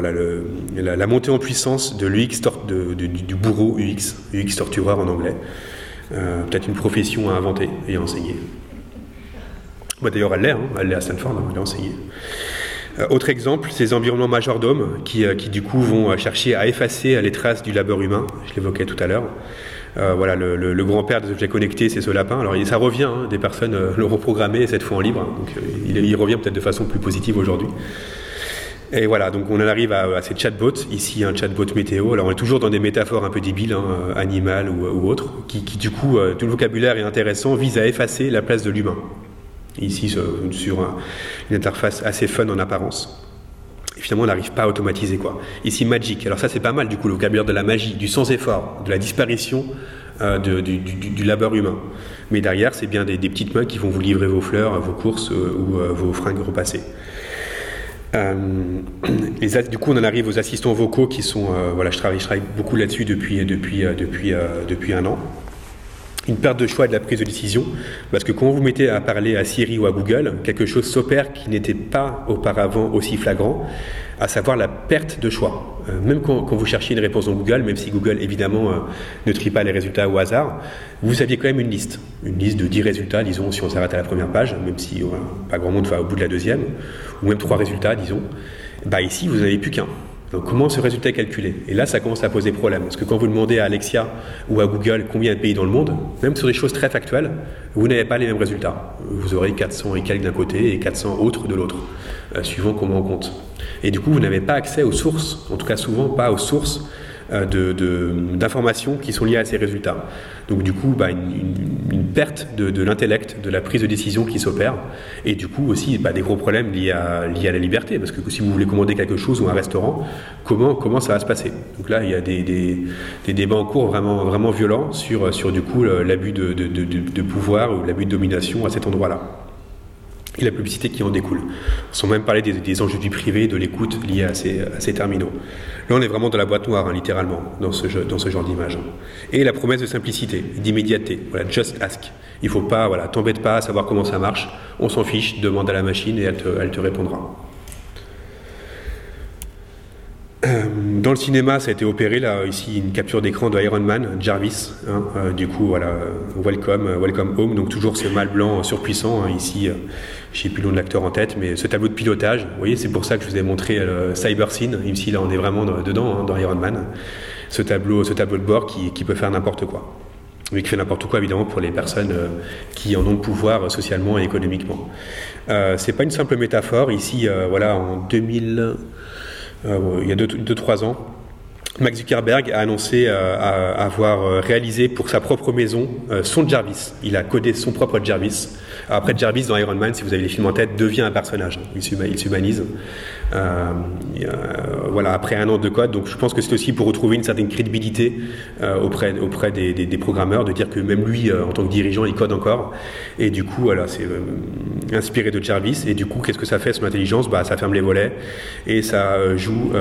la, montée en puissance de l'UX, de, du bourreau UX, UX tortureur en anglais. Euh, peut-être une profession à inventer et à enseigner. Bah, D'ailleurs, elle l'est, hein, elle l'est à Stanford, hein, elle l'a enseigné. Euh, autre exemple, ces environnements majordomes qui, qui, du coup vont chercher à effacer les traces du labeur humain, je l'évoquais tout à l'heure. Euh, voilà, le, grand-père des objets connectés, c'est ce lapin. Alors ça revient, hein, des personnes euh, le reprogrammé cette fois en libre, donc euh, il, revient peut-être de façon plus positive aujourd'hui. Et voilà, donc on en arrive à, ces chatbots. Ici, un chatbot météo. Alors on est toujours dans des métaphores un peu débiles, hein, animales ou, ou autres, qui, du coup, tout le vocabulaire est intéressant, vise à effacer la place de l'humain. Ici, sur, une interface assez fun en apparence. Finalement, on n'arrive pas à automatiser quoi. Ici, Magic. Alors ça, c'est pas mal du coup, le vocabulaire de la magie, du sans-effort, de la disparition euh, du, labeur humain. Mais derrière, c'est bien des, petites mains qui vont vous livrer vos fleurs, vos courses euh, ou euh, vos fringues repassées. du coup, on en arrive aux assistants vocaux qui sont, voilà, je travaille, je travaille beaucoup là-dessus depuis, depuis, depuis, depuis un an une perte de choix de la prise de décision, parce que quand vous mettez à parler à Siri ou à Google, quelque chose s'opère qui n'était pas auparavant aussi flagrant, à savoir la perte de choix. Euh, même quand, vous cherchiez une réponse dans Google, même si Google évidemment euh, ne trie pas les résultats au hasard, vous aviez quand même une liste, une liste de 10 résultats, disons, si on s'arrête à la première page, même si pas grand monde va au bout de la deuxième, ou même trois résultats, disons. Bah ici, vous n'avez plus qu'un. Donc comment ce résultat est calculé? Et là, ça commence à poser problème. Parce que quand vous demandez à Alexia ou à Google combien de pays dans le monde, même sur des choses très factuelles, vous n'avez pas les mêmes résultats. Vous aurez 400 et quelques d'un côté et 400 autres de l'autre, euh, suivant comment on compte. Et du coup, vous n'avez pas accès aux sources, en tout cas souvent pas aux sources d'informations qui sont liées à ces résultats. Donc du coup, bah, une, perte de, l'intellect, de la prise de décision qui s'opère, et du coup aussi bah, des gros problèmes liés à, liés à la liberté, parce que si vous voulez commander quelque chose ou un restaurant, comment, comment ça va se passer? Donc là, il y a des, des, débats en cours vraiment, vraiment violents sur, sur du coup l'abus de, de, de pouvoir ou l'abus de domination à cet endroit-là et la publicité qui en découle, sans même parler des, enjeux du privé, de l'écoute liés à ces, terminaux. Là, on est vraiment dans la boîte noire, hein, littéralement, dans ce, genre d'image. Et la promesse de simplicité, d'immédiateté, just ask. Il faut pas, voilà, t'embête pas à savoir comment ça marche, on s'en fiche, demande à la machine et elle te répondra. Dans le cinéma, ça a été opéré, là, ici, une capture d'écran de Iron Man, Jarvis. Hein, euh, du coup, voilà, welcome, welcome home. Donc, toujours ce mâle blanc surpuissant. Hein, ici, je n'ai plus le nom de l'acteur en tête, mais ce tableau de pilotage, vous voyez, c'est pour ça que je vous ai montré Cyber Scene. Ici, là, on est vraiment dedans, hein, dans Iron Man. Ce tableau, ce tableau de bord qui, peut faire n'importe quoi. Mais qui fait n'importe quoi, évidemment, pour les personnes qui en ont le pouvoir socialement et économiquement. Euh, c'est pas une simple métaphore. Ici, voilà, en 2000. Euh, il y a 2-3 ans, Max Zuckerberg a annoncé euh, avoir euh, réalisé pour sa propre maison son Jarvis. Il a codé son propre Jarvis. Après, Jarvis dans Iron Man, si vous avez les films en tête, devient un personnage. Il s'humanise. Euh, voilà, après un an de code. Donc je pense que c'est aussi pour retrouver une certaine crédibilité euh, auprès, auprès des, programmeurs, de dire que même lui, euh, en tant que dirigeant, il code encore. Et du coup, voilà, c'est inspiré de Jarvis. Et du coup, qu'est-ce que ça fait son intelligence? Bah, Ça ferme les volets et ça joue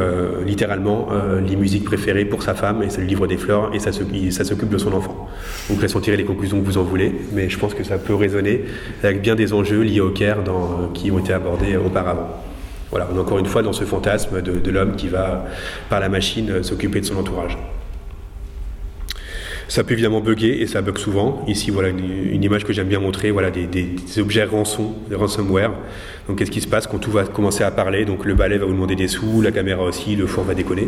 littéralement les musiques préférées pour sa femme et ça lui livre des fleurs et ça s'occupe de son enfant. Donc laissons tirer les conclusions que vous en voulez, mais je pense que ça peut résonner avec bien des enjeux liés au CARE qui ont été abordés auparavant. Voilà, on est encore une fois dans ce fantasme de, l'homme qui va, par la machine, euh, s'occuper de son entourage. Ça peut évidemment bugger et ça bug souvent. Ici, voilà une, image que j'aime bien montrer, voilà des, objets rançon, des ransomware. Donc, qu'est-ce qui se passe quand tout va commencer à parler? Donc, le balai va vous demander des sous, la caméra aussi, le four va déconner.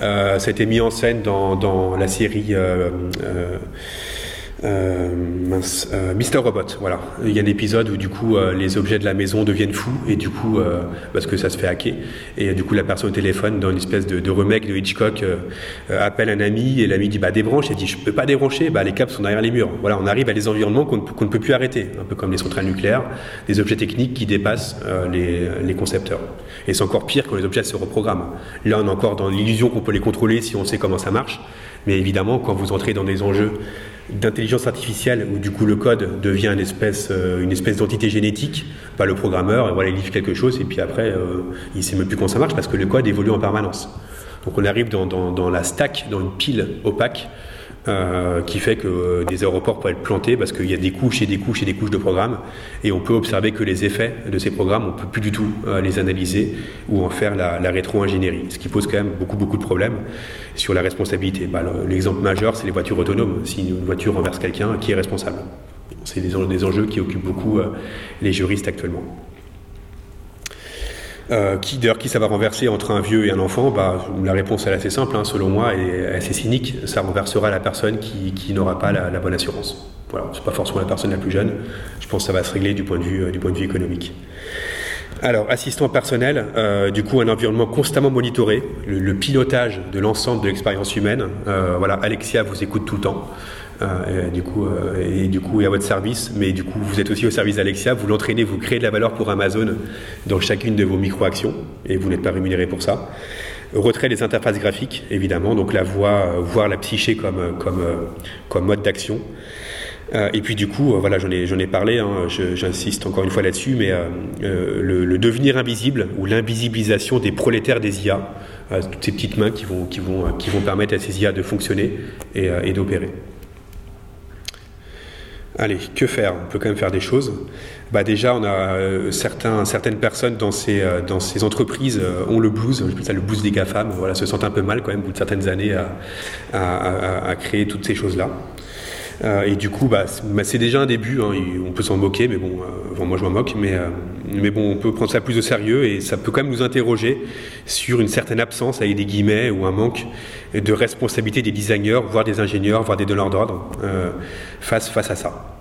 Euh, ça a été mis en scène dans, la série. Euh, euh, euh, Mister Robot, voilà. Il y a un épisode où du coup euh, les objets de la maison deviennent fous et du coup parce que ça se fait hacker et du coup la personne au téléphone dans une espèce de, remake de Hitchcock appelle un ami et l'ami dit bah débranche et dit je peux pas débrancher bah les câbles sont derrière les murs. Voilà, on arrive à des environnements qu'on ne, peut plus arrêter, un peu comme les centrales nucléaires, des objets techniques qui dépassent les, les, concepteurs. Et c'est encore pire quand les objets se reprogramment. Là on est encore dans l'illusion qu'on peut les contrôler si on sait comment ça marche, mais évidemment quand vous entrez dans des enjeux d'intelligence artificielle où du coup le code devient une espèce, euh, une espèce d'entité génétique, pas le programmeur, voilà, il livre quelque chose et puis après euh, il ne sait même plus comment ça marche parce que le code évolue en permanence. Donc on arrive dans la stack, dans une pile opaque euh, qui fait que euh, des aéroports peuvent être plantés parce qu'il y a des couches et des couches et des couches de programmes et on peut observer que les effets de ces programmes, on peut plus du tout euh, les analyser ou en faire la, rétro-ingénierie, ce qui pose quand même beaucoup beaucoup de problèmes sur la responsabilité. Bah, l'exemple majeur, c'est les voitures autonomes. Si une voiture renverse quelqu'un, qui est responsable? C'est des, enjeux qui occupent beaucoup les juristes actuellement. Euh, qui d'ailleurs qui ça va renverser entre un vieux et un enfant? Bah, La réponse est assez simple, hein, selon moi, et assez cynique. Ça renversera la personne qui, n'aura pas la, bonne assurance. Voilà, c'est pas forcément la personne la plus jeune. Je pense que ça va se régler du point de vue, euh, économique. Alors, assistant personnel, euh, du coup, un environnement constamment monitoré, le, pilotage de l'ensemble de l'expérience humaine. voilà, Alexia vous écoute tout le temps. Euh, et, du coup, euh, et du coup, à votre service, mais du coup, vous êtes aussi au service d'Alexia, vous l'entraînez, vous créez de la valeur pour Amazon dans chacune de vos micro-actions, et vous n'êtes pas rémunéré pour ça. Retrait des interfaces graphiques, évidemment, donc la voix, voir la psyché comme, comme, mode d'action. et puis du coup, voilà, j'en ai, parlé, hein, j'insiste encore une fois là-dessus, mais le, devenir invisible ou l'invisibilisation des prolétaires des IA, toutes ces petites mains qui vont, qui vont, qui vont permettre à ces IA de fonctionner et d'opérer. Allez, que faire? On peut quand même faire des choses. Bah déjà, on a euh, certaines personnes dans ces, euh, entreprises euh, ont le blues, je ça le blues des GAFAM, voilà, se sentent un peu mal quand même, au bout de certaines années, à créer toutes ces choses-là. Euh, et du coup, bah, bah, c'est déjà un début. Hein, on peut s'en moquer, mais bon, euh, moi je m'en moque, mais, euh, mais bon, on peut prendre ça plus au sérieux et ça peut quand même nous interroger sur une certaine absence, avec des guillemets, ou un manque de responsabilité des designers, voire des ingénieurs, voire des donneurs d'ordre face à ça.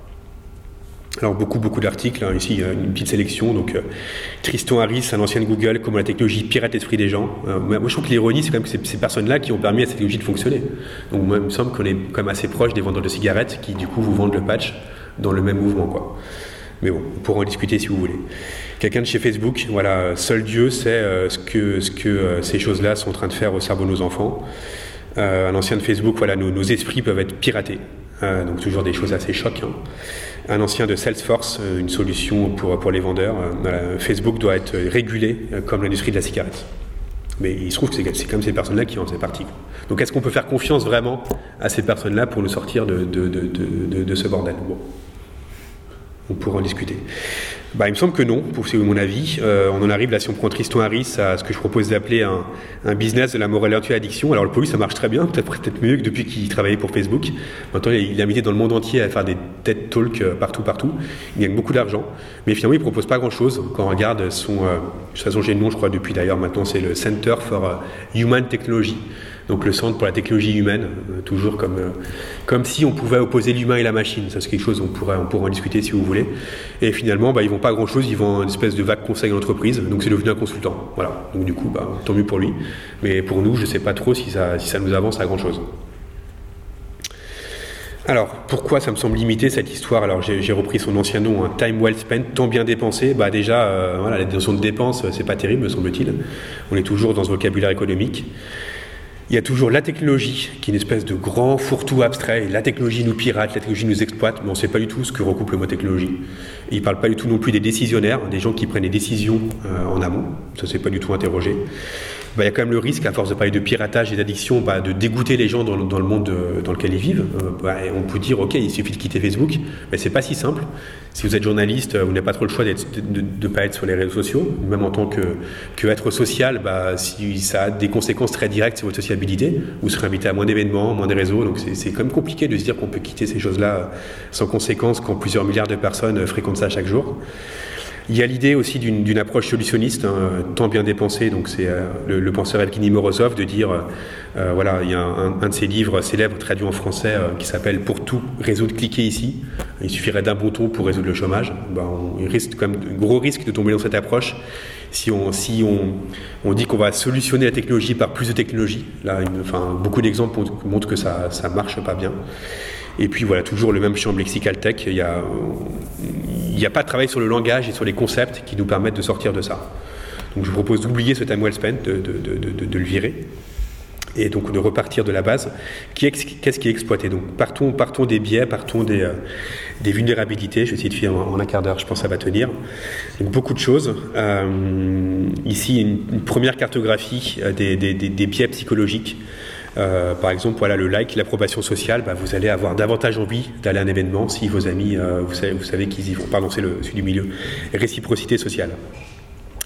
Alors beaucoup beaucoup d'articles, hein. ici une petite sélection. Donc Tristan Harris, un ancien de Google, comment la technologie pirate l'esprit des gens. moi je trouve que l'ironie c'est quand même que ces personnes-là qui ont permis à cette technologie de fonctionner. Donc moi il me semble qu'on est quand même assez proche des vendeurs de cigarettes qui du coup vous vendent le patch dans le même mouvement quoi. Mais bon, on pourra en discuter si vous voulez. Quelqu'un de chez Facebook, voilà, seul Dieu sait ce que, ce que ces choses-là sont en train de faire au cerveau de nos enfants. un ancien de Facebook, voilà, nos, esprits peuvent être piratés. donc toujours des choses assez choquantes. Hein un ancien de Salesforce, euh, une solution pour, les vendeurs. Euh, Facebook doit être régulé euh, comme l'industrie de la cigarette. Mais il se trouve que c'est comme ces personnes-là qui en font partie. Donc est-ce qu'on peut faire confiance vraiment à ces personnes-là pour nous sortir de, de ce bordel? Bon. On pourra en discuter. Bah, il me semble que non, pour mon avis. Euh, on en arrive là, si on prend Tristan Harris, à ce que je propose d'appeler un, business de la moralité addiction. Alors pour lui, ça marche très bien, peut-être peut mieux que depuis qu'il travaillait pour Facebook. Maintenant, il a mis dans le monde entier à faire des TED Talks euh, partout, partout. Il gagne beaucoup d'argent, mais finalement, il propose pas grand-chose. Quand on regarde son, euh, de toute façon, j'ai le nom, je crois, depuis d'ailleurs. Maintenant, c'est le Center for Human Technology donc le centre pour la technologie humaine, euh, toujours comme, euh, comme si on pouvait opposer l'humain et la machine. Ça c'est quelque chose, on pourrait, on en discuter si vous voulez. Et finalement, bah, ils vont pas grand chose, ils vont une espèce de vague conseil d'entreprise, donc c'est devenu un consultant. Voilà, donc du coup, bah, tant mieux pour lui. Mais pour nous, je sais pas trop si ça, si ça nous avance à grand chose. Alors, pourquoi ça me semble limité cette histoire? Alors, j'ai repris son ancien nom, un time well spent, temps bien dépensé. Bah déjà, euh, voilà, la notion de dépense, c'est pas terrible, me semble-t-il. On est toujours dans ce vocabulaire économique. Il y a toujours la technologie, qui est une espèce de grand fourre-tout abstrait. La technologie nous pirate, la technologie nous exploite, mais on ne sait pas du tout ce que recoupe le mot technologie. il ne parle pas du tout non plus des décisionnaires, des gens qui prennent des décisions euh, en amont. Ça, c'est pas du tout interrogé. Bah, il y a quand même le risque, à force de parler de piratage et d'addiction, bah, de dégoûter les gens dans, le monde euh, dans lequel ils vivent. Euh, bah, on peut dire, ok, il suffit de quitter Facebook, mais c'est pas si simple. Si vous êtes journaliste, vous n'avez pas trop le choix de ne pas être sur les réseaux sociaux, même en tant que, être social, si ça a des conséquences très directes sur votre sociabilité, vous serez invité à moins d'événements, moins de réseaux, donc c'est quand même compliqué de se dire qu'on peut quitter ces choses-là sans conséquences quand plusieurs milliards de personnes fréquentent ça chaque jour. Il y a l'idée aussi d'une approche solutionniste, hein, tant bien dépensée. Donc c'est euh, le, penseur Evgeny Morozov de dire, euh, voilà, il y a un, de ses livres célèbres traduit en français euh, qui s'appelle Pour tout résoudre, cliquez ici. Il suffirait d'un bouton pour résoudre le chômage. Ben, on, risque quand même gros risque de tomber dans cette approche si on, si on, on dit qu'on va solutionner la technologie par plus de technologie. Là, enfin, beaucoup d'exemples montrent que ça ne marche pas bien. Et puis voilà, toujours le même champ lexical tech. Il n'y a pas de travail sur le langage et sur les concepts qui nous permettent de sortir de ça. Donc je vous propose d'oublier ce time well spent, de, le virer, et donc de repartir de la base. Qu'est-ce qui est exploité? Donc partons, des biais, partons des, euh, des vulnérabilités. Je vais essayer de faire en, un quart d'heure, je pense que ça va tenir. Donc beaucoup de choses. Euh, ici, une, première cartographie euh, des, des biais psychologiques. Euh, par exemple, voilà, le like, l'approbation sociale, bah, vous allez avoir davantage envie d'aller à un événement si vos amis, euh, vous savez, qu'ils y vont. Pardon, c'est celui du milieu. Réciprocité sociale.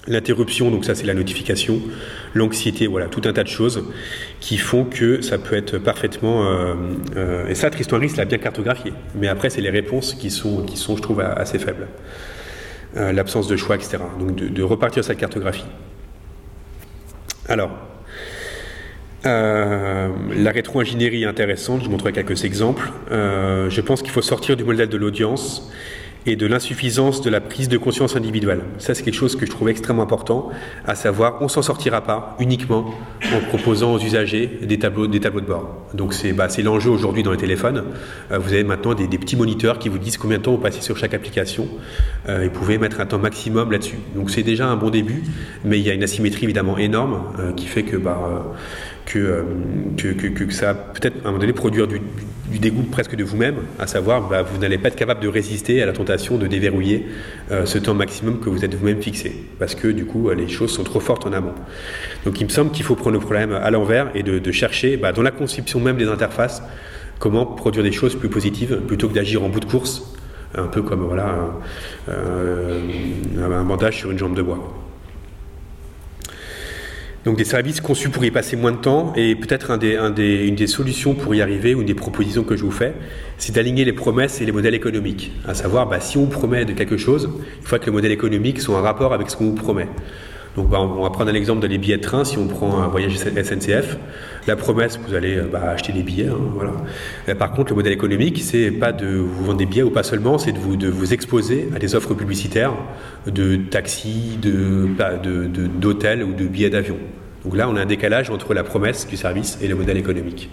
L'interruption, donc ça c'est la notification, l'anxiété, voilà, tout un tas de choses qui font que ça peut être parfaitement... Euh, et ça, Tristan Harris l'a bien cartographié. Mais après, c'est les réponses qui sont, qui sont, je trouve, assez faibles. L'absence de choix, etc. Donc de, de repartir sa cartographie. Alors, euh, la rétro-ingénierie est intéressante, je montrerai quelques exemples. Euh, je pense qu'il faut sortir du modèle de l'audience et de l'insuffisance de la prise de conscience individuelle. Ça, c'est quelque chose que je trouve extrêmement important, à savoir, on s'en sortira pas uniquement en proposant aux usagers des tableaux, de bord. Donc, c'est bah, l'enjeu aujourd'hui dans les téléphones. Euh, vous avez maintenant des, petits moniteurs qui vous disent combien de temps vous passez sur chaque application et pouvez mettre un temps maximum là-dessus. Donc, c'est déjà un bon début, mais il y a une asymétrie évidemment énorme qui fait que, bah, que, que, ça peut-être à un moment donné produire du, dégoût presque de vous-même, à savoir bah, vous n'allez pas être capable de résister à la tentation de déverrouiller euh, ce temps maximum que vous êtes vous-même fixé, parce que du coup les choses sont trop fortes en amont. Donc il me semble qu'il faut prendre le problème à l'envers et de, chercher bah, dans la conception même des interfaces comment produire des choses plus positives plutôt que d'agir en bout de course, un peu comme euh, un bandage sur une jambe de bois. Donc des services conçus pour y passer moins de temps et peut-être une des solutions pour y arriver ou une des propositions que je vous fais, c'est d'aligner les promesses et les modèles économiques. À savoir, bah, si on vous promet de quelque chose, il faut que le modèle économique soit en rapport avec ce qu'on vous promet. Bah, on va prendre un exemple dans les billets de train. Si on prend un voyage SNCF, la promesse, vous allez bah, acheter des billets. Hein, voilà. par contre, le modèle économique, c'est pas de vous vendre des billets ou pas seulement, c'est de vous, exposer à des offres publicitaires de taxis, d'hôtels de, ou de billets d'avion. Donc là, on a un décalage entre la promesse du service et le modèle économique.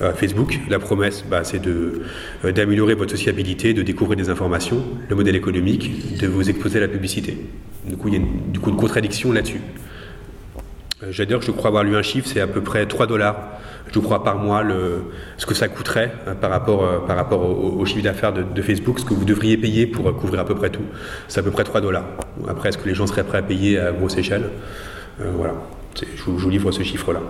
Euh, Facebook, la promesse, bah, c'est euh, d'améliorer votre sociabilité, de découvrir des informations. Le modèle économique, de vous exposer à la publicité. Du coup, il y a une, du coup, contradiction là-dessus. Euh, J'adore, je crois avoir lu un chiffre, c'est à peu près 3 dollars, je crois, par mois, le, ce que ça coûterait par rapport, par rapport au, chiffre d'affaires de, Facebook, ce que vous devriez payer pour couvrir à peu près tout. C'est à peu près 3 dollars. Après, est-ce que les gens seraient prêts à payer à grosse échelle? Voilà. Je vous, livre ce chiffre-là.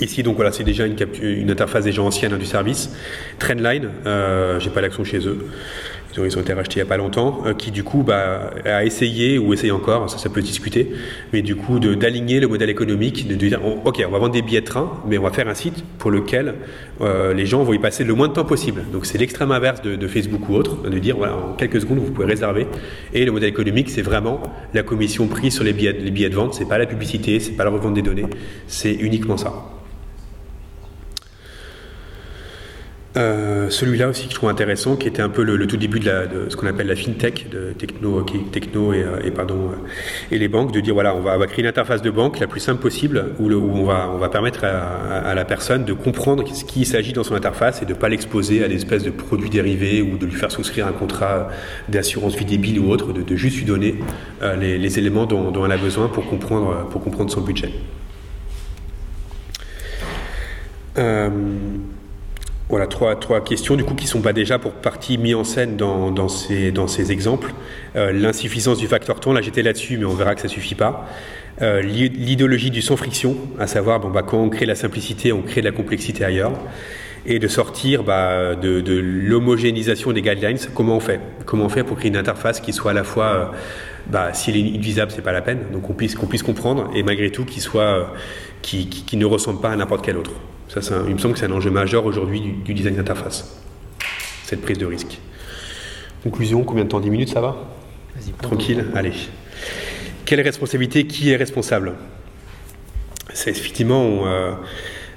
Ici, donc voilà, c'est déjà une, une, interface déjà ancienne hein, du service. Trendline, euh, j'ai pas l'action chez eux. Ils ont été rachetés il n'y a pas longtemps, euh, qui du coup bah, a essayé, ou essaye encore, ça, ça peut discuter, mais du coup d'aligner le modèle économique, de, dire ok, on va vendre des billets de train, mais on va faire un site pour lequel euh, les gens vont y passer le moins de temps possible. Donc c'est l'extrême inverse de, Facebook ou autre, de dire en quelques secondes vous pouvez réserver. Et le modèle économique, c'est vraiment la commission prise sur les billets, les billets de vente, c'est pas la publicité, c'est pas la revente des données, c'est uniquement ça. Euh, celui-là aussi que je trouve intéressant, qui était un peu le, tout début de, ce qu'on appelle la fintech, de techno, euh, euh, et les banques, de dire voilà, on va, créer une interface de banque la plus simple possible, où, on, va, permettre à, la personne de comprendre ce qui s'agit dans son interface et de ne pas l'exposer à des espèces de produits dérivés ou de lui faire souscrire un contrat d'assurance vie débile ou autre, de, juste lui donner les, éléments dont, elle a besoin pour comprendre son budget. Voilà, trois, trois questions du coup qui sont pas déjà pour partie mis en scène dans, dans, ces, dans ces exemples. Euh, l'insuffisance du facteur temps, là j'étais là-dessus, mais on verra que ça suffit pas. Euh, l'idéologie du sans friction, à savoir bon, bah, quand on crée la simplicité, on crée de la complexité ailleurs. Et de sortir bah, de, l'homogénéisation des guidelines, comment on fait? Comment on fait pour créer une interface qui soit à la fois, euh, bah, s'il est inutilisable, c'est pas la peine, donc qu'on puisse, puisse comprendre, et malgré tout qui soit, qui, qui, qui ne ressemble pas à n'importe quel autre? Ça, il me semble que c'est un enjeu majeur aujourd'hui du, design d'interface, cette prise de risque. Conclusion, combien de temps? 10 minutes, ça va? Tranquille Allez. Quelle responsabilité? Qui est responsable? C'est effectivement, euh,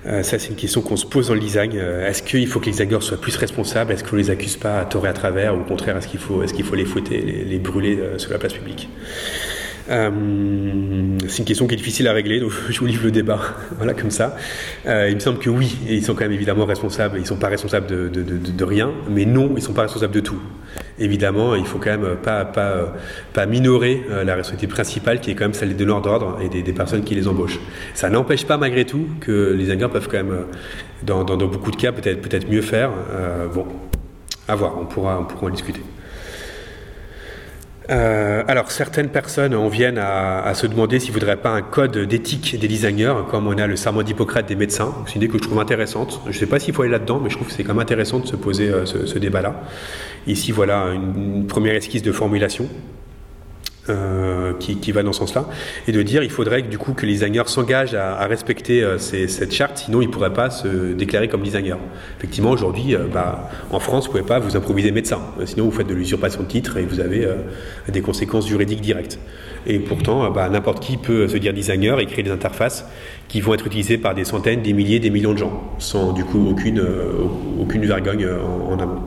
euh, ça c'est une question qu'on se pose dans le design. Euh, est-ce qu'il faut que les designers soient plus responsables? Est-ce qu'on ne les accuse pas à tort et à travers? Ou au contraire, est-ce qu'il faut, est qu'il faut les fouetter, les, brûler sur la place publique? Euh, c'est une question qui est difficile à régler, donc je vous livre le débat, voilà comme ça. Euh, il me semble que oui, ils sont quand même évidemment responsables. Ils ne sont pas responsables de, rien, mais non, ils ne sont pas responsables de tout. Évidemment, il faut quand même pas pas minorer euh, la responsabilité principale, qui est quand même celle des donneurs d'ordre et des, personnes qui les embauchent. Ça n'empêche pas malgré tout que les ingénieurs peuvent quand même, dans, beaucoup de cas, peut-être mieux faire. Euh, bon, à voir, on pourra on pourra en discuter. Euh, alors, certaines personnes en viennent à, se demander s'il ne faudrait pas un code d'éthique des designers, comme on a le serment d'Hippocrate des médecins. C'est une idée que je trouve intéressante. Je ne sais pas s'il faut aller là-dedans, mais je trouve que c'est quand même intéressant de se poser euh, ce, débat-là. Ici, voilà une, première esquisse de formulation. Euh, qui, va dans ce sens-là, et de dire il faudrait que du coup que les designers s'engagent à, respecter euh, cette charte, sinon ils ne pourraient pas se déclarer comme designers. Effectivement, aujourd'hui, euh, bah, en France, vous ne pouvez pas vous improviser médecin, sinon vous faites de l'usurpation de titre et vous avez des conséquences juridiques directes. Et pourtant, bah, n'importe qui peut se dire designer et créer des interfaces qui vont être utilisées par des centaines, des milliers, des millions de gens, sans du coup aucune, aucune vergogne en amont.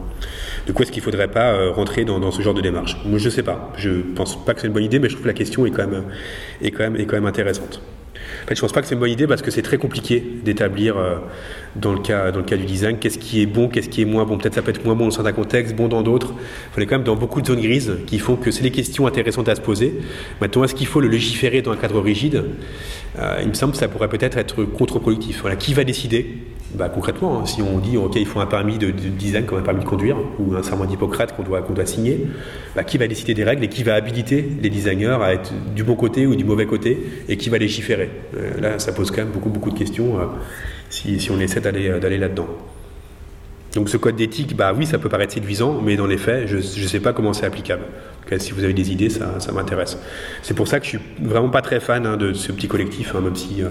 De quoi est-ce qu'il ne faudrait pas euh, rentrer dans, ce genre de démarche Moi, je ne sais pas. Je pense pas que c'est une bonne idée, mais je trouve la question est quand même, est quand même, intéressante. En fait, je pense pas que c'est une bonne idée parce que c'est très compliqué d'établir euh, dans, le cas, du design qu'est-ce qui est bon, qu'est-ce qui est moins bon. Peut-être ça peut être moins bon dans certains contextes, bon dans d'autres. Il est quand même dans beaucoup de zones grises qui font que c'est des questions intéressantes à se poser. Maintenant, est-ce qu'il faut le légiférer dans un cadre rigide? Euh, Il me semble que ça pourrait peut-être être, contre-productif. Voilà, qui va décider? Bah, concrètement, hein, si on dit ok, il faut un permis de, design comme un permis de conduire ou un serment d'Hippocrate qu'on doit, signer, bah, qui va décider des règles et qui va habiliter les designers à être du bon côté ou du mauvais côté et qui va légiférer? Euh, Là, ça pose quand même beaucoup, de questions euh, si, on essaie d'aller, euh, d'aller là-dedans. Donc ce code d'éthique, bah oui, ça peut paraître séduisant, mais dans les faits, je ne sais pas comment c'est applicable. si vous avez des idées, ça, m'intéresse. C'est pour ça que je suis vraiment pas très fan hein, de ce petit collectif, hein, même si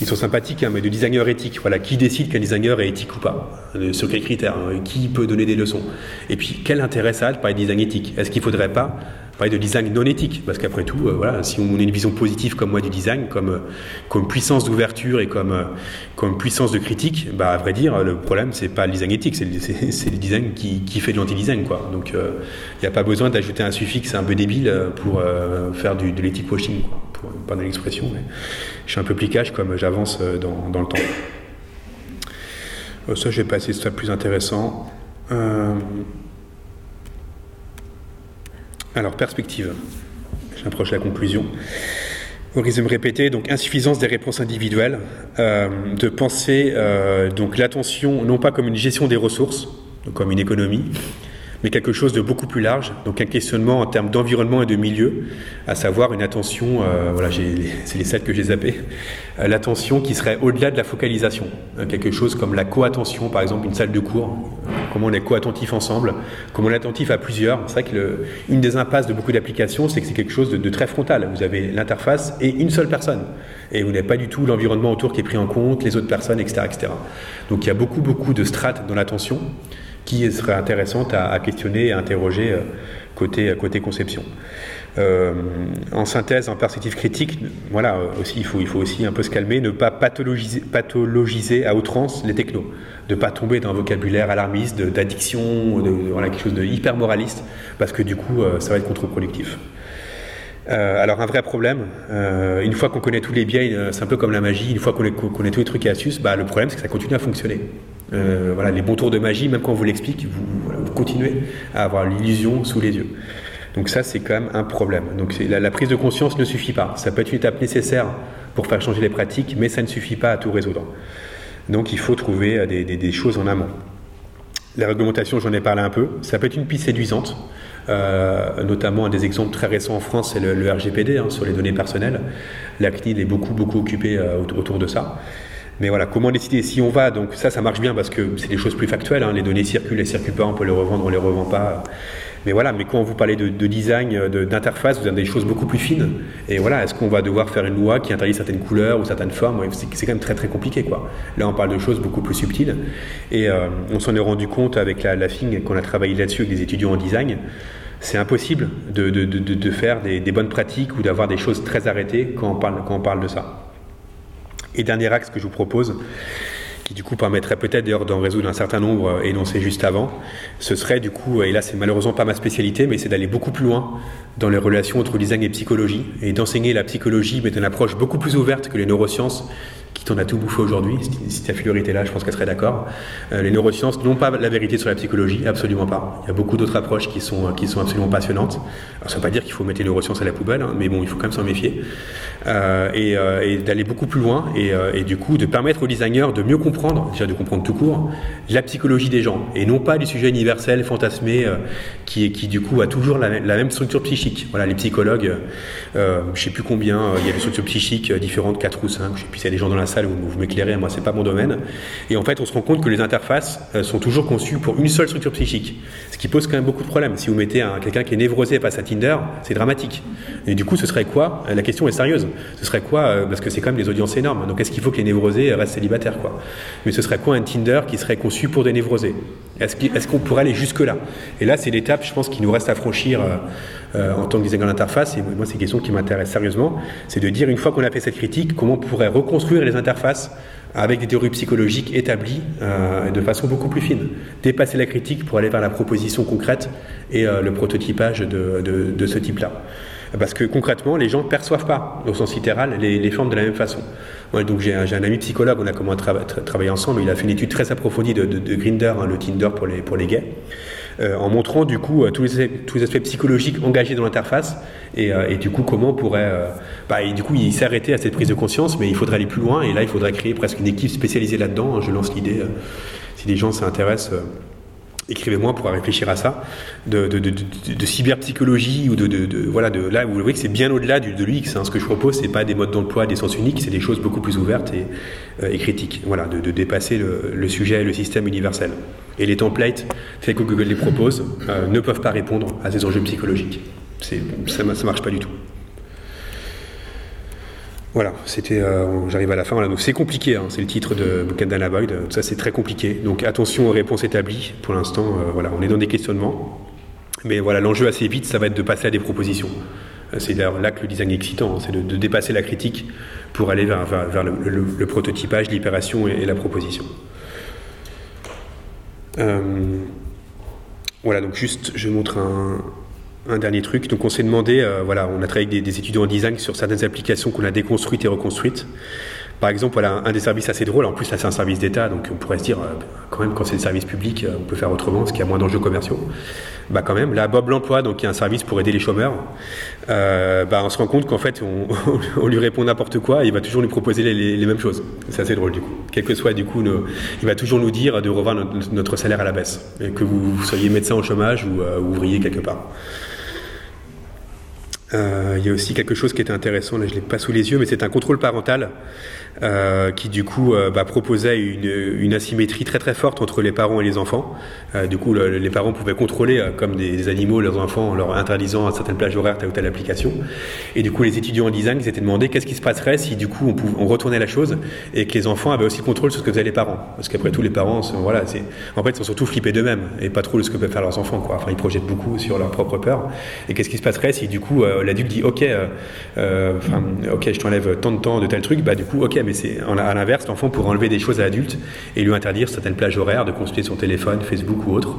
ils sont sympathiques, hein, mais de designer éthique. Voilà, qui décide qu'un designer est éthique ou pas. Euh, Sur quels critères hein, Qui peut donner des leçons. Et puis, quel intérêt ça a de parler de design éthique? Est-ce qu'il ne faudrait pas de design non éthique Parce qu'après tout, euh, voilà, si on a une vision positive comme moi du design, comme, euh, comme puissance d'ouverture et comme, comme puissance de critique, bah, à vrai dire, le problème, c'est pas le design éthique, c'est le, design qui, fait de l'anti-design. Quoi. Donc, il n'y a pas besoin d'ajouter un suffixe un peu débile pour faire du, de l'éthique washing, pour pardon l'expression. Mais je suis un peu plicage comme j'avance euh, dans, le temps. Euh, ça, je vais passer ça plus intéressant. Euh, alors, perspective. J'approche la conclusion. Au risque de me répéter, donc insuffisance des réponses individuelles, de penser donc l'attention non pas comme une gestion des ressources, comme une économie, mais quelque chose de beaucoup plus large, donc un questionnement en termes d'environnement et de milieu, à savoir une attention, euh, voilà, c'est les salles que j'ai zappées, euh, l'attention qui serait au-delà de la focalisation, euh, quelque chose comme la co-attention, par exemple une salle de cours, comment on est co-attentif ensemble, comment on est attentif à plusieurs. C'est vrai que une des impasses de beaucoup d'applications, c'est que c'est quelque chose de, très frontal. Vous avez l'interface et une seule personne. Et vous n'avez pas du tout l'environnement autour qui est pris en compte, les autres personnes, etc. etc. Donc il y a beaucoup, beaucoup de strates dans l'attention qui seraient intéressantes à, questionner et à interroger euh, côté, côté conception. Euh, en synthèse, en perspective critique, voilà, euh, aussi, il faut, aussi un peu se calmer, ne pas pathologiser, à outrance les technos, ne pas tomber dans un vocabulaire alarmiste, d'addiction, quelque chose de hyper moraliste, parce que du coup, ça va être contre-productif. Euh, alors un vrai problème, euh, une fois qu'on connaît tous les biais, euh, c'est un peu comme la magie, une fois qu'on connaît tous les trucs et astuces, bah, le problème c'est que ça continue à fonctionner. Voilà, les bons tours de magie, même quand on vous l'explique, vous, continuez à avoir l'illusion sous les yeux. Donc ça c'est quand même un problème. Donc la, prise de conscience ne suffit pas. Ça peut être une étape nécessaire pour faire changer les pratiques, mais ça ne suffit pas à tout résoudre. Donc il faut trouver des choses en amont. La réglementation, j'en ai parlé un peu, ça peut être une piste séduisante. Euh, notamment un des exemples très récents en France, c'est le, RGPD hein, sur les données personnelles. La CNIL est beaucoup, beaucoup occupée euh, autour de ça. Mais voilà, comment décider si on va Donc ça, ça marche bien parce que c'est des choses plus factuelles. Hein. les données circulent, elles circulent pas, on peut les revendre, on les revend pas. Mais voilà, mais quand vous parlez de, design, d'interface, vous avez des choses beaucoup plus fines. Et voilà, est-ce qu'on va devoir faire une loi qui interdit certaines couleurs ou certaines formes? C'est quand même très très compliqué, quoi. Là, on parle de choses beaucoup plus subtiles. Et euh, on s'en est rendu compte avec la, la FING, qu'on a travaillé là-dessus avec des étudiants en design. C'est impossible de, faire des, des, bonnes pratiques ou d'avoir des choses très arrêtées quand on parle, quand on parle de ça. Et dernier axe que je vous propose, qui du coup permettrait peut-être d'ailleurs d'en résoudre un certain nombre énoncés juste avant, ce serait du coup, et là c'est malheureusement pas ma spécialité, mais c'est d'aller beaucoup plus loin dans les relations entre design et psychologie, et d'enseigner la psychologie, mais d'une approche beaucoup plus ouverte que les neurosciences, qui t'en a tout bouffé aujourd'hui. Si ta figure était là, je pense qu'elle serait d'accord. Euh, les neurosciences n'ont pas la vérité sur la psychologie, absolument pas. Il y a beaucoup d'autres approches qui sont, qui sont absolument passionnantes. Alors, ça ne veut pas dire qu'il faut mettre les neurosciences à la poubelle, hein, mais bon, il faut quand même s'en méfier. Euh, et, euh, et d'aller beaucoup plus loin, et, du coup, de permettre aux designers de mieux comprendre, déjà de comprendre tout court, la psychologie des gens, et non pas du sujet universel, fantasmé, qui, qui du coup a toujours la, même structure psychique. Voilà, les psychologues, je ne sais plus combien, il y a des structures psychiques différentes, 4 ou 5, je sais plus s'il y a des gens dans la où vous m'éclairez, moi c'est pas mon domaine. Et en fait, on se rend compte que les interfaces euh, sont toujours conçues pour une seule structure psychique, ce qui pose quand même beaucoup de problèmes. Si vous mettez quelqu'un qui est névrosé face à Tinder, c'est dramatique. Et du coup, ce serait quoi? La question est sérieuse. Ce serait quoi euh, Parce que c'est quand même des audiences énormes. Donc, est-ce qu'il faut que les névrosés restent célibataires, quoi? Mais ce serait quoi un Tinder qui serait conçu pour des névrosés? Est-ce qu'on pourrait aller jusque là Et là, c'est l'étape, je pense, qui nous reste à franchir. Euh, en tant que designer d'interface, et moi c'est une question qui m'intéresse sérieusement, c'est de dire une fois qu'on a fait cette critique, comment on pourrait reconstruire les interfaces avec des théories psychologiques établies euh, de façon beaucoup plus fine. Dépasser la critique pour aller vers la proposition concrète et euh, le prototypage de, ce type-là. Parce que concrètement, les gens ne perçoivent pas, au sens littéral, les, formes de la même façon. Donc j'ai un, ami psychologue, on a commencé à travailler ensemble, il a fait une étude très approfondie de, de, Grinder, hein, le Tinder les, pour les gays. Euh, en montrant du coup euh, tous les, tous les aspects psychologiques engagés dans l'interface et, euh, du coup comment on pourrait bah, et du coup il s'est à cette prise de conscience mais il faudrait aller plus loin et là il faudrait créer presque une équipe spécialisée là-dedans je lance l'idée si des gens s'intéressent écrivez-moi pour réfléchir à ça, de, cyberpsychologie ou de, voilà de là vous voyez que c'est bien au-delà de l'UX. Hein. Ce que je propose, c'est pas des modes d'emploi, des sens uniques, c'est des choses beaucoup plus ouvertes et, euh, et critiques. Voilà, de, dépasser le, le, sujet et le système universel. Et les templates, faits que Google les propose, euh, ne peuvent pas répondre à ces enjeux psychologiques. Ça, ça marche pas du tout. Voilà, c'était, euh, j'arrive à la fin. c'est compliqué, hein, c'est le titre de Bouquet d'Anna Boyd. Ça, c'est très compliqué. Donc attention aux réponses établies. Pour l'instant, euh, voilà, on est dans des questionnements. Mais voilà, l'enjeu assez vite, ça va être de passer à des propositions. C'est d'ailleurs là que le design est excitant, hein, c'est de, dépasser la critique pour aller vers, vers, le, prototypage, l'hyperation et, la proposition. Voilà, donc juste, je montre un, un dernier truc. Donc on s'est demandé, euh, voilà, on a travaillé avec des, étudiants en design sur certaines applications qu'on a déconstruites et reconstruites. Par exemple, voilà, un des services assez drôles, en plus là c'est un service d'État, donc on pourrait se dire, euh, quand même quand c'est le service public, euh, on peut faire autrement, parce qu'il y a moins d'enjeux commerciaux. Bah quand même, là Bob l'emploi, donc y a un service pour aider les chômeurs, bah, on se rend compte qu'en fait on, lui répond n'importe quoi, et il va toujours nous proposer les, mêmes choses. C'est assez drôle du coup. Quel que soit du coup, il va toujours nous dire de revoir notre, salaire à la baisse, que vous, soyez médecin au chômage ou ouvrier quelque part. Euh, il y a aussi quelque chose qui était intéressant, là je l'ai pas sous les yeux, mais c'est un contrôle parental euh, qui du coup euh, bah, proposait une, asymétrie très très forte entre les parents et les enfants. Euh, du coup, le, les parents pouvaient contrôler comme des, animaux leurs enfants en leur interdisant à certaines plages horaires telle ou telle application. Et du coup, les étudiants en design s'étaient demandé qu'est-ce qui se passerait si du coup on, retournait la chose et que les enfants avaient aussi le contrôle sur ce que faisaient les parents. Parce qu'après tout, les parents, voilà, en fait, sont surtout flippés d'eux-mêmes et pas trop de ce que peuvent faire leurs enfants. Enfin, ils projettent beaucoup sur leur propre peur. Et qu'est-ce qui se passerait si du coup l'adulte dit ok, ok, je t'enlève tant de temps de tel truc, bah du coup ok, mais c'est à l'inverse, l'enfant pourrait enlever des choses à l'adulte et lui interdire certaines plages horaires, de consulter son téléphone, Facebook ou autre,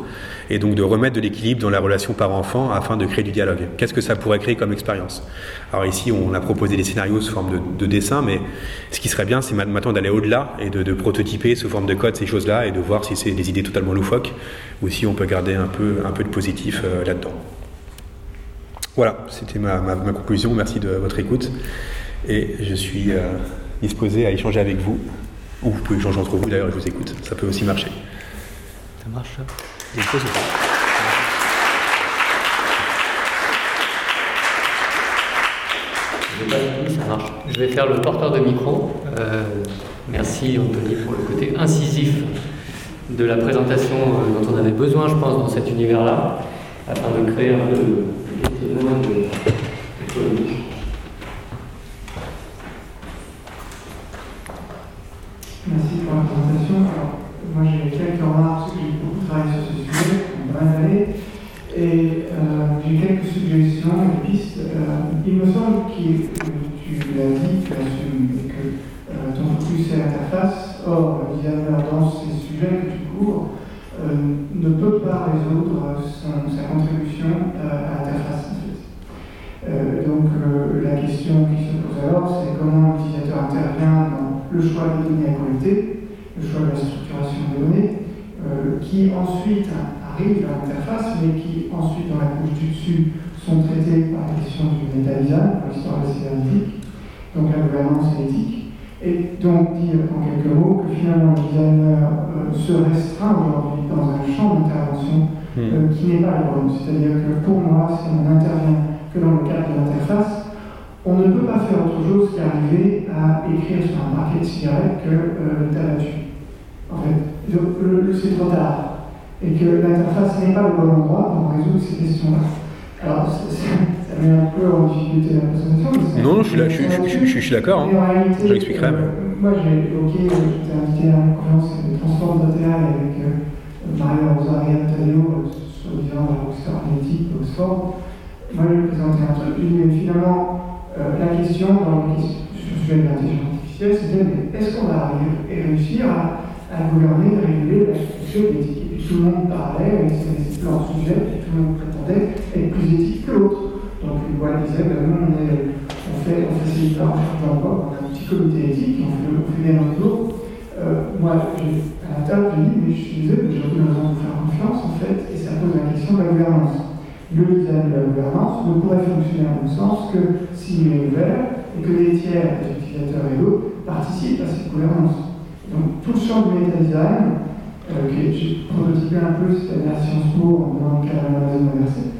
et donc de remettre de l'équilibre dans la relation parent-enfant afin de créer du dialogue. Qu'est-ce que ça pourrait créer comme expérience? Alors ici, on a proposé des scénarios sous forme de, de dessin, mais ce qui serait bien, c'est maintenant d'aller au-delà et de, prototyper sous forme de code ces choses-là et de voir si c'est des idées totalement loufoques ou si on peut garder un peu, un peu de positif euh, là-dedans. Voilà, c'était ma, conclusion. Merci de votre écoute. Et je suis euh, disposé à échanger avec vous. Ou vous pouvez échanger entre vous, d'ailleurs, je vous écoute. Ça peut aussi marcher. Ça marche ça ça marche. Je vais faire le porteur de micro. Euh, merci Anthony pour le côté incisif de la présentation euh, dont on avait besoin, je pense, dans cet univers-là, afin de créer un peu de, de, de, de Merci pour la présentation. Alors, moi j'ai quelques remarques, parce que j'ai beaucoup travaillé sur ce sujet, pendant mal d'années, et euh, j'ai quelques suggestions, des pistes. Euh, il me semble que tu l'as dit, tu assumes, que euh, ton focus est l'interface. Or, le designer dans ces sujets que tu couvres euh, ne peut pas résoudre sa contribution à l'interface. Donc, la question qui se pose alors, c'est comment l'utilisateur intervient dans le choix des données à collecter, le choix de la structuration des données, euh, qui ensuite arrivent à l'interface, mais qui ensuite, dans la couche du dessus, sont traités par la question du méta-design, par l'histoire de la cybernétique, donc la gouvernance et l'éthique. Et donc dire en quelques mots que finalement le designer euh, se restreint aujourd'hui dans un champ d'intervention euh, qui n'est pas le bon. C'est-à-dire que pour moi, si on n'intervient que dans le cadre de l'interface, on ne peut pas faire autre chose qu'arriver à écrire sur un paquet de cigarettes que euh, tu as là-dessus. En fait, c'est trop tard. Et que l'interface n'est pas le bon endroit pour résoudre ces questions-là. Alors, ça, met un peu en difficulté la présentation. Non, non, je suis, là, je, je, je, je suis d'accord. Hein. Je l'expliquerai. Euh, moi, j'ai évoqué, j'étais invité à une conférence de transport d'intérêt avec euh, Maria Rosaria Tadeo, soi-disant à Oxford Analytique, Oxford. Moi, je lui ai présenté un truc, mais finalement, euh, la question dans le sujet de l'intelligence artificielle, c'était est-ce qu'on va arriver réussir à, à gouverner, réguler la structure d'éthique Et tout le monde parlait, c'était leur sujet, et tout le monde prétendait être plus éthique que l'autre. Donc une boîte disait, ben, nous on, est, on fait, on fait ces on a un petit comité éthique, on fait, on fait des réseaux. Euh, moi, à la table, j'ai dit, mais je suis désolé, mais j'ai aucune raison de faire confiance en fait, et ça pose la question de la gouvernance le design de la gouvernance ne pourrait fonctionner à mon sens que s'il est ouvert et que les tiers, les utilisateurs et d'autres, participent à cette gouvernance. Donc tout le champ du méta-design, euh, que j'ai prototypé un peu, c'est-à-dire Sciences Po dans le cadre de Amazon Inversé,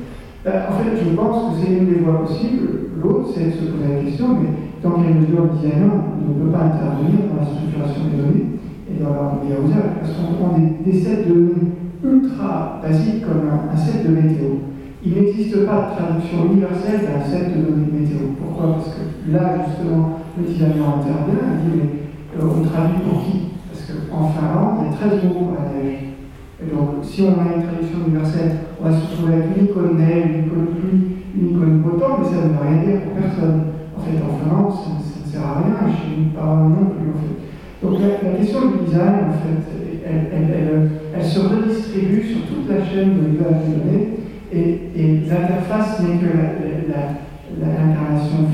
euh, en fait, je pense que c'est une des voies possibles. L'autre, c'est de se poser la question, mais dans quelle mesure le designer ne peut pas intervenir dans la structuration des données et dans leur meilleur usage Parce qu'on prend des, sets de données ultra basiques comme un set de météo il n'existe pas de traduction universelle d'un set de données météo. Pourquoi? Parce que là, justement, le designer intervient et dit mais euh, on traduit pour qui? Parce qu'en Finlande, il y a 13 mots pour la neige. Et donc, si on a une traduction universelle, on va se retrouver avec une icône neige, une icône pluie, une icône beau temps, mais ça ne veut rien dire pour personne. En fait, en Finlande, ça, ça ne sert à rien, chez nous, pas non plus, en fait. Donc, la, question du design, en fait, elle, se redistribue sur toute la chaîne de l'usage des données et, l'interface n'est que la,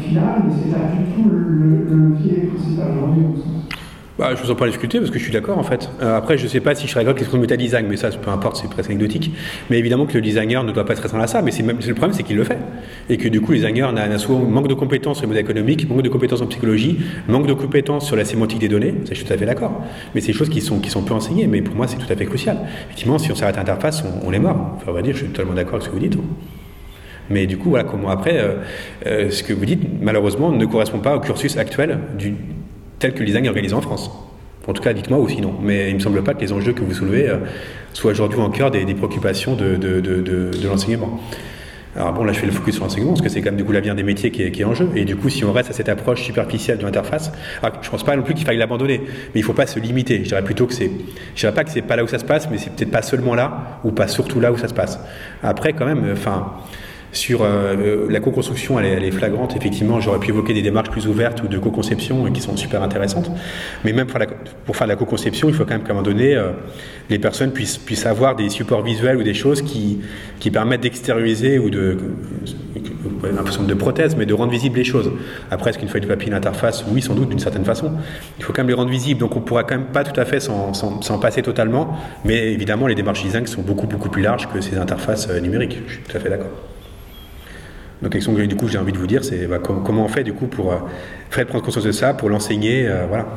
finale, mais c'est pas du tout le, le levier principal aujourd'hui au sens. Bah, je vous en pas discuter parce que je suis d'accord en fait. Euh, après, je sais pas si je serais d'accord avec le méta design, mais ça, peu importe, c'est presque anecdotique. Mais évidemment que le designer ne doit pas se restreindre à ça, mais le problème, c'est qu'il le fait. Et que du coup, le designer n'a souvent manque de compétences sur le modèle économique, manque de compétences en psychologie, manque de compétences sur la sémantique des données. Ça, je suis tout à fait d'accord. Mais c'est des choses qui sont, peu enseignées, mais pour moi, c'est tout à fait crucial. Effectivement, si on s'arrête à l'interface, on, est mort. On va dire, je suis totalement d'accord avec ce que vous dites. Mais du coup, voilà, comment après, ce que vous dites, malheureusement, ne correspond pas au cursus actuel du, tel que le design est organisé en France. En tout cas, dites-moi ou sinon. Mais il ne me semble pas que les enjeux que vous soulevez soient aujourd'hui en cœur des, préoccupations de, de, de, de l'enseignement. Alors bon, là je fais le focus sur l'enseignement parce que c'est quand même du coup l'avenir des métiers qui est, en jeu. Et du coup, si on reste à cette approche superficielle de l'interface, je pense pas non plus qu'il faille l'abandonner, mais il faut pas se limiter. Je dirais plutôt que c'est, je dirais pas que c'est pas là où ça se passe, mais c'est peut-être pas seulement là ou pas surtout là où ça se passe. Après, quand même, enfin. Sur euh, la co-construction, elle, est flagrante. Effectivement, j'aurais pu évoquer des démarches plus ouvertes ou de co-conception qui sont super intéressantes. Mais même pour, faire de la co-conception, il faut quand même qu'à un moment donné, euh, les personnes puissent, puissent avoir des supports visuels ou des choses qui, permettent d'extérioriser ou de l'impression de prothèse, mais de rendre visibles les choses. Après, est-ce qu'une feuille de papier, une interface? Oui, sans doute, d'une certaine façon. Il faut quand même les rendre visibles. Donc, on pourra quand même pas tout à fait s'en passer totalement. Mais évidemment, les démarches design sont beaucoup, beaucoup plus larges que ces interfaces euh, numériques. Je suis tout à fait d'accord. Donc, la question que du coup j'ai envie de vous dire, c'est bah, comment on fait du coup pour euh, faire prendre conscience de ça, pour l'enseigner, euh, voilà.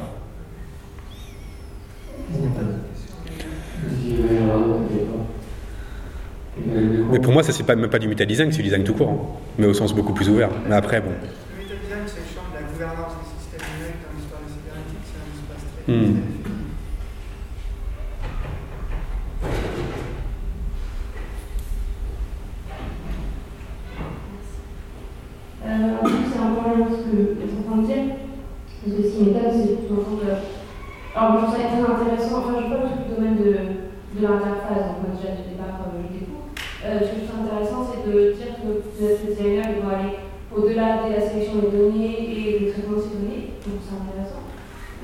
Mais pour moi, ça c'est pas, même pas du meta design, c'est du design tout court, hein. mais au sens beaucoup plus ouvert. Mais après, bon. Le meta design, c'est le champ de la gouvernance des systèmes numériques dans l'histoire de cybernétique, c'est un espace très. Hmm. Alors, je trouve ça très intéressant, enfin, je ne pas tout le domaine de, de l'interface, donc déjà du départ, euh, je découvre. Euh, ce que je trouve intéressant, c'est de dire que les designers vont aller au-delà de la sélection des données et du traitement de ces données, donc c'est intéressant.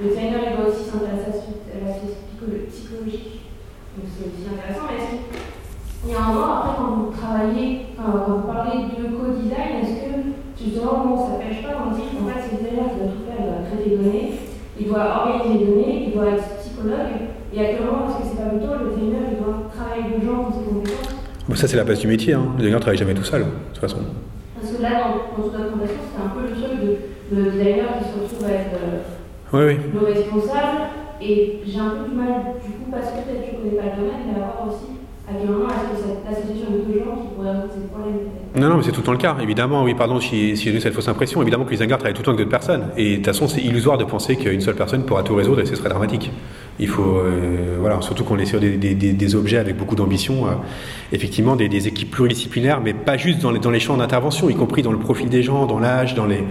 Le designer, il va aussi s'intéresser à l'aspect psychologique, donc c'est aussi intéressant, mais est-ce qu'il y a un moment, après, quand vous travaillez, quand vous parlez de co-design, est-ce que justement, bon, ça ne pêche pas, on dit qu'en fait, c'est le designer qui doit tout faire, il doit traiter des données, il doit organiser les données, il doit être psychologue. Et à quel moment est-ce que c'est pas plutôt le designer il doit travailler avec les gens dans ses compétences Ça, c'est la base du métier. Hein. Le designer ne travaille jamais tout seul, de toute façon. Parce que là, dans, dans toute notre c'est un peu le truc de, de designer qui se retrouve à être euh, oui, oui. le responsable. Et j'ai un peu du mal, du coup, parce que peut-être tu ne connais pas le domaine, mais à voir aussi Non, non, mais c'est tout le temps le cas, évidemment. Oui, pardon si, j'ai eu cette fausse impression. Évidemment que les designers travaillent tout le temps avec d'autres personnes. Et de toute façon, c'est illusoire de penser qu'une seule personne pourra tout résoudre et ce serait dramatique. Il faut, euh, voilà, surtout qu'on est sur des, des, des, objets avec beaucoup d'ambition, euh, effectivement des, des, équipes pluridisciplinaires, mais pas juste dans les, dans les champs d'intervention, y compris dans le profil des gens, dans l'âge, dans les,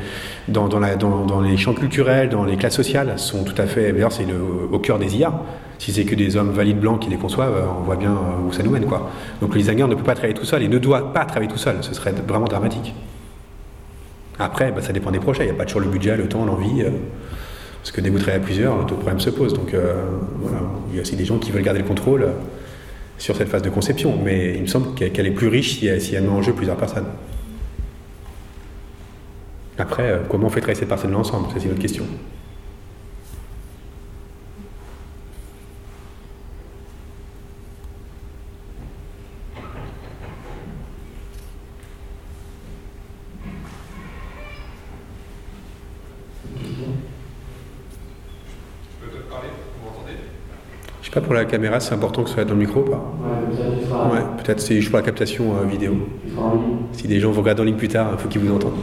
dans, dans, la, dans, dans, les champs culturels, dans les classes sociales, sont tout à fait, d'ailleurs c'est au cœur des IA. Si c'est que des hommes valides blancs qui les conçoivent, euh, on voit bien où ça nous mène. Quoi. Donc le designer ne peut pas travailler tout seul et ne doit pas travailler tout seul, ce serait vraiment dramatique. Après, bah, ça dépend des projets, il n'y a pas toujours le budget, le temps, l'envie. Parce que dès que à plusieurs, d'autres problèmes se posent. Donc euh, voilà, il y a aussi des gens qui veulent garder le contrôle euh, sur cette phase de conception. Mais il me semble qu'elle est plus riche si elle, met en jeu plusieurs personnes. Après, euh, comment on fait travailler ces personnes-là ensemble? C'est une autre question. Pour la caméra, c'est important que ce soit dans le micro ou pas Ouais, peut-être c'est juste pour la captation euh, vidéo. Si des gens vous regardent en ligne plus tard, il faut qu'ils vous entendent.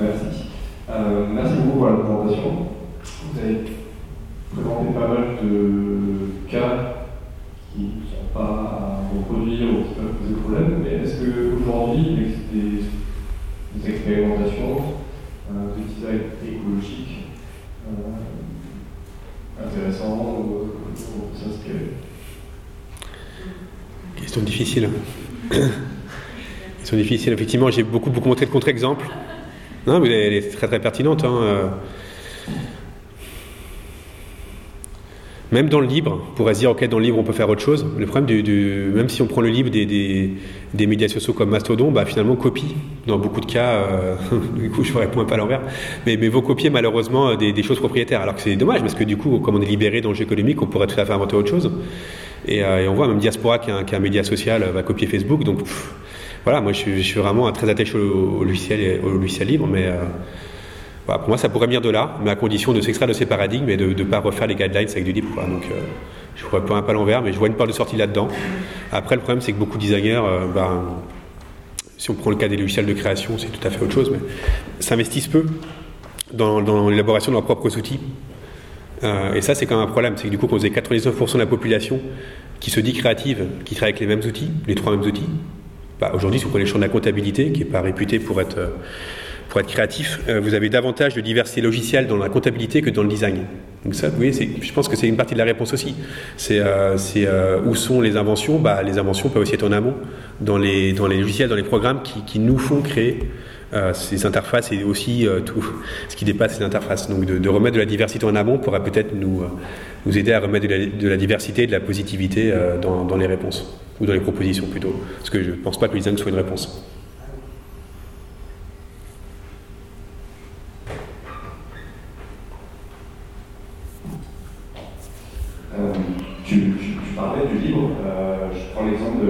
Merci. Euh, merci beaucoup pour la présentation. Vous avez présenté pas mal de cas qui ne sont pas à reproduire ou qui peuvent poser problème, mais est-ce qu'aujourd'hui, il existe des, des expérimentations euh, écologique euh, intéressant pour s'inspirer Question difficile. Question difficile. Effectivement, j'ai beaucoup, beaucoup montré de contre-exemples. Non, mais elle est très très pertinente. Hein. Euh, Même dans le libre, on pourrait se dire, ok, dans le libre, on peut faire autre chose. Le problème, du, même si on prend le libre des, des, médias sociaux comme Mastodon, bah, finalement, copie. Dans beaucoup de cas, euh, du coup, je ne réponds pas à l'envers, mais, mais vos copier malheureusement des, choses propriétaires. Alors que c'est dommage, parce que du coup, comme on est libéré dans le jeu économique, on pourrait tout à fait inventer autre chose. Et, euh, on voit même Diaspora, qui est un, média social, va copier Facebook. Donc, voilà, moi, je, suis vraiment très attaché au, logiciel, au logiciel libre, mais. Euh, Voilà, pour moi, ça pourrait venir de là, mais à condition de s'extraire de ces paradigmes et de ne pas refaire les guidelines avec du libre. Donc, euh, je vois pas un pas l'envers, mais je vois une porte de sortie là-dedans. Après, le problème, c'est que beaucoup de designers, euh, ben, si on prend le cas des logiciels de création, c'est tout à fait autre chose, mais s'investissent peu dans, l'élaboration de leurs propres outils. Euh, et ça, c'est quand même un problème. C'est que du coup, quand vous avez 99% de la population qui se dit créative, qui travaille avec les mêmes outils, les trois mêmes outils, bah, aujourd'hui, si vous prenez le champ de la comptabilité, qui n'est pas réputé pour être, pour être créatif, euh, vous avez davantage de diversité logicielle dans la comptabilité que dans le design. Donc ça, voyez, je pense que c'est une partie de la réponse aussi. C'est où sont les inventions? Bah, Les inventions peuvent aussi être en amont, dans les, dans les logiciels, dans les programmes qui, qui nous font créer euh, ces interfaces et aussi euh, tout ce qui dépasse ces interfaces. Donc de, remettre de la diversité en amont pourrait peut-être nous, euh, nous aider à remettre de la, diversité et de la positivité dans, dans, les réponses, ou dans les propositions plutôt. Parce que je ne pense pas que le design soit une réponse. Tu, tu, parlais du livre, je prends l'exemple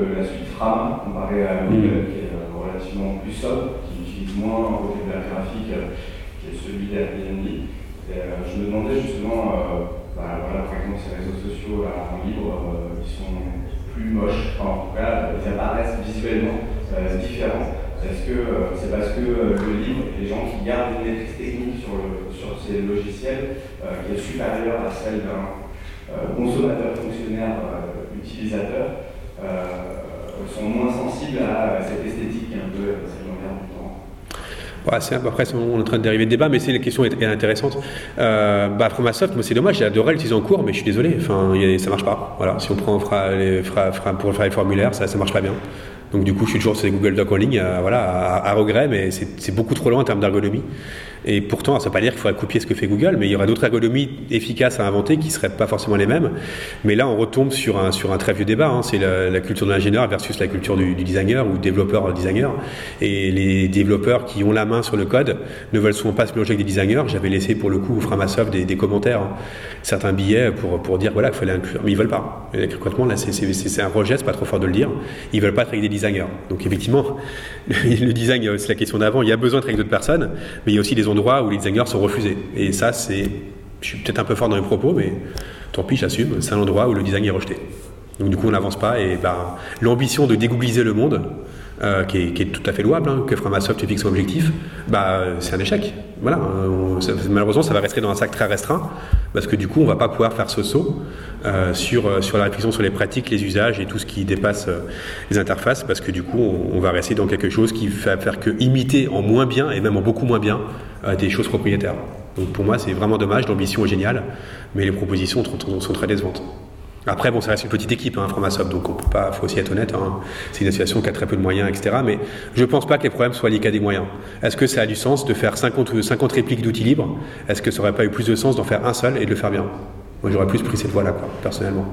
comparé à Google, mm. qui est relativement plus sobre, moins un côté de la graphique euh, qui est celui d'Airbnb. Euh, je me demandais justement, euh, bah, voilà, par exemple, ces réseaux sociaux là, en libre, ils sont plus moches, enfin, en tout cas, ils apparaissent visuellement différents. Est-ce que c'est parce que le livre, les gens qui gardent une maîtrise technique sur, le, sur ces logiciels qui est supérieure à celle d'un consommateur, fonctionnaire, utilisateur, sont moins sensibles à cette esthétique un peu après, on est en train de dériver de débat, mais c'est la question est, intéressante. Euh, bah, moi c'est dommage, j'adorais l'utiliser en cours, mais je suis désolé, enfin, y ça marche pas. Voilà, si on prend pour faire les formulaires, ça, ça marche pas bien. Donc du coup, je suis toujours sur les Google Docs en ligne, euh, voilà, à, regret, mais c'est beaucoup trop loin en termes d'ergonomie. Et pourtant, ça ne veut pas dire qu'il faudrait copier ce que fait Google, mais il y aura d'autres ergonomies efficaces à inventer qui ne seraient pas forcément les mêmes. Mais là, on retombe sur un, très vieux débat. Hein. C'est la, culture de l'ingénieur versus la culture du, designer ou développeur-designer. Et les développeurs qui ont la main sur le code ne veulent souvent pas se mélanger avec des designers. J'avais laissé pour le coup au Framasoft des, des commentaires, hein. certains billets pour, dire voilà, qu'il fallait inclure. Mais ils veulent pas. Et concrètement, c'est un rejet, c'est pas trop fort de le dire. Ils veulent pas être avec des designers. Donc effectivement, le design, c'est la question d'avant. Il y a besoin d'être avec d'autres personnes, mais il y a aussi des endroits où les designers sont refusés. Et ça, c'est. Je suis peut-être un peu fort dans mes propos, mais tant pis, j'assume. C'est un endroit où le design est rejeté. Donc du coup, on n'avance pas. Et ben, l'ambition de dégoogliser le monde, euh, qui, est, tout à fait louable, hein, que Framasoft fixe comme objectif, bah, c'est un échec. Voilà, malheureusement, ça va rester dans un sac très restreint, parce que du coup, on ne va pas pouvoir faire ce saut euh, sur, euh, sur la réflexion sur les pratiques, les usages et tout ce qui dépasse les interfaces, parce que du coup, on, va rester dans quelque chose qui va faire que imiter en moins bien, et même en beaucoup moins bien, des choses propriétaires. Donc pour moi, c'est vraiment dommage, l'ambition est géniale, mais les propositions sont, très décevantes. Après, bon, ça reste une petite équipe, hein, Framasoft, donc pas, faut aussi être honnête. Hein. c'est une association qui a très peu de moyens, etc. Mais je ne pense pas que les problèmes soient liés qu'à des moyens. Est-ce que ça a du sens de faire 50, 50 répliques d'outils libres? Est-ce que ça n'aurait pas eu plus de sens d'en faire un seul et de le faire bien? Moi, j'aurais plus pris cette voie-là, personnellement.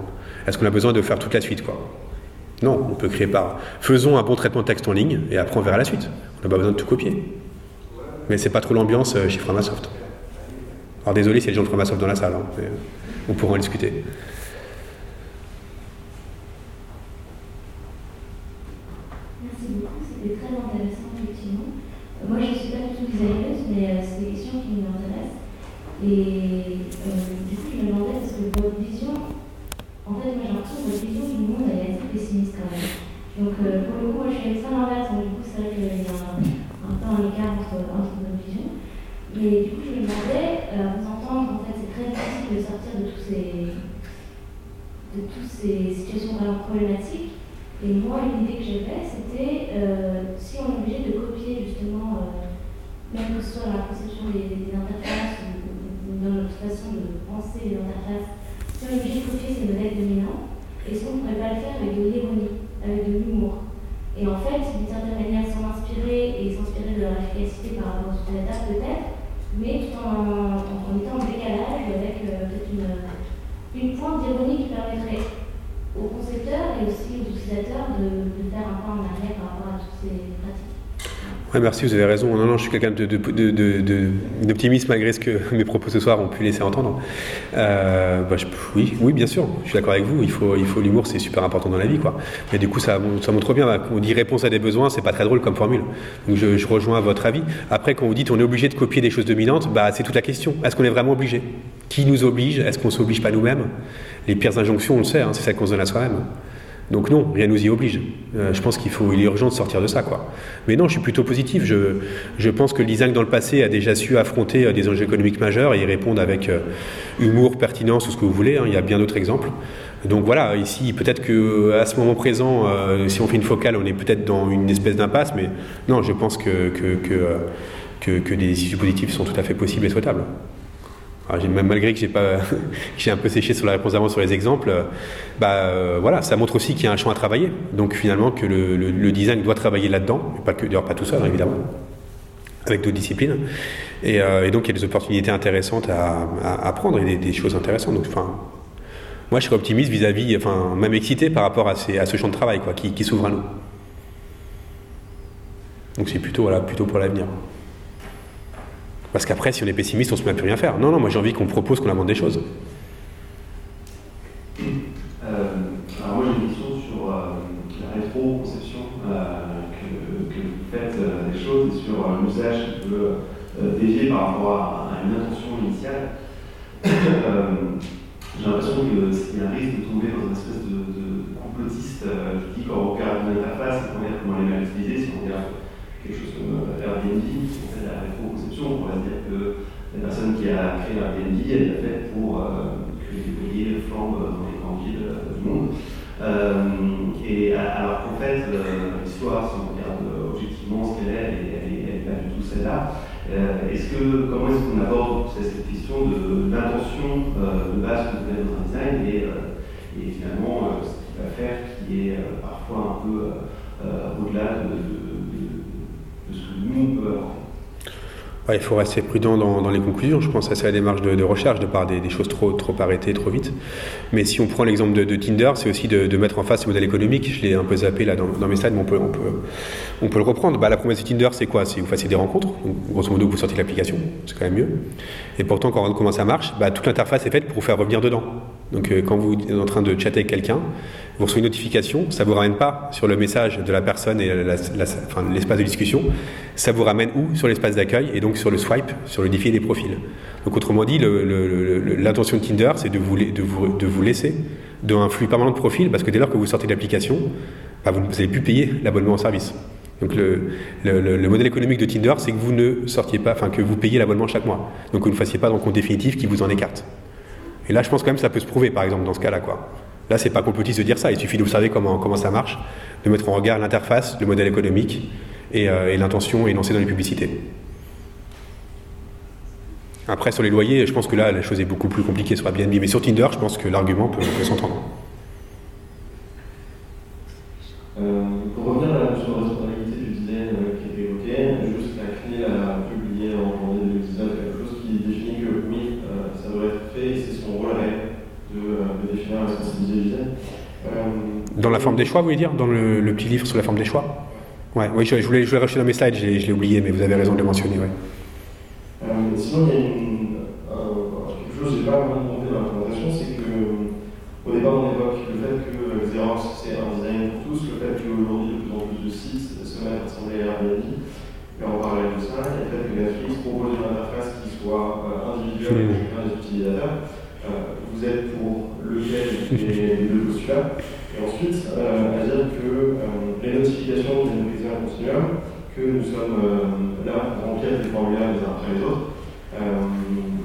Est-ce qu'on a besoin de faire toute la suite, quoi? Non, on peut créer par. Faisons un bon traitement de texte en ligne et après on verra la suite. On n'a pas besoin de tout copier. Mais c'est pas trop l'ambiance euh, chez Framasoft. Alors désolé s'il y a des gens de Framasoft dans la salle, hein, on pourra en discuter. Moi, je ne suis pas du tout designeuse, mais euh, c'est des questions qui m'intéressent. Et euh, du coup, je me demandais, parce que votre vision, en fait, moi j'ai l'impression que votre vision du monde, elle est assez pessimiste quand même. Donc, euh, pour le coup, moi je suis l'extrême inverse, donc du coup, c'est vrai qu'il y a un, un, peu un écart entre, entre nos visions. Mais du coup, je me demandais, euh, vous entendre, en fait, c'est très difficile de sortir de, tous ces, de toutes ces situations vraiment problématiques. Et moi, l'idée que j'avais, c'était euh, si on est obligé de copier justement, euh, même que ce soit la conception des, interfaces ou, dans notre façon de penser les interfaces, si on est obligé de copier ces modèles dominants, est-ce qu'on ne pourrait pas le faire avec de l'ironie, avec de l'humour? Et en fait, d'une certaine manière, s'en inspirer et s'inspirer de leur efficacité par rapport aux utilisateurs peut-être, mais tout en, en, étant en décalage avec euh, peut-être une, une pointe d'ironie qui permettrait aux concepteurs et aussi aux utilisateurs de, faire un pas en arrière par rapport à toutes ces pratiques. Merci, vous avez raison. Non, non, je suis quelqu'un d'optimiste malgré ce que mes propos ce soir ont pu laisser entendre. Euh, bah, oui, oui, bien sûr, je suis d'accord avec vous. Il faut, il faut l'humour, c'est super important dans la vie, quoi. Mais du coup, ça, montre bien. Bah, on dit réponse à des besoins, c'est pas très drôle comme formule. Donc, je, je, rejoins votre avis. Après, quand vous dites on est obligé de copier des choses dominantes, bah, c'est toute la question. Est-ce qu'on est vraiment obligé? Qui nous oblige? Est-ce qu'on s'oblige pas nous-mêmes? Les pires injonctions, on le sait, hein, c'est ça qu'on se donne à soi-même. Donc non, rien nous y oblige. Euh, je pense qu'il faut, il est urgent de sortir de ça, quoi. Mais non, je suis plutôt positif. Je, je pense que design dans le passé a déjà su affronter euh, des enjeux économiques majeurs et y répondre avec euh, humour, pertinence ou ce que vous voulez. Hein. Il y a bien d'autres exemples. Donc voilà, ici, peut-être que à ce moment présent, si on fait une focale, on est peut-être dans une espèce d'impasse, mais non, je pense que, que, que, que des issues positives sont tout à fait possibles et souhaitables. Malgré que j'ai un peu séché sur la réponse d'avant sur les exemples, bah euh, voilà, ça montre aussi qu'il y a un champ à travailler. Donc finalement que le, design doit travailler là-dedans, pas que d'ailleurs pas tout seul hein, évidemment, avec d'autres disciplines. Euh, et, donc il y a des opportunités intéressantes à, prendre et des, choses intéressantes. Donc enfin, moi je serais optimiste vis-à-vis, enfin même excité par rapport à, ce champ de travail qui, qui s'ouvre à nous. Donc c'est plutôt voilà, plutôt pour l'avenir. Parce qu'après, si on est pessimiste, on ne se met plus rien faire. Non, non, moi j'ai envie qu'on propose, qu'on invente des choses. Euh, alors moi j'ai une question sur euh, la rétro-conception euh, que, vous faites des choses et sur l'usage qui peut dévier par rapport à, une intention initiale. j'ai l'impression qu'il y a un risque de tomber dans une espèce de, complotiste qui dit qu'en regarde une interface, c'est pour comment elle est mal utilisée, si on regarde quelque chose comme Airbnb, en fait la rétro-conception, on pourrait dire que la personne qui a créé Airbnb, elle l'a fait pour que les ouvriers flambent dans les grandes villes du monde. et alors qu'en fait, l'histoire, si on regarde objectivement ce qu'elle est, elle n'est pas du tout celle-là. est-ce que, comment est-ce qu'on aborde cette question de l'intention de base que vous avez dans un design et, et finalement ce qu'il va faire qui est parfois un peu au-delà de il faut rester prudent dans, les conclusions. Je pense que c'est la démarche de, recherche de par des, choses trop, trop arrêtées trop vite. Mais si on prend l'exemple de, Tinder, c'est aussi de, mettre en face ce modèle économique. Je l'ai un peu zappé là dans, mes slides, mais on peut, on peut, on peut le reprendre. Bah, la promesse de Tinder, c'est quoi? C'est vous fassiez des rencontres. Donc, grosso modo, vous sortez l'application. C'est quand même mieux. Et pourtant, quand on regarde comment ça marche, bah, toute l'interface est faite pour vous faire revenir dedans. Donc, euh, quand vous êtes en train de chatter avec quelqu'un, vous recevez une notification, ça ne vous ramène pas sur le message de la personne et l'espace de discussion, ça vous ramène où? Sur l'espace d'accueil et donc sur le swipe, sur le défi des profils. Donc autrement dit, l'intention de Tinder, c'est de vous, laisser dans un flux permanent de profils, parce que dès lors que vous sortez de l'application, bah, vous n'allez plus payer l'abonnement au service. Donc le, modèle économique de Tinder, c'est que vous ne sortiez pas, enfin que vous payez l'abonnement chaque mois. Donc que vous ne fassiez pas dans compte définitif qui vous en écarte. Et là, je pense quand même que ça peut se prouver, par exemple, dans ce cas-là. quoi. Là, c'est pas complotiste de dire ça. Il suffit d'observer comment, comment ça marche, de mettre en regard l'interface, le modèle économique et, euh, l'intention énoncée dans les publicités. Après, sur les loyers, je pense que là, la chose est beaucoup plus compliquée sur Airbnb. Mais sur Tinder, je pense que l'argument peut, s'entendre. Euh, pour revenir à la notion de responsabilité du design euh, qui a été évoquée, juste la CNIL a publié en janvier 2019 quelque chose qui définit que oui, ça devrait être fait et c'est son rôle réel de, définir la responsabilité du design. Dans la forme des choix, vous voulez dire? Dans le, petit livre sur la forme des choix? Ouais, oui, je, voulais, je voulais dans mes slides, je l'ai oublié, mais vous avez raison de le mentionner. Ouais. Euh, sinon, il y a une, quelque chose que je n'ai pas vraiment demandé dans la présentation, c'est qu'au départ, on évoque le fait que Xerox, c'est un design pour tous, le fait qu'aujourd'hui, de plus en plus de sites se mettent à à Airbnb. Et en parallèle de ça, il y a le fait que Netflix propose une interface qui soit euh, individuelle pour chacun des utilisateurs. Euh, vous êtes pour lequel des deux postulats? Ensuite, euh, à dire que euh, les notifications briser un continuum, que nous sommes là pour remplir des formulaires les uns après les autres.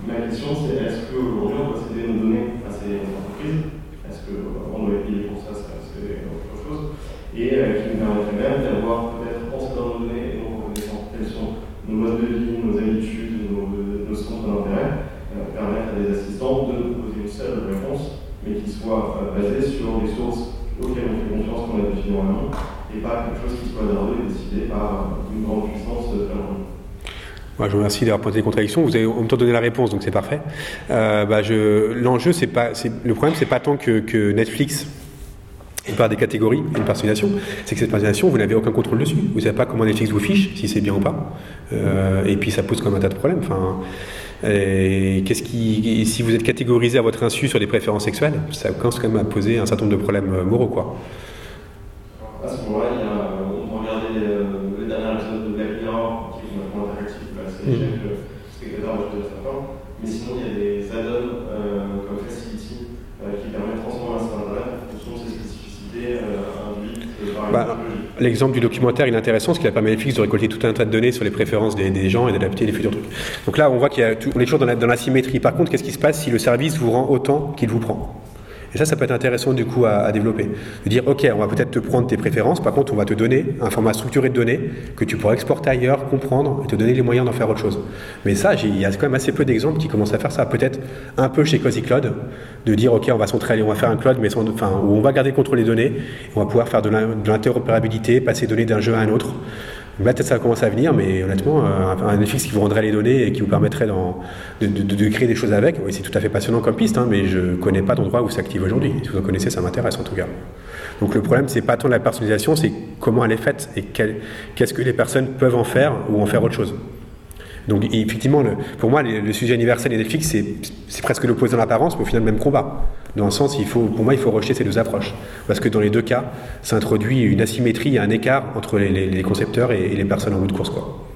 ma question, c'est est-ce qu'aujourd'hui on doit céder nos données à ces entreprises? Est-ce qu'on doit les payer pour ça C'est autre chose? Et qui nous permettrait même d'avoir peut-être en nos données et en connaissant quels sont nos modes de vie, nos habitudes, nos, centres d'intérêt, euh, permettre à des assistants de nous proposer une seule réponse, mais qui soit euh, basée sur les sources auxquelles on fait confiance qu'on a définies en amont, et pas quelque chose qui soit hasardeux et décidé par une grande puissance très loin. Moi, je vous remercie d'avoir pointé les contradictions. Vous avez en même temps donné la réponse, donc c'est parfait. Euh, bah, l'enjeu, c'est pas, le problème, c'est pas tant que, que Netflix et par des catégories, une personnalisation, c'est que cette personnalisation, vous n'avez aucun contrôle dessus. Vous ne savez pas comment Netflix vous fiche, si c'est bien ou pas. Euh, et puis ça pose comme un tas de problèmes. Enfin, qu'est-ce qui, si vous êtes catégorisé à votre insu sur des préférences sexuelles, ça commence quand même à poser un certain nombre de problèmes euh, moraux, quoi. À ce moment-là, on peut regarder euh, le dernier épisode de Black Mirror, qui est complètement interactif, c'est Mhm. chaque euh, spectateur va jouer de sa forme. Mais sinon, il y a des add-ons euh, comme Facility euh, qui permettent de transformer un site internet en fonction de ses spécificités euh, induites euh, par Bah, une technologie. L'exemple du documentaire est intéressant parce qu'il a permis à Netflix de récolter tout un tas de données sur les préférences des, gens et d'adapter les futurs trucs. Donc là, on voit qu'il y a tout- on est toujours dans la, dans la symétrie. Par contre, qu'est-ce qui se passe si le service vous rend autant qu'il vous prend? Et ça, ça peut être intéressant du coup à, développer. De dire, ok, on va peut-être te prendre tes préférences, par contre, on va te donner un format structuré de données que tu pourras exporter ailleurs, comprendre et te donner les moyens d'en faire autre chose. Mais ça, il y a quand même assez peu d'exemples qui commencent à faire ça. Peut-être un peu chez Cozy Cloud, de dire, ok, on va centraliser, on va faire un cloud, mais on va garder le contrôle des données, on va pouvoir faire de l'in- de l'interopérabilité, passer des données d'un jeu à un autre. Là, peut-être ça va commencer à venir, mais honnêtement, euh, un un qui vous rendrait les données et qui vous permettrait de, créer des choses avec, oui, c'est tout à fait passionnant comme piste, hein, mais je ne connais pas d'endroit où c'est actif aujourd'hui. Si vous en connaissez, ça m'intéresse en tout cas. Donc le problème, c'est pas tant la personnalisation, c'est comment elle est faite et qu'est-ce que les personnes peuvent en faire ou en faire autre chose. Donc effectivement, pour moi, le, sujet universel et Netflix, c'est c'est presque l'opposé dans l'apparence, mais au final, le même combat. Dans le sens, il faut, pour moi, il faut rejeter ces deux approches. Parce que dans les deux cas, ça introduit une asymétrie un écart entre les, concepteurs et, les personnes en bout de course. Quoi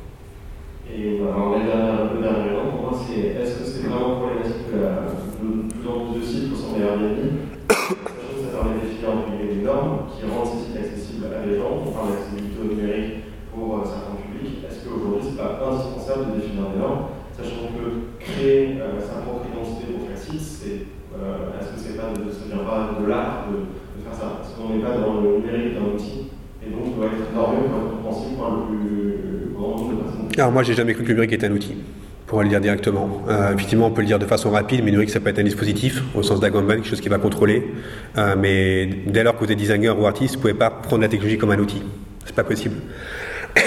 alors, le dernier, le dernier élément pour moi, c'est est-ce que c'est vraiment problématique que la- de plus en plus de sites ressemblent à Airbnb Sachant que ça permet de définir entre guillemets des normes qui rendent ces sites accessibles à des gens. On parle d'accessibilité au numérique pour euh, certains publics. Est-ce qu'aujourd'hui, c'est pas indispensable de définir des normes Sachant que créer euh, sa propre identité pour chaque site, c'est, euh, est-ce que c'est pas de, ça vient pas de l'art de, de faire ça Parce qu'on n'est pas dans le numérique d'un outil et donc doit être normé pour être compréhensible par le plus grand nombre de personnes. Alors moi, j'ai jamais cru que le numérique était un outil. Pour le dire directement. Euh, effectivement, on peut le dire de façon rapide, mais numérique, ça peut être un dispositif, au sens d'Agamben, quelque chose qui va contrôler. Euh, mais dès lors que vous êtes designer ou artiste, vous ne pouvez pas prendre la technologie comme un outil. C'est pas possible.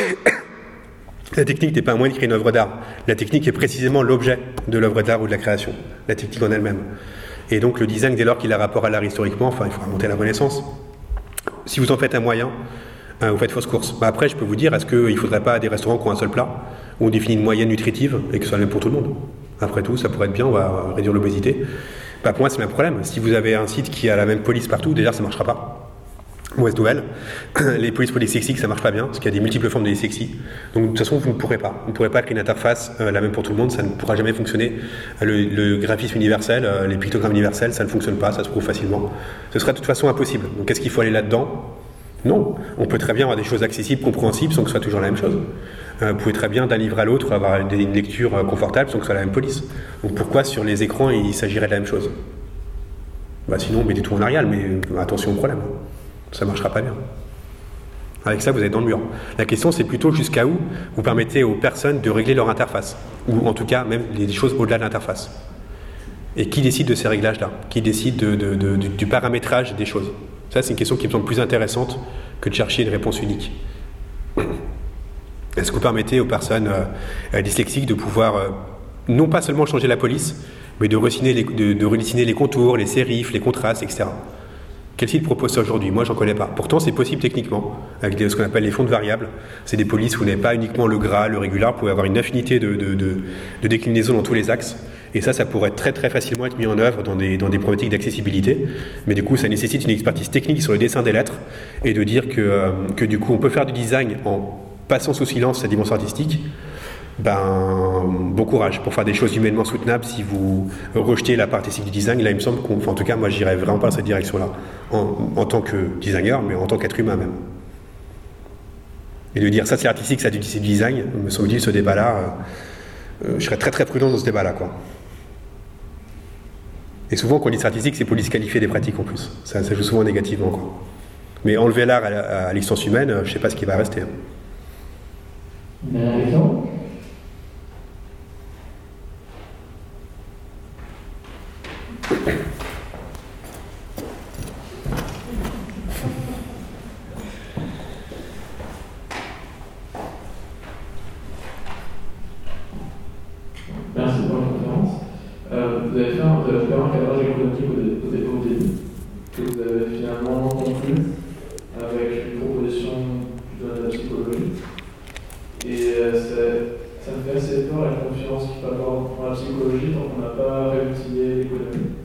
La technique n'est pas un moyen de créer une œuvre d'art. La technique est précisément l'objet de l'œuvre d'art ou de la création. La technique en elle-même. Et donc le design, dès lors qu'il a rapport à l'art historiquement, enfin, il faut remonter à la Renaissance. Si vous en faites un moyen, euh, vous faites fausse course. Bah, après, je peux vous dire, est-ce qu'il ne faudrait pas des restaurants qui ont un seul plat, où on définit une moyenne nutritive et que ce soit la même pour tout le monde? Après tout, ça pourrait être bien, on va réduire l'obésité. Bah, pour moi, c'est le même problème. Si vous avez un site qui a la même police partout, déjà, ça ne marchera pas. Mauvaise nouvelle. Les polices pour les sexy, ça marche pas bien, parce qu'il y a des multiples formes de sexy. Donc de toute façon, vous ne pourrez pas. Vous ne pourrez pas créer une interface euh, la même pour tout le monde, ça ne pourra jamais fonctionner. Le, le graphisme universel, euh, les pictogrammes universels, ça ne fonctionne pas, ça se prouve facilement. Ce sera de toute façon impossible. Donc est-ce qu'il faut aller là-dedans? Non. On peut très bien avoir des choses accessibles, compréhensibles, sans que ce soit toujours la même chose. Euh, vous pouvez très bien d'un livre à l'autre avoir une lecture euh, confortable sans que ce soit la même police. Donc pourquoi sur les écrans il s'agirait de la même chose? Bah Sinon, mettez tout en Arial, mais euh, attention au problème. Ça ne marchera pas bien. Avec ça, vous êtes dans le mur. La question, c'est plutôt jusqu'à où vous permettez aux personnes de régler leur interface, ou en tout cas même les choses au-delà de l'interface. Et qui décide de ces réglages-là? Qui décide de- de- de- du, du paramétrage des choses? C'est une question qui me semble plus intéressante que de chercher une réponse unique. Est-ce que vous permettez aux personnes euh, euh, dyslexiques de pouvoir euh, non pas seulement changer la police, mais de de, de redessiner les contours, les sérifs, les contrastes, etc. Quel site propose ça aujourd'hui? Moi, j'en connais pas. Pourtant, c'est possible techniquement, avec ce qu'on appelle les fonds de variables. C'est des polices où vous n'avez pas uniquement le gras, le régular, vous pouvez avoir une affinité de, de, de- de déclinaison dans tous les axes. Et ça, ça pourrait très très facilement être mis en œuvre dans des, dans des problématiques d'accessibilité. Mais du coup, ça nécessite une expertise technique sur le dessin des lettres et de dire que, euh, que du coup, on peut faire du design en passant sous silence sa dimension artistique. Ben, bon courage pour faire des choses humainement soutenables. Si vous rejetez la part artistique du design, là, il me semble qu'on, enfin, en tout cas, moi, j'irais vraiment pas dans cette direction-là, en, en tant que designer, mais en tant qu'être humain même. Et de dire ça, c'est artistique, ça, c'est du design, me semble-t-il, ce débat-là, euh, euh, je serais très très prudent dans ce débat-là, quoi. Et souvent, quand on dit c'est artistique, c'est pour disqualifier des pratiques en plus. Ça, joue souvent négativement, quoi. Mais enlever l'art à, à l'existence humaine, euh, je sais pas ce qui va rester. hein. Avez fait un, cadrage économique au, dé- au dé- au début que vous avez finalement conclu avec une proposition de la psychologie. Et euh, ça, me fait assez peur la confiance qu'il peut avoir dans la psychologie tant qu'on n'a pas réutilisé l'économie.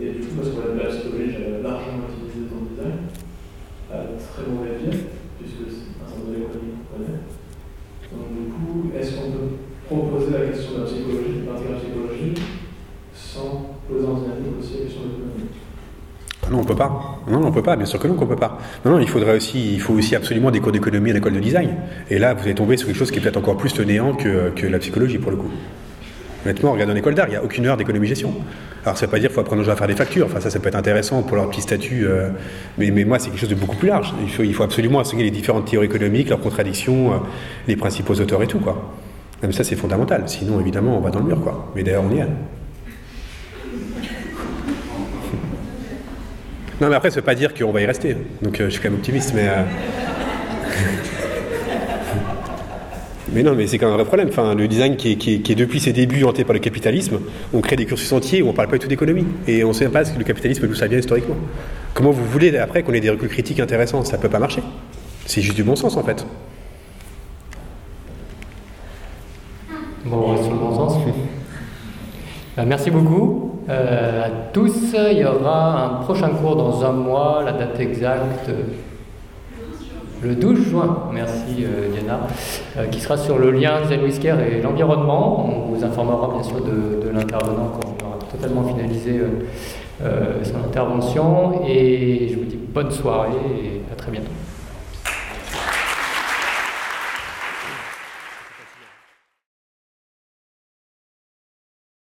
Et du coup, parce que la psychologie, j'avais largement utilisé dans le design, à très mauvais pied, puisque c'est un centre de l'économie qu'on connaît. Donc du coup, est-ce qu'on peut proposer la question de la psychologie, de l'intégration psychologie, sans la de l'économie Non, on peut pas. Non, on peut pas. Bien sûr que non, qu'on peut pas. Non, non, il faudrait aussi, il faut aussi absolument des cours d'économie à l'école de design. Et là, vous allez tomber sur quelque chose qui est peut-être encore plus néant que, que la psychologie pour le coup. Honnêtement, regarde en école d'art, il n'y a aucune heure d'économie-gestion. Alors ça ne veut pas dire qu'il faut apprendre aux à faire des factures, enfin ça, ça peut être intéressant pour leur petit statut, euh, mais, mais moi c'est quelque chose de beaucoup plus large. Il faut, il faut absolument enseigner les différentes théories économiques, leurs contradictions, euh, les principaux auteurs et tout quoi. Même ça c'est fondamental, sinon évidemment on va dans le mur quoi. Mais d'ailleurs on y est. Non mais après ça ne veut pas dire qu'on va y rester, donc euh, je suis quand même optimiste, mais... euh, Mais non, mais c'est quand même un vrai problème. Enfin, le design qui est, qui est- qui est depuis ses débuts hanté par le capitalisme, on crée des cursus entiers où on parle pas du tout d'économie. Et on ne sait pas que le capitalisme d'où ça vient historiquement. Comment vous voulez après qu'on ait des reculs critiques intéressants? Ça peut pas marcher. C'est juste du bon sens en fait. Bon, on reste sur le bon sens. Euh, merci beaucoup euh, à tous. Il y aura un prochain cours dans un mois, la date exacte. Le 12 juin, merci euh, Diana, qui sera sur le lien Zen Whisker et l'environnement. On vous informera bien sûr de, l'intervenant quand on aura totalement finalisé son intervention. Et je vous dis bonne soirée et à très bientôt.